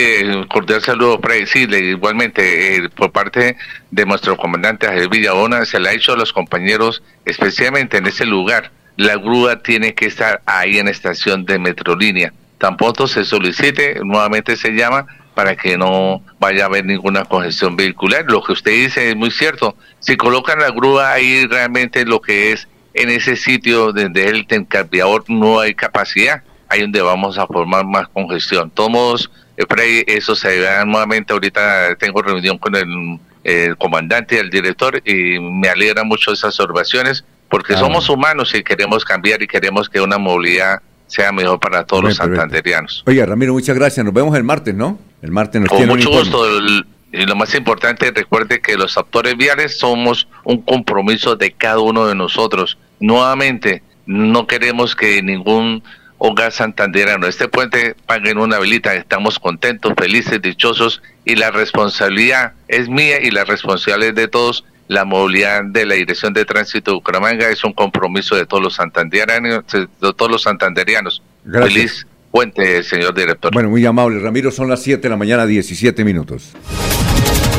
S25: cordial saludo decirle igualmente eh, por parte de nuestro comandante Javier Villabona se le ha dicho a los compañeros, especialmente en ese lugar, la grúa tiene que estar ahí en estación de Metrolínea. Tampoco se solicite, nuevamente se llama para que no vaya a haber ninguna congestión vehicular. Lo que usted dice es muy cierto. Si colocan la grúa ahí realmente lo que es en ese sitio donde el cambiador no hay capacidad, ahí donde vamos a formar más congestión. Todos, Freddy, eso se verá nuevamente. Ahorita tengo reunión con el, el comandante y el director y me alegra mucho esas observaciones porque
S3: Ah,
S25: somos humanos y queremos cambiar y queremos que una movilidad sea mejor para todos los santanderianos.
S3: Oiga, Ramiro, muchas gracias. Nos vemos el martes, ¿no? El martes nos
S25: Con mucho gusto. el- y lo más importante, recuerde que los actores viales somos un compromiso de cada uno de nosotros. Nuevamente, no queremos que ningún hogar santanderano este puente paguen una velita. Estamos contentos, felices, dichosos y la responsabilidad es mía y la responsabilidad es de todos. La movilidad de la Dirección de Tránsito de Bucaramanga es un compromiso de todos los santanderianos. De todos los santanderianos.
S3: Gracias.
S25: Feliz puente, señor director.
S3: Bueno, muy amable. Ramiro, son las 7 de la mañana, 17 minutos.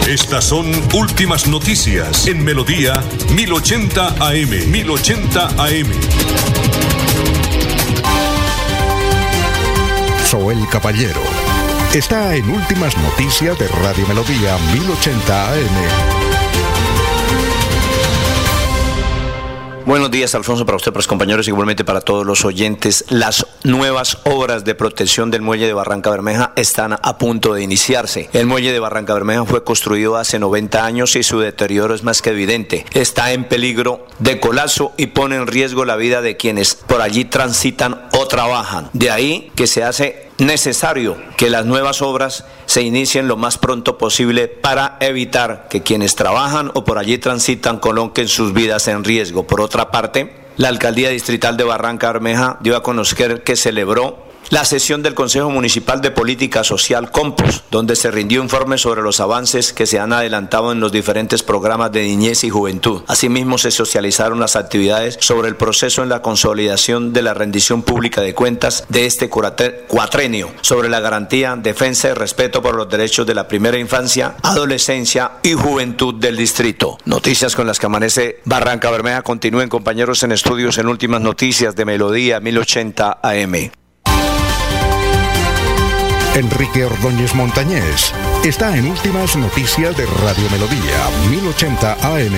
S26: Estas son últimas noticias en Melodía 1080 AM. 1080 AM.
S2: Soy el Caballero. Está en Últimas Noticias de Radio Melodía 1080 AM.
S27: Buenos días, Alfonso, para usted, para los compañeros, igualmente para todos los oyentes. Las nuevas obras de protección del muelle de Barranca Bermeja están a punto de iniciarse. El muelle de Barranca Bermeja fue construido hace 90 años y su deterioro es más que evidente. Está en peligro de colapso y pone en riesgo la vida de quienes por allí transitan o trabajan. De ahí que se hace necesario que las nuevas obras se inicien lo más pronto posible para evitar que quienes trabajan o por allí transitan coloquen sus vidas en riesgo. Por otra parte, la Alcaldía Distrital de Barranca Bermeja dio a conocer que celebró la sesión del Consejo Municipal de Política Social Compos, donde se rindió informe sobre los avances que se han adelantado en los diferentes programas de niñez y juventud. Asimismo, se socializaron las actividades sobre el proceso en la consolidación de la rendición pública de cuentas de este cuatrenio, sobre la garantía, defensa y respeto por los derechos de la primera infancia, adolescencia y juventud del distrito. Noticias con las que amanece Barranca Bermeja. Continúen compañeros en estudios en últimas noticias de Melodía 1080 AM.
S2: Enrique Ordóñez Montañés está en Últimas Noticias de Radio Melodía, 1080 AM.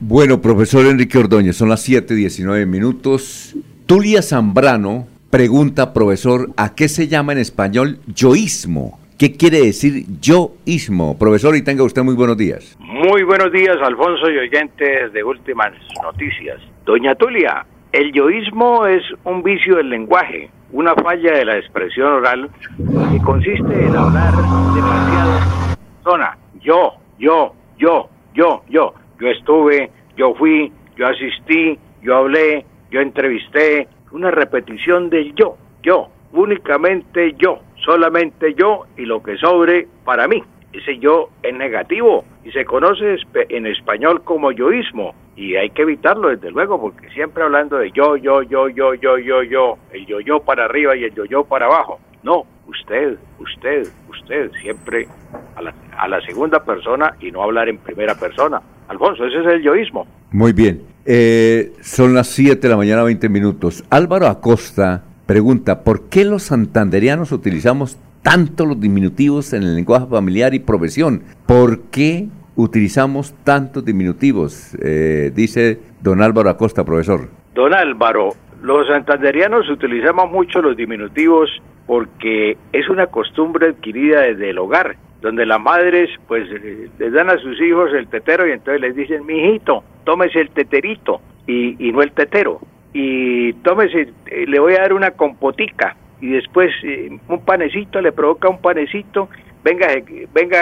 S3: Bueno, profesor Enrique Ordóñez, son las 7:19 minutos. Tulia Zambrano pregunta, profesor, ¿a qué se llama en español yoísmo? ¿Qué quiere decir yoísmo? Profesor, y tenga usted muy buenos días.
S28: Muy buenos días, Alfonso y oyentes de Últimas Noticias. Doña Tulia, el yoísmo es un vicio del lenguaje, una falla de la expresión oral que consiste en hablar demasiado persona. Yo, yo, yo, yo, yo. Yo estuve, yo fui, yo asistí, yo hablé, yo entrevisté. Una repetición del yo, yo, únicamente yo, solamente yo y lo que sobre para mí. Ese yo es negativo y se conoce en español como yoísmo y hay que evitarlo desde luego porque siempre hablando de yo, yo, yo, yo, yo, yo, yo, el yo, yo para arriba y el yo, yo para abajo. No, usted, usted, usted, siempre a la, a la segunda persona y no hablar en primera persona. Alfonso, ese es el yoísmo.
S3: Muy bien. Eh, son las 7 de la mañana, 20 minutos. Álvaro Acosta pregunta, ¿por qué los santanderianos utilizamos tanto los diminutivos en el lenguaje familiar y profesión? ¿Por qué utilizamos tantos diminutivos? Eh, dice don Álvaro Acosta, profesor.
S28: Don Álvaro, los santanderianos utilizamos mucho los diminutivos porque es una costumbre adquirida desde el hogar, donde las madres pues les dan a sus hijos el tetero y entonces les dicen, mijito, tómese el teterito y, no el tetero. Y tómese, eh, le voy a dar una compotica y después eh, un panecito, le provoca un panecito venga, venga,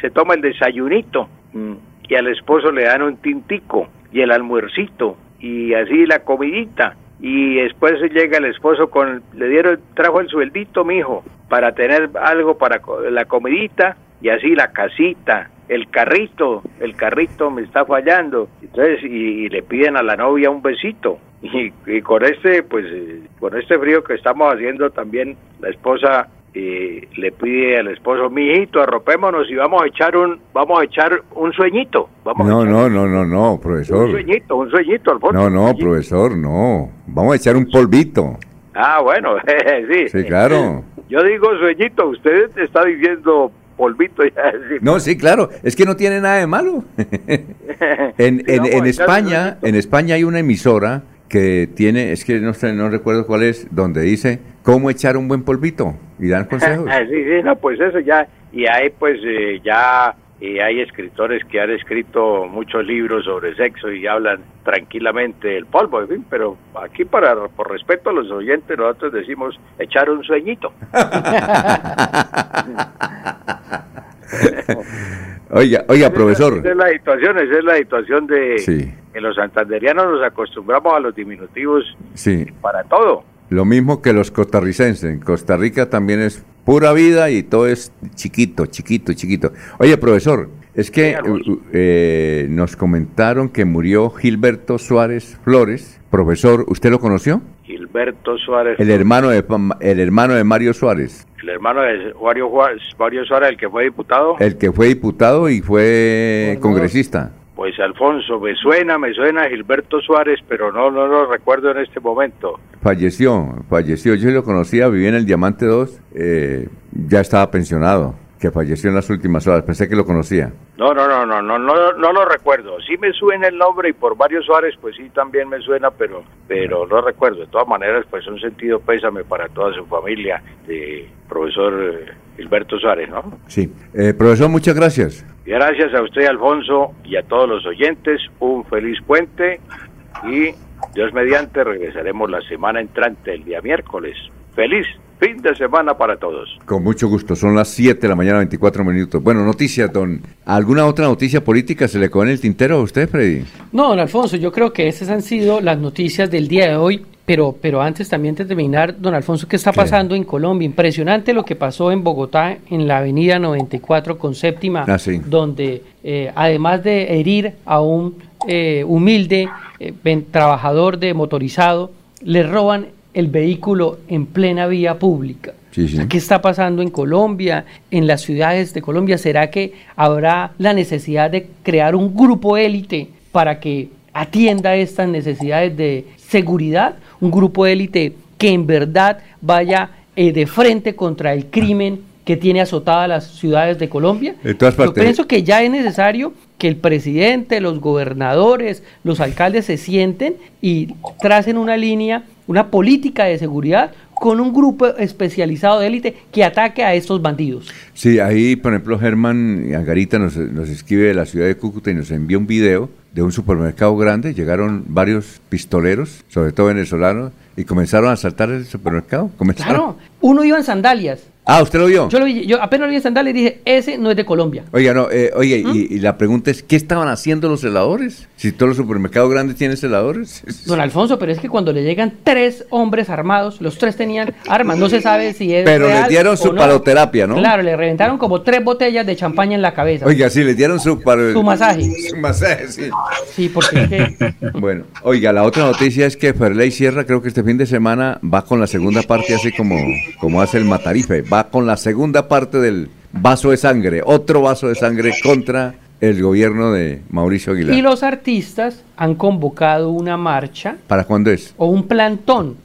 S28: se toma el desayunito mm, y al esposo le dan un tintico y el almuercito y así la comidita. Y después llega el esposo con le dieron trajo el sueldito mijo para tener algo para la comidita y así la casita el carrito el carrito me está fallando. Entonces y, le piden a la novia un besito. Y, y, con este pues con este frío que estamos haciendo también la esposa le pide al esposo, mijito, arropémonos y vamos a echar un, vamos a echar un sueñito. Vamos
S3: no, no, no, no, no, profesor.
S28: Un sueñito, un sueñito, Alfonso.
S3: No, no, profesor, no. Vamos a echar un polvito.
S28: Ah, bueno, sí.
S3: Sí, claro.
S28: Yo digo sueñito, usted está diciendo polvito. Ya,
S3: No, sí, claro, es que no tiene nada de malo. en, en, en España, en España hay una emisora que tiene, es que no sé, no recuerdo cuál es, donde dice cómo echar un buen polvito y dan consejos.
S28: sí, sí, no, pues eso ya, y hay pues eh, ya y hay escritores que han escrito muchos libros sobre sexo y hablan tranquilamente del polvo, en fin, pero aquí para por respeto a los oyentes nosotros decimos echar un sueñito.
S3: oiga, oiga, profesor.
S28: Esa es la situación, esa es la situación de que los santanderianos nos acostumbramos a los diminutivos
S3: sí.
S28: para todo.
S3: Lo mismo que los costarricenses. En Costa Rica también es pura vida y todo es chiquito, chiquito, chiquito. Oye, profesor, es que eh, nos comentaron que murió Gilberto Suárez Flores. Profesor, ¿usted lo conoció?
S28: Gilberto Suárez.
S3: El hermano de, el hermano de Mario Suárez.
S28: El hermano de Mario, Mario Suárez, el que fue diputado.
S3: El que fue diputado y fue congresista.
S28: Pues Alfonso, me suena, me suena Gilberto Suárez, pero no, no lo recuerdo en este momento.
S3: Falleció, falleció. Yo lo conocía, vivía en el Diamante 2, eh, ya estaba pensionado. que falleció en las últimas horas. Pensé que lo conocía.
S28: No, no, no, no, no, no, no lo recuerdo. Sí me suena el nombre y por varios Suárez, pues sí también me suena, pero, pero no recuerdo. De todas maneras, pues un sentido pésame para toda su familia de profesor eh, Gilberto Suárez, ¿no?
S3: Sí. Eh, profesor, muchas gracias.
S28: Y gracias a usted, Alfonso, y a todos los oyentes. Un feliz puente y Dios mediante regresaremos la semana entrante, el día miércoles. Feliz fin de semana para todos.
S3: Con mucho gusto, son las 7 de la mañana, 24 minutos. Bueno, noticias, don. ¿Alguna otra noticia política se le quedó en el tintero a usted, Freddy?
S19: No, don Alfonso, yo creo que esas han sido las noticias del día de hoy. Pero, pero antes también de terminar, don Alfonso, ¿qué está pasando en Colombia? Impresionante lo que pasó en Bogotá, en la avenida 94 con séptima,
S3: Ah, sí.
S19: donde eh, además de herir a un eh, humilde eh, trabajador de motorizado, le roban el vehículo en plena vía pública.
S3: Sí, sí.
S19: ¿Qué está pasando en Colombia, en las ciudades de Colombia? ¿Será que habrá la necesidad de crear un grupo élite para que atienda estas necesidades de seguridad? Un grupo élite que en verdad vaya eh, de frente contra el crimen que tiene azotadas las ciudades de Colombia.
S3: De todas
S19: Yo pienso que ya es necesario que el presidente, los gobernadores, los alcaldes se sienten y tracen una línea, una política de seguridad con un grupo especializado de élite que ataque a estos bandidos.
S3: Sí, ahí, por ejemplo, Germán Angarita nos, nos escribe de la ciudad de Cúcuta y nos envía un video de un supermercado grande. Llegaron varios pistoleros, sobre todo venezolanos, y comenzaron a asaltar el supermercado. Comenzaron.
S19: Claro, uno iba en sandalias.
S3: Ah, ¿usted lo vio?
S19: Yo, lo vi- yo apenas lo vi en sandalias y dije, ese no es de Colombia.
S3: Oiga, no, eh, oye,
S19: ¿Mm?
S3: y, y la pregunta es, ¿qué estaban haciendo los celadores? Si todos los supermercados grandes tienen celadores.
S19: Don Alfonso, pero es que cuando le llegan tres hombres armados, los tres tenían armas, no se sabe si es
S3: Pero
S19: real
S3: les dieron su
S19: no.
S3: paloterapia, ¿no?
S19: Claro, le reventaron como tres botellas de champaña en la cabeza.
S3: Oiga, sí, les dieron su... par-
S19: Su masaje.
S3: Su masaje, sí.
S19: Sí, porque es que
S3: Bueno, oiga, la otra noticia es que Ferley Sierra creo que este fin de semana va con la segunda parte, así como, como hace el Matarife, va con la segunda parte del vaso de sangre, otro vaso de sangre contra el gobierno de Mauricio Aguilar.
S19: Y los artistas han convocado una marcha
S3: ¿Para cuándo es?
S19: o un plantón.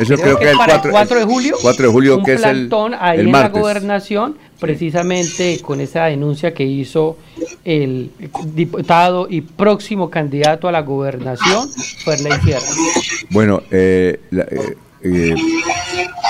S3: Eso creo que es el
S19: para
S3: 4,
S19: el 4 de julio.
S3: 4 de julio,
S19: un
S3: que es el,
S19: plantón ahí
S3: el
S19: en la gobernación, precisamente con esa denuncia que hizo el diputado y próximo candidato a la gobernación, Ferley Sierra.
S3: Bueno, eh, la- eh, eh,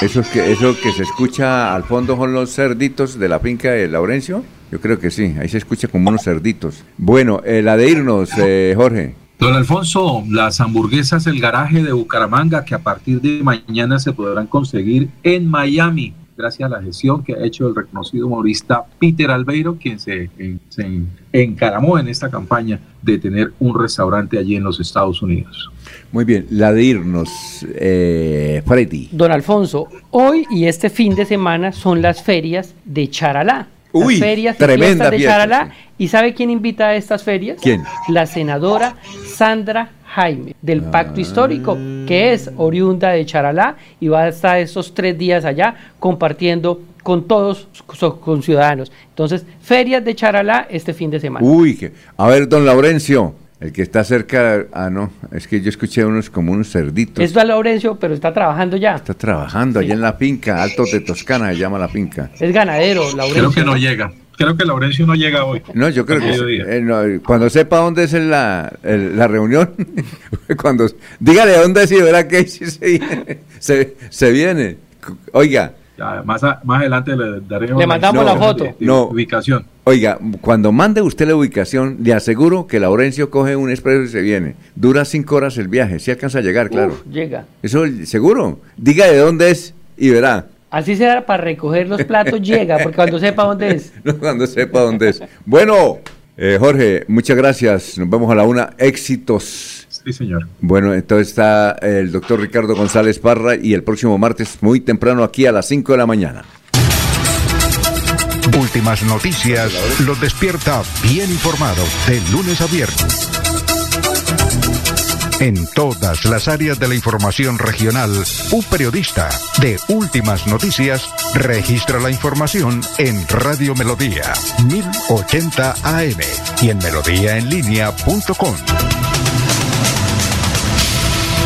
S3: eso, que, eso que se escucha al fondo son los cerditos de la finca de Laurencio. Yo creo que sí, ahí se escucha como unos cerditos. Bueno, eh, la de irnos, eh, Jorge.
S5: Don Alfonso, las hamburguesas El Garaje de Bucaramanga que a partir de mañana se podrán conseguir en Miami, gracias a la gestión que ha hecho el reconocido humorista Peter Albeiro, quien se, en- se en- encaramó en esta campaña de tener un restaurante allí en los Estados Unidos.
S3: Muy bien, la de irnos, eh, Freddy.
S19: Don Alfonso, hoy y este fin de semana son las ferias de Charalá. Las ferias y
S3: tremenda
S19: fiestas de
S3: fiesta,
S19: Charalá. ¿Y sabe quién invita a estas ferias?
S3: ¿Quién?
S19: La senadora Sandra Jaime, del Pacto Histórico, que es oriunda de Charalá y va a estar estos tres días allá compartiendo con todos sus conciudadanos. Entonces, ferias de Charalá este fin de semana.
S3: Uy, a ver, don Laurencio, el que está cerca, ah, no, es que yo escuché unos como unos cerditos.
S19: Es Laurencio, pero está trabajando ya.
S3: Está trabajando allá en la finca, Altos de Toscana se llama la finca.
S19: Es ganadero, Laurencio.
S5: Creo que no llega. Creo que Laurencio no llega hoy.
S3: No, yo creo que eh, no, cuando sepa dónde es la, el- la reunión, cuando dígale dónde es y verá que sí se, viene- se, se viene. Oiga,
S5: más, a- más adelante le daremos
S19: Le mandamos la foto.
S5: de- de
S3: No.
S5: ubicación.
S3: oiga, cuando mande usted la ubicación, le aseguro que Laurencio coge un expreso y se viene. Dura cinco horas el viaje, si alcanza a llegar, claro.
S19: Uf, llega.
S3: Eso seguro. Diga de dónde es y verá.
S19: Así será para recoger los platos, llega, porque cuando sepa dónde es.
S3: No, cuando sepa dónde es. Bueno, eh, Jorge, muchas gracias. Nos vemos a la una. Éxitos.
S5: Sí, señor.
S3: Bueno, entonces está el doctor Ricardo González Parra y el próximo martes muy temprano aquí a las 5 de la mañana.
S2: Últimas noticias los despierta bien informado de lunes a viernes. En todas las áreas de la información regional, un periodista de Últimas Noticias registra la información en Radio Melodía 1080 AM y en melodíaenlínea.com.